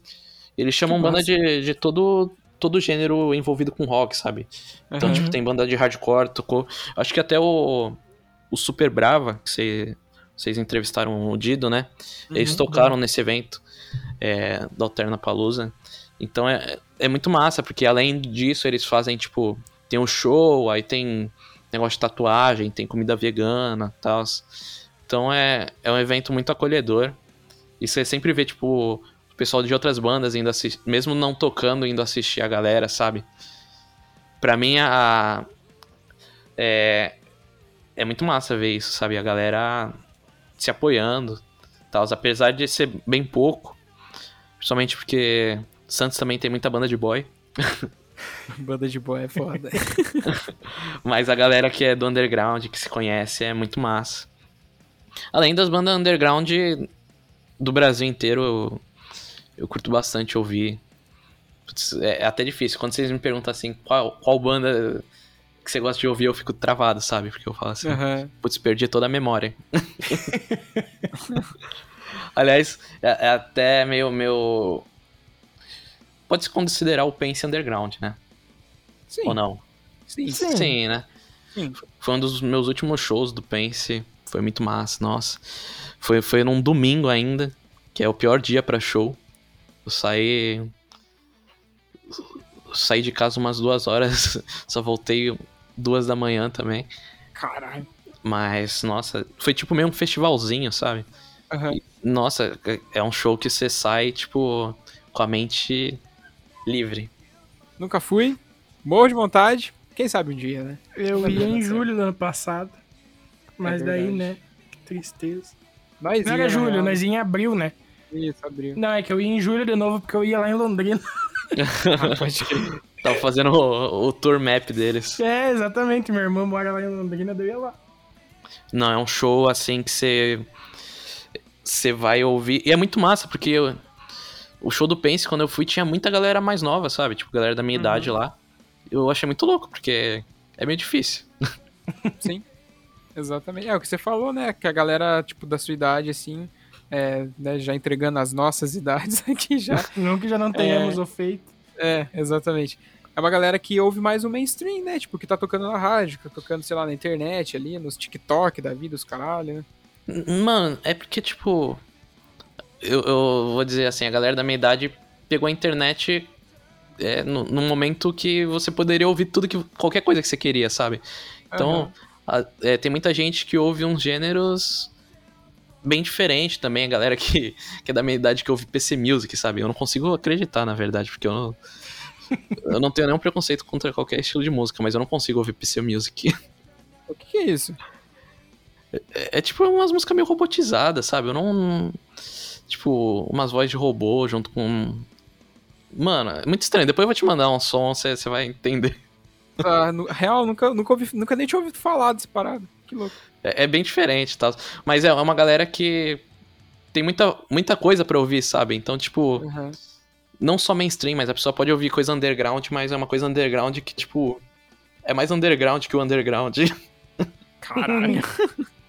Eles chamam Que banda massa. de, de todo, todo gênero envolvido com rock, sabe? Então, Aham. tipo, tem banda de hardcore, tocou. Acho que até o, o Super Brava, que cê- vocês entrevistaram o Dido, né? Eles Uhum. tocaram nesse evento é, da Alterna Palusa. Então é, é muito massa, porque além disso, eles fazem, tipo, tem um show, aí tem negócio de tatuagem, tem comida vegana tal. Então é, é um evento muito acolhedor. E você sempre vê, tipo, o pessoal de outras bandas indo assistir, mesmo não tocando, indo assistir a galera, sabe? Pra mim, a. É, é muito massa ver isso, sabe? A galera se apoiando, tal, apesar de ser bem pouco. Principalmente porque Santos também tem muita banda de boy. Banda de boa é foda. Mas a galera que é do underground, que se conhece, é muito massa. Além das bandas underground do Brasil inteiro, eu, eu curto bastante ouvir. Putz, é, é até difícil. Quando vocês me perguntam assim, qual, qual banda que você gosta de ouvir, eu fico travado, sabe? Porque eu falo assim, Aham. putz, perdi toda a memória. Aliás, é, é até meio, meio... Pode se considerar o Pense Underground, né? Sim. Ou não? Sim. Sim. Sim, né? Sim. Foi um dos meus últimos shows do Pense. Foi muito massa, nossa. Foi, foi num domingo ainda, que é o pior dia pra show. Eu saí. eu saí de casa umas duas horas, só voltei duas da manhã também. Caralho. Mas, nossa, foi tipo meio um festivalzinho, sabe? Aham. Nossa, é um show que você sai, tipo, com a mente livre. Nunca fui. Morro de vontade. Quem sabe um dia, né? Eu ia em julho do ano passado. Mas É daí, né? Que tristeza. Nós Não ia, era julho, real. nós ia em abril, né? Isso, abriu. Não, é que eu ia em julho de novo porque eu ia lá em Londrina. Ah, pode crer. Tava fazendo o, o tour map deles. É, exatamente. Minha irmã mora lá em Londrina, daí eu ia lá. Não, é um show assim que você. Você vai ouvir. E é muito massa, porque eu- o show do Pense, quando eu fui, tinha muita galera mais nova, sabe? Tipo, galera da minha idade lá. Eu achei muito louco, porque é meio difícil. Sim. Exatamente. É o que você falou, né? Que a galera, tipo, da sua idade, assim, é, né, já entregando as nossas idades aqui já. Não que já não tenhamos o feito. É, exatamente. É uma galera que ouve mais o mainstream, né? Tipo, que tá tocando na rádio, que tá tocando, sei lá, na internet ali, nos TikTok da vida, os caralho, né? Mano, é porque, tipo. Eu, eu vou dizer assim, a galera da minha idade pegou a internet é, no, num momento que você poderia ouvir tudo que. qualquer coisa que você queria, sabe? Então, a- é, tem muita gente que ouve uns gêneros bem diferentes também, a galera que, que é da minha idade que ouve PC Music, sabe? Eu não consigo acreditar, na verdade, porque eu não. Eu não tenho nenhum preconceito contra qualquer estilo de música, mas eu não consigo ouvir PC Music. O que, que é isso? É, é tipo umas músicas meio robotizadas, sabe? Eu não. Tipo, umas vozes de robô junto com. Mano, é muito estranho. Depois eu vou te mandar um som, você vai entender. Ah, no, real, nunca, nunca, ouvi, nunca nem tinha ouvido falar dessa parada. Que louco. É, é bem diferente tal. Mas é uma galera que tem muita, muita coisa pra ouvir, sabe? Então, tipo, Uhum. não só mainstream, mas a pessoa pode ouvir coisa underground, mas é uma coisa underground que, tipo, é mais underground que o underground. Caralho.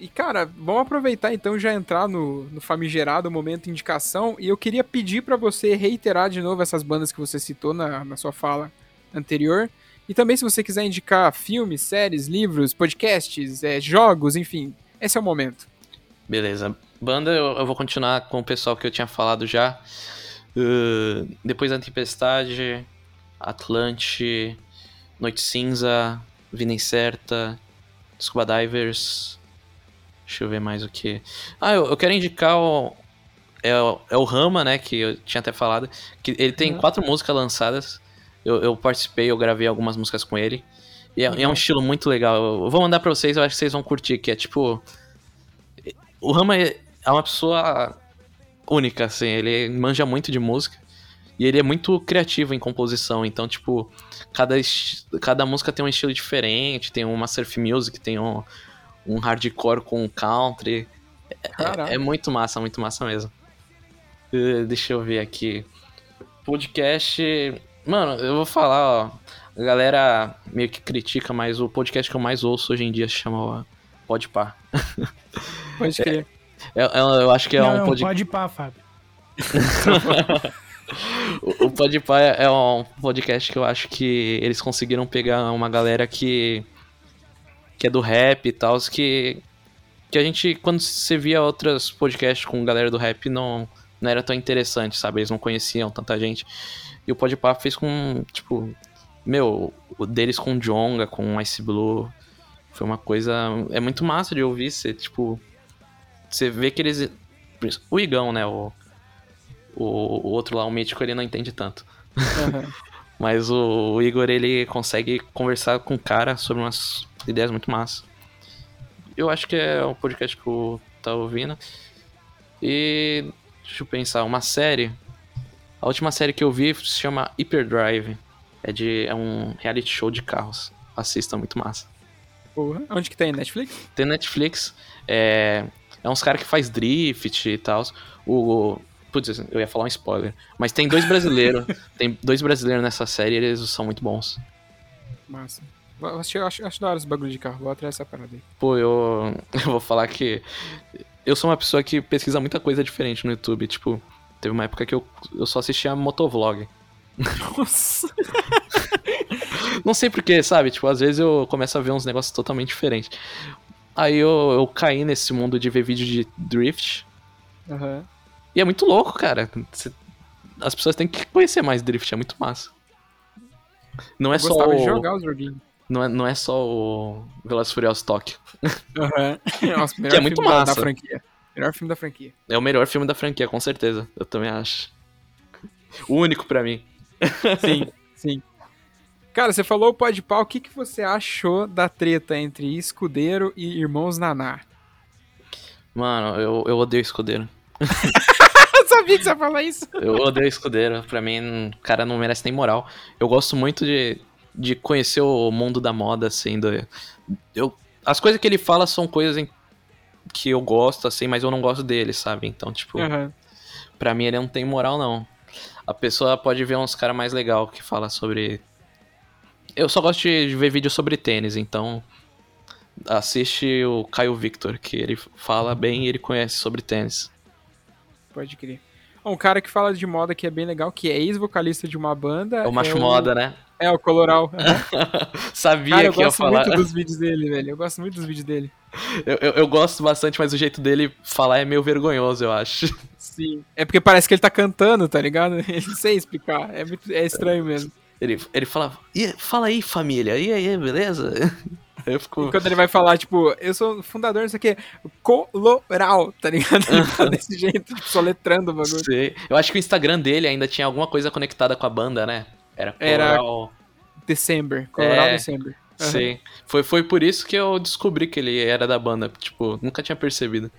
E, cara, vamos aproveitar então já entrar no, no famigerado momento indicação. E eu queria pedir pra você reiterar de novo essas bandas que você citou na, na sua fala anterior. E também, se você quiser indicar filmes, séries, livros, podcasts, eh, jogos, enfim, esse é o momento. Beleza. Banda, eu, eu vou continuar com o pessoal que eu tinha falado já. Uh, depois da Tempestade, Atlante, Noite Cinza, Vida Incerta, Scuba Divers. Deixa eu ver mais o que. Ah, eu, eu quero indicar o. É, é o Rama, né? Que eu tinha até falado. Que ele tem Uhum. quatro músicas lançadas. Eu, eu participei, eu gravei algumas músicas com ele. E é, e é um estilo muito legal. Eu, vou mandar pra vocês, eu acho que vocês vão curtir. Que é tipo. O Rama é é uma pessoa única, assim. Ele manja muito de música. E ele é muito criativo em composição. Então, tipo, cada, cada música tem um estilo diferente. Tem uma surf music, tem um, um hardcore com country. Caralho. É, é muito massa, muito massa mesmo. Eh, deixa eu ver aqui. Podcast. Mano, eu vou falar, ó. A galera meio que critica, mas o podcast que eu mais ouço hoje em dia se chama Podpah. Pode crer. Eu, eu, eu acho que é não, um podcast. pode pá, Fábio. O, o Podpah é um podcast que eu acho que eles conseguiram pegar uma galera que que é do rap e tal, que que a gente quando você via outros podcasts com galera do rap não não era tão interessante, sabe? Eles não conheciam tanta gente. E o Podpah fez com, tipo, meu, o deles com Jonga, com Ice Blue, foi uma coisa é muito massa de ouvir, você tipo você vê que eles o Igão, né, o o, o outro lá, o mítico, ele não entende tanto. Uhum. Mas o, o Igor, ele consegue conversar com o cara sobre umas ideias muito massas. Eu acho que é o podcast que eu tá ouvindo. E deixa eu pensar, uma série. A última série que eu vi se chama Hyperdrive. É, de, é um reality show de carros. Assista, muito massa. Porra. Onde que tem? Netflix? Tem Netflix, é, é uns caras que faz drift e tal. O, putz, eu ia falar um spoiler. Mas tem dois brasileiros. tem dois brasileiros nessa série e eles são muito bons. Massa. Acho, acho, acho da hora esse bagulho de carro. Vou atrás dessa parada aí. Pô, eu, eu vou falar que eu sou uma pessoa que pesquisa muita coisa diferente no YouTube. Tipo, teve uma época que eu, eu só assistia motovlog. Nossa. Não sei porquê, sabe? Tipo, às vezes eu começo a ver uns negócios totalmente diferentes. Aí eu, eu caí nesse mundo de ver vídeo de drift. Aham. E é muito louco, cara. As pessoas têm que conhecer mais drift, é muito massa. Não é Eu só gostava de o, jogar os joguinhos. Não é, não é só o Velozes Furiosos Tóquio. Aham. Nossa, melhor é muito filme da- massa. franquia. Melhor filme da franquia. É o melhor filme da franquia, com certeza. Eu também acho. O único pra mim. Sim, sim. Cara, você falou o pode pau. O que, que você achou da treta entre Escudeiro e Irmãos Naná? Mano, eu, eu odeio escudeiro. Eu sabia que você ia falar isso. Eu odeio escudeiro. Pra mim, o cara não merece nem moral. Eu gosto muito de, de conhecer o mundo da moda, assim. Do, eu, as coisas que ele fala são coisas em- que eu gosto, assim, mas eu não gosto dele, sabe? Então, tipo, Aham. pra mim ele não tem moral, não. A pessoa pode ver uns caras mais legal que fala sobre. Eu só gosto de ver vídeo sobre tênis, então. Assiste o Caio Victor, que ele fala bem e ele conhece sobre tênis. Pode crer. Um cara que fala de moda que é bem legal, que é ex-vocalista de uma banda. É o macho moda, né? É, o Coloral. Sabia Cara, eu que ia gosto falar. muito dos vídeos dele, velho. Eu gosto muito dos vídeos dele. Eu, eu, eu gosto bastante, mas o jeito dele falar é meio vergonhoso, eu acho. Sim. É porque parece que ele tá cantando, tá ligado? Ele não sei explicar. É, muito, é estranho mesmo. Ele, ele fala, "E- fala aí, família, e aí, beleza? Eu fico. E quando ele vai falar, tipo, eu sou fundador, não sei o quê, Coloral, tá ligado? Tá desse jeito, tipo, soletrando o bagulho. Eu acho que o Instagram dele ainda tinha alguma coisa conectada com a banda, né? Era Era- Coral. December. Coloral É. December. Aham. Sei. Foi, foi por isso que eu descobri que ele era da banda. Tipo, nunca tinha percebido.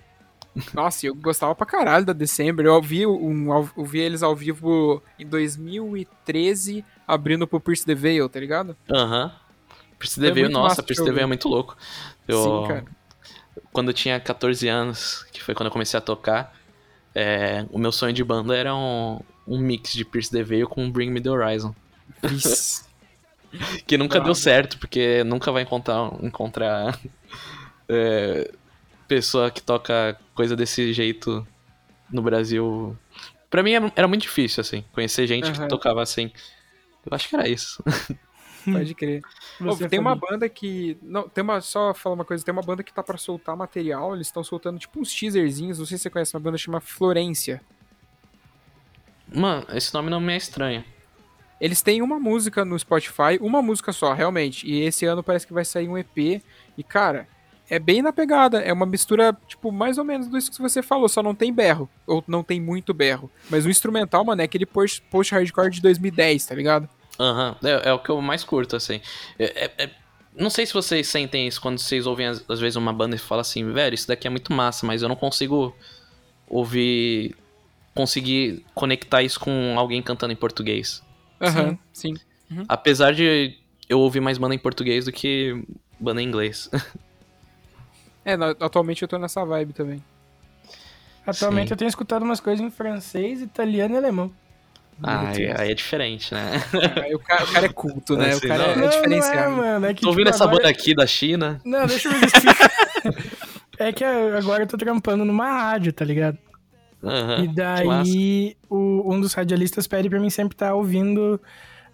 Nossa, eu gostava pra caralho da December. Eu ouvi, um, ouvi eles ao vivo em 2013, abrindo pro Pierce the Veil, tá ligado? Aham. Pierce Foi the Veil, nossa, Pierce the. Veil é muito louco. Eu, Sim, cara. Quando eu tinha 14 anos, que foi quando eu comecei a tocar, é, o meu sonho de banda era um, um mix de Pierce the Veil com Bring Me The Horizon. Isso. Que nunca Bravo. deu certo, porque nunca vai encontrar, encontrar é, pessoa que toca coisa desse jeito no Brasil. Pra mim era era muito difícil, assim, conhecer gente Aham. que tocava assim. Eu acho que era isso. Pode crer. Você, tem uma banda que. Não, tem uma. Só falar uma coisa, tem uma banda que tá pra soltar material. Eles estão soltando tipo uns teaserzinhos. Não sei se você conhece uma banda chama Florência. Mano, esse nome não me é estranho. Eles têm uma música no Spotify, uma música só, realmente. E esse ano parece que vai sair um EP. E, cara, é bem na pegada. É uma mistura, tipo, mais ou menos disso que você falou, só não tem berro. Ou não tem muito berro. Mas o instrumental, mano, é aquele post- post-hardcore de 2010, tá ligado? Aham, é, é o que eu mais curto, assim. É- é- é- não sei se vocês sentem isso quando vocês ouvem, às, às vezes, uma banda e falam assim, velho, isso daqui é muito massa, mas eu não consigo ouvir. conseguir conectar isso com alguém cantando em português. Aham, sim. Apesar de eu ouvir mais banda em português do que banda em inglês. É, atualmente eu tô nessa vibe também. Atualmente Sim. eu tenho escutado umas coisas em francês, italiano e alemão. Ah, aí, aí é diferente, né? Aí o, cara, o cara é culto, né? Assim, o cara não. é, não, diferenciado. Não é, mano. É que, Tô ouvindo tipo, essa agora- banda aqui da China. Não, deixa eu ver. É que agora eu tô trampando numa rádio, tá ligado? Aham, E daí o, um dos radialistas pede pra mim sempre estar ouvindo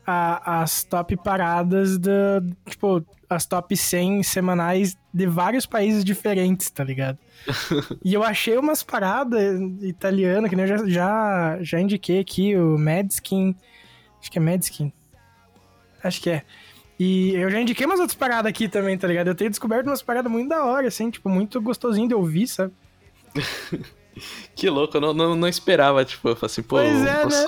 a- as top paradas da. Tipo, as top 100 semanais de vários países diferentes, tá ligado? e eu achei umas paradas italianas, que nem eu já, já, já indiquei aqui, o Madskin. Acho que é Madskin. Acho que é. E eu já indiquei umas outras paradas aqui também, tá ligado? Eu tenho descoberto umas paradas muito da hora, assim, tipo, muito gostosinho de ouvir, sabe? Que louco, eu não, não, não esperava, tipo, eu falei assim, pô. Pois é, posso-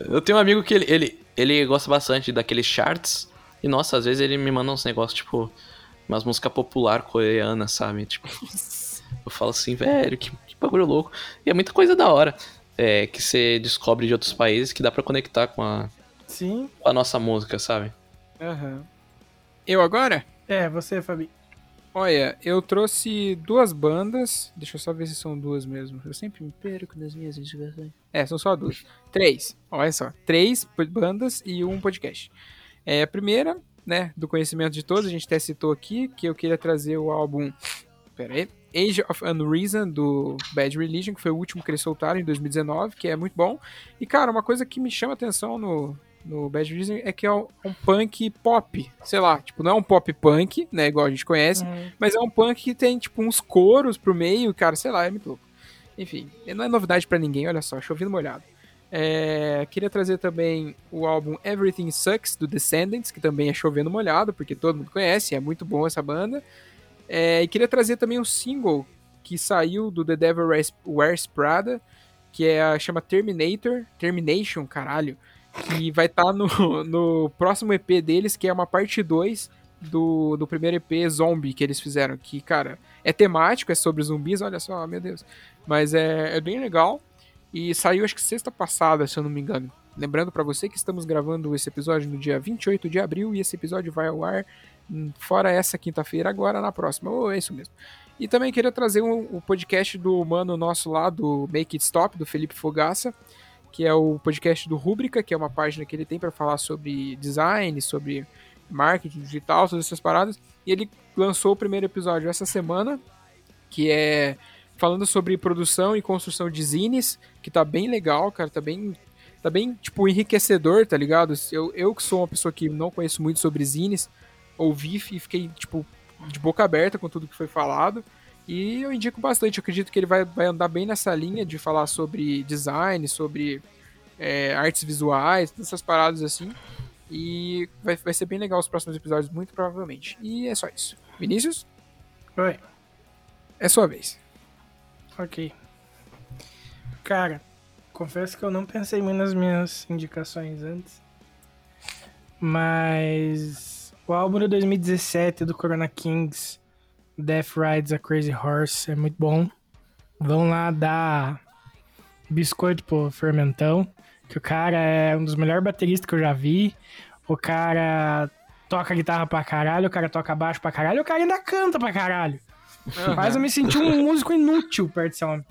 eu tenho um amigo que ele, ele, ele gosta bastante daqueles charts. E nossa, às vezes ele me manda uns negócios, tipo, umas músicas popular coreana, sabe? Tipo, eu falo assim, velho, que, que bagulho louco. E é muita coisa da hora. É, que você descobre de outros países que dá pra conectar com a, Sim. com a nossa música, sabe? Aham. Eu agora? É, você, Fabi. Olha, eu trouxe duas bandas. Deixa eu só ver se são duas mesmo. Eu sempre me perco nas minhas investigações. É, são só duas. Três. Olha só. Três bandas e um podcast. É, a primeira, né, do conhecimento de todos, a gente até citou aqui, que eu queria trazer o álbum. Pera aí. Age of Unreason, do Bad Religion, que foi o último que eles soltaram em 2019, que é muito bom. E, cara, uma coisa que me chama atenção no, no Bad Religion é que é um, um punk pop. Sei lá, tipo, não é um pop punk, né, igual a gente conhece, mas é um punk que tem, tipo, uns coros pro meio, cara, sei lá, é muito louco. Enfim, não é novidade pra ninguém, olha só, chovendo molhado. É, queria trazer também o álbum Everything Sucks, do Descendants, que também é chovendo molhado, porque todo mundo conhece, é muito bom essa banda. É, e queria trazer também um single que saiu do The Devil Wears- Prada, que é chama Terminator, Termination, caralho, que vai estar no, no próximo EP deles, que é uma parte 2 do, do primeiro EP Zombie que eles fizeram, que, cara, é temático, é sobre zumbis, olha só, meu Deus. Mas é, é bem legal. E saiu acho que sexta passada, se eu não me engano. Lembrando pra você que estamos gravando esse episódio no dia 28 de abril e esse episódio vai ao ar hum, fora essa quinta-feira, agora na próxima. Oh, é isso mesmo. E também queria trazer o um, podcast do mano nosso lá, do Make It Stop, do Felipe Fogaça, que é o podcast do Rúbrica, que é uma página que ele tem para falar sobre design, sobre marketing digital, todas essas paradas. E ele lançou o primeiro episódio essa semana, que é falando sobre produção e construção de zines, que tá bem legal, cara, tá bem tá bem tipo enriquecedor, tá ligado? Eu, eu que sou uma pessoa que não conheço muito sobre zines, ouvi e fiquei tipo de boca aberta com tudo que foi falado. E eu indico bastante, eu acredito que ele vai, vai andar bem nessa linha de falar sobre design, sobre é, artes visuais, todas essas paradas assim. E vai, vai ser bem legal os próximos episódios, muito provavelmente. E é só isso. Vinícius, Oi. é sua vez. Ok. Cara, confesso que eu não pensei muito nas minhas indicações antes. Mas o álbum de 2017 do Corona Kings, Death Rides a Crazy Horse, é muito bom. Vão lá dar biscoito pro Fermentão, que o cara é um dos melhores bateristas que eu já vi. O cara toca guitarra pra caralho, o cara toca baixo pra caralho, o cara ainda canta pra caralho. Faz eu me sentir um músico inútil perto desse homem.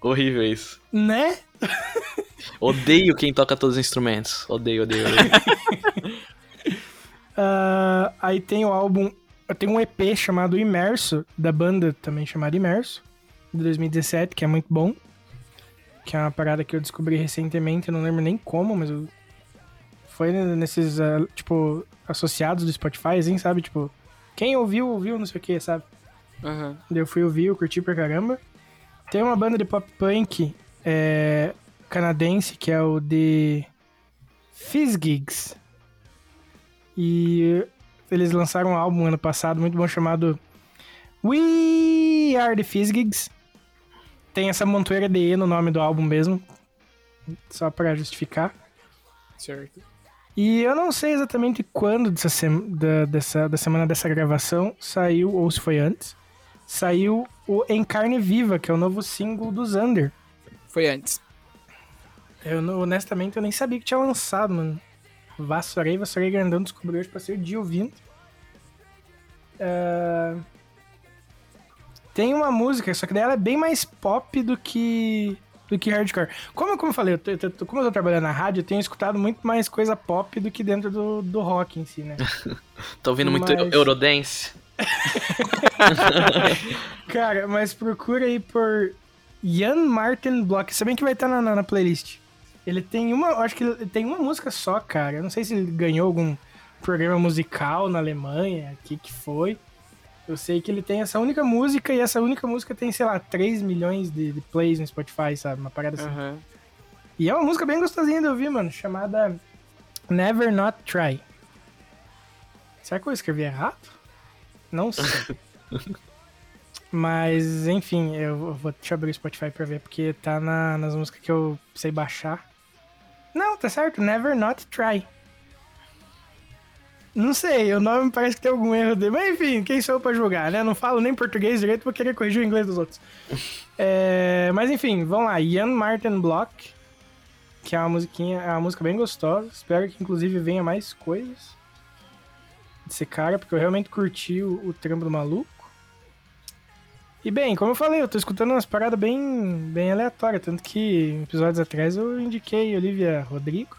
Horrível isso. Né? Odeio quem toca todos os instrumentos. Odeio, odeio, odeio. Ah, aí tem o álbum. Tem um EP chamado Imerso, da banda também chamada Imerso, de 2017, que é muito bom. Que é uma parada que eu descobri recentemente, eu não lembro nem como, mas eu... foi nesses, ah, tipo, associados do Spotify, assim, sabe? Tipo, quem ouviu, ouviu, não sei o que, sabe? Daí eu fui ouvir, eu curti pra caramba. Tem uma banda de pop punk é, canadense que é o The Fizzgigs. E eles lançaram um álbum ano passado muito bom chamado We Are The Fizzgigs. Tem essa montoeira de E no nome do álbum mesmo. Só pra justificar. Certo. E eu não sei exatamente quando dessa, sem- da, dessa, da semana dessa gravação saiu, ou se foi antes, saiu o Em Carne Viva, que é o novo single do Xander. Foi antes. Eu, honestamente, eu nem sabia que tinha lançado, mano. Vassourei, vassourei grandão, descobri hoje, passei o dia ouvindo. Ah, Tem uma música, só que daí ela é bem mais pop do que do que hardcore. Como, como eu falei, eu tô- eu tô- como eu tô trabalhando na rádio, eu tenho escutado muito mais coisa pop do que dentro do, do rock em si, né? Tô ouvindo muito Mas- Eurodance. Cara, mas procura aí por Ian Martin Block. Se bem que vai estar na, na, na playlist. Ele tem uma. Acho que ele tem uma música só, cara. Eu não sei se ele ganhou algum programa musical na Alemanha, o que que foi. Eu sei que ele tem essa única música e essa única música tem, sei lá, 3 milhões de, de plays no Spotify, sabe? Uma parada assim. E é uma música bem gostosinha de ouvir, mano, chamada Never Not Try. Será que eu escrevi errado? Não sei. Mas, enfim, eu vou eu abrir o Spotify pra ver, porque tá na- nas músicas que eu sei baixar. Não, tá certo, Never Not Try. Não sei, o nome parece que tem algum erro dele. Mas enfim, quem sou eu pra julgar, né? Não falo nem português direito, vou querer corrigir o inglês dos outros. É, mas enfim, vamos lá. Ian Martin Block, que é uma musiquinha, é uma música bem gostosa. Espero que inclusive venha mais coisas desse cara, porque eu realmente curti o, o trampo do maluco. E bem, como eu falei, eu tô escutando umas paradas bem, bem aleatórias, tanto que episódios atrás eu indiquei Olivia Rodrigo.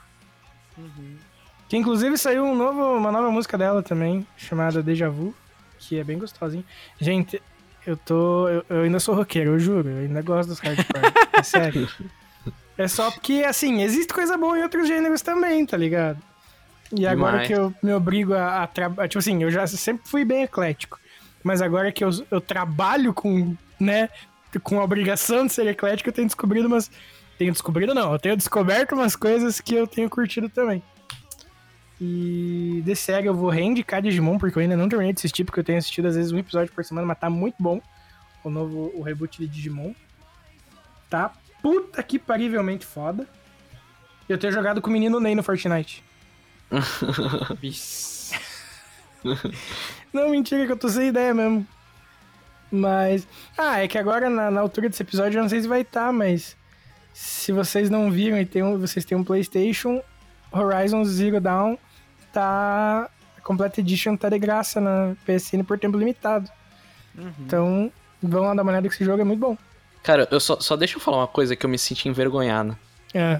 Que inclusive saiu um novo, uma nova música dela também, chamada Deja Vu, que é bem gostosinha. Gente, eu tô. Eu, eu ainda sou roqueiro, eu juro, eu ainda gosto dos hardcore. é sério. É só porque, assim, existe coisa boa em outros gêneros também, tá ligado? E agora Demais. que eu me obrigo a, a trabalhar. Tipo assim, eu já sempre fui bem eclético. Mas agora que eu, eu trabalho com, né, com a obrigação de ser eclético, eu tenho descobrido umas. Tenho descobrido, não, eu tenho descoberto umas coisas que eu tenho curtido também. E de série eu vou reindicar Digimon, porque eu ainda não terminei de assistir, porque eu tenho assistido às vezes um episódio por semana, mas tá muito bom. O novo o reboot de Digimon. Tá puta que parivelmente foda. Eu tenho jogado com o menino Ney no Fortnite. Vixe. Não, mentira, que eu tô sem ideia mesmo. Mas. Ah, é que agora na, na altura desse episódio eu não sei se vai estar, mas. Se vocês não viram e tem um, vocês têm um PlayStation, Horizon Zero Dawn tá. A Complete Edition tá de graça na PSN por tempo limitado. Então, vão lá dar uma olhada que esse jogo é muito bom. Cara, eu só, só deixa eu falar uma coisa que eu me senti envergonhado. É.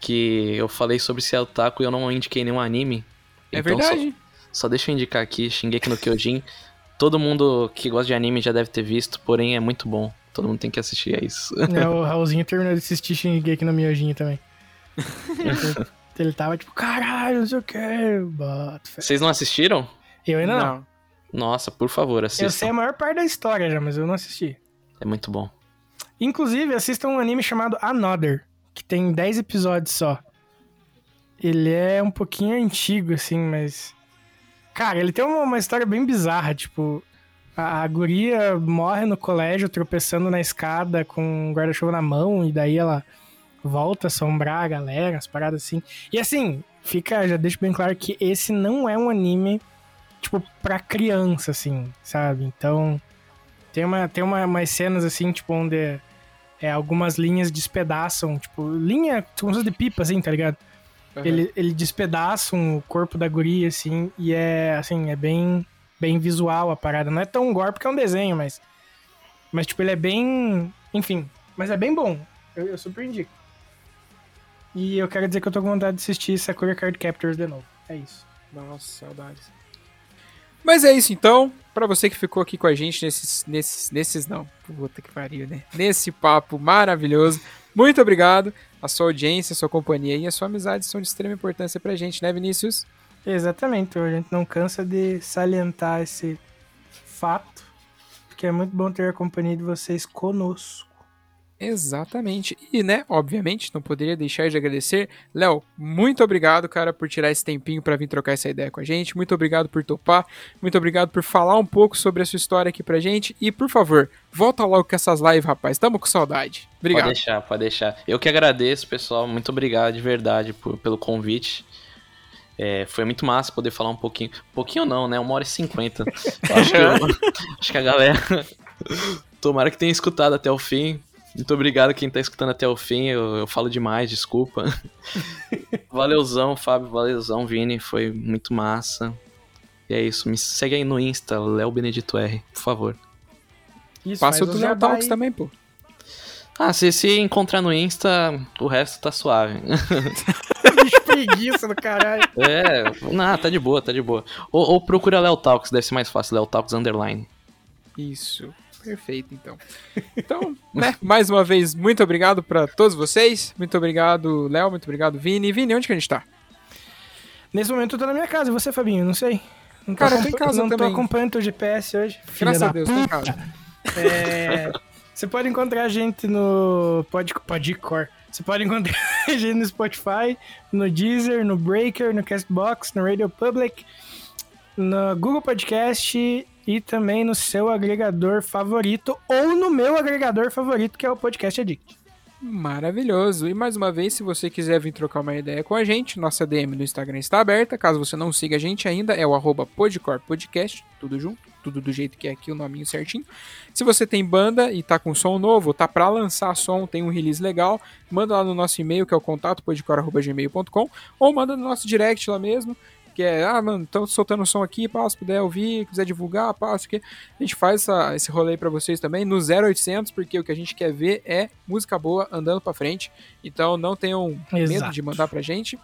Que eu falei sobre ser otaku e eu não indiquei nenhum anime. É Então, verdade. Só, deixa eu indicar aqui, Shingeki no Kyojin. Todo mundo que gosta de anime já deve ter visto, porém é muito bom. Todo mundo tem que assistir, é isso. É, o Raulzinho terminou de assistir Shingeki no Miojinho também. ele, ele tava tipo, caralho, não sei o que. Vocês não assistiram? Eu ainda não. Não. Nossa, por favor, assistam. Eu sei a maior parte da história já, mas eu não assisti. É muito bom. Inclusive, assistam um anime chamado Another, que tem 10 episódios só. Ele é um pouquinho antigo, assim, mas. Cara, ele tem uma, uma história bem bizarra, tipo. A, a guria morre no colégio tropeçando na escada com um guarda-chuva na mão, e daí ela volta a assombrar a galera, as paradas assim. E assim, fica, já deixo bem claro que esse não é um anime, tipo, pra criança, assim, sabe? Então. Tem, uma, tem uma, umas cenas assim, tipo, onde é, algumas linhas despedaçam, tipo, linha como se de pipa, assim, tá ligado? Aham. Ele, ele despedaça um- o corpo da guria, assim, e é, assim, é bem, bem visual a parada. Não é tão gore porque é um desenho, mas... Mas, tipo, ele é bem... Enfim, mas é bem bom. Eu, eu super indico. E eu quero dizer que eu tô com vontade de assistir Sakura Card Captors de novo. É isso. Nossa, saudades. Mas é isso então. Pra você que ficou aqui com a gente nesses. Nesses. Nesses não. Puta que pariu, né? Nesse papo maravilhoso. Muito obrigado. A sua audiência, a sua companhia e a sua amizade são de extrema importância pra gente, né, Vinícius? Exatamente, a gente não cansa de salientar esse fato, porque é muito bom ter a companhia de vocês conosco. Exatamente. E, né, obviamente, não poderia deixar de agradecer. Léo, muito obrigado, cara, por tirar esse tempinho pra vir trocar essa ideia com a gente. Muito obrigado por topar. Muito obrigado por falar um pouco sobre a sua história aqui pra gente. E, por favor, volta logo com essas lives, rapaz. Tamo com saudade. Obrigado. Pode deixar, pode deixar. Eu que agradeço, pessoal. Muito obrigado de verdade por- pelo convite. É, foi muito massa poder falar um pouquinho. pouquinho não, né? Uma hora e cinquenta. Acho, que eu- acho que a galera. Tomara que tenha escutado até o fim. Muito obrigado quem tá escutando até o fim. Eu, eu falo demais, desculpa. Valeuzão, Fábio. Valeuzão, Vini. Foi muito massa. E é isso. Me segue aí no Insta, Léo Benedito R, por favor. Isso, Passa o Léo Talks também, pô. Ah, se se encontrar no Insta, o resto tá suave. Bicho preguiça do caralho. É, não, tá de boa, tá de boa. Ou, ou procura Léo Talks, deve ser mais fácil, Léo Talks Underline. Isso. Perfeito, então. Então, né, mais uma vez, muito obrigado pra todos vocês. Muito obrigado, Léo. Muito obrigado, Vini. Vini, onde que a gente tá? Nesse momento eu tô na minha casa, e você, Fabinho? Não sei. Não tô Cara, eu tô em casa não também. tô acompanhando teu GPS hoje. Graças a Deus, tô em casa. É, você pode encontrar a gente no Pod, Podcore. Você pode encontrar a gente no Spotify, no Deezer, no Breaker, no Castbox, no Radio Public, no Google Podcast e também no seu agregador favorito ou no meu agregador favorito, que é o Podcast Addict. Maravilhoso. E mais uma vez, se você quiser vir trocar uma ideia com a gente, nossa DM no Instagram está aberta. Caso você não siga a gente ainda, é o arroba podcorpodcast, tudo junto, tudo do jeito que é aqui o nominho certinho. Se você tem banda e tá com som novo, tá para lançar som, tem um release legal, manda lá no nosso e-mail, que é o contato podcore.gmail.com, ou manda no nosso direct lá mesmo, que é, ah, mano, estão soltando som aqui, pá, se puder ouvir, quiser divulgar, pá, isso aqui. A gente faz essa- esse rolê pra vocês também no 0800, porque o que a gente quer ver é música boa andando pra frente. Então não tenham medo Exato. de mandar pra gente.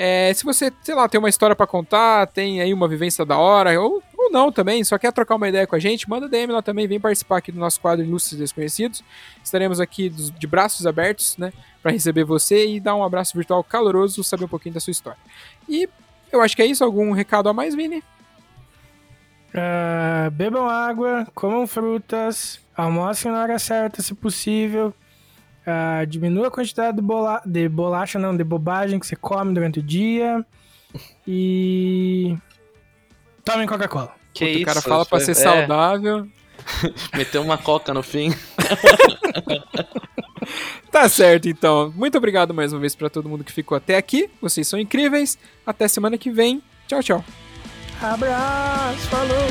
É, se você, sei lá, tem uma história pra contar, tem aí uma vivência da hora, ou, ou não também, só quer trocar uma ideia com a gente, manda DM lá também, vem participar aqui do nosso quadro Ilustres Desconhecidos. Estaremos aqui dos- de braços abertos, né, pra receber você e dar um abraço virtual caloroso, saber um pouquinho da sua história. E eu acho que é isso. Algum recado a mais, Vini? Ah, bebam água, comam frutas, almocem na hora certa, se possível. Ah, diminua a quantidade de, bola de bolacha, não, de bobagem que você come durante o dia. E. Tomem Coca-Cola. Que Puta, isso? o cara fala pra foi- ser é, saudável. Meteu uma coca no fim. Tá certo, então. Muito obrigado mais uma vez pra todo mundo que ficou até aqui. Vocês são incríveis. Até semana que vem. Tchau, tchau. Abraço, falou!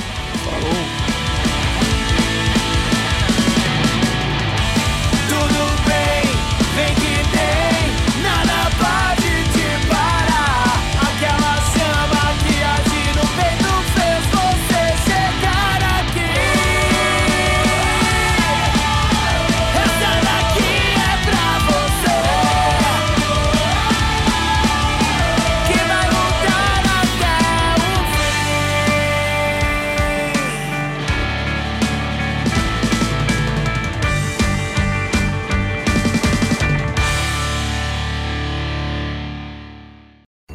Tudo bem, vem que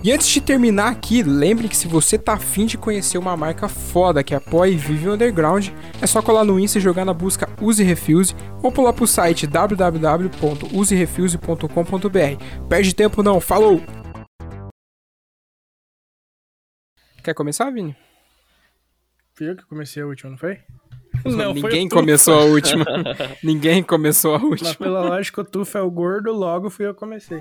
E antes de terminar aqui, lembre que se você tá afim de conhecer uma marca foda que apoia e vive o underground, é só colar no Insta e jogar na busca Use Refuse ou pular pro site www.userefuse.com.br. Perde tempo não, falou! Quer começar, Vini? Fui eu que comecei a última, não foi? Ninguém tu. começou a última. Ninguém começou a Mas última. pela lógica, o Tufo é o gordo, logo fui eu que comecei.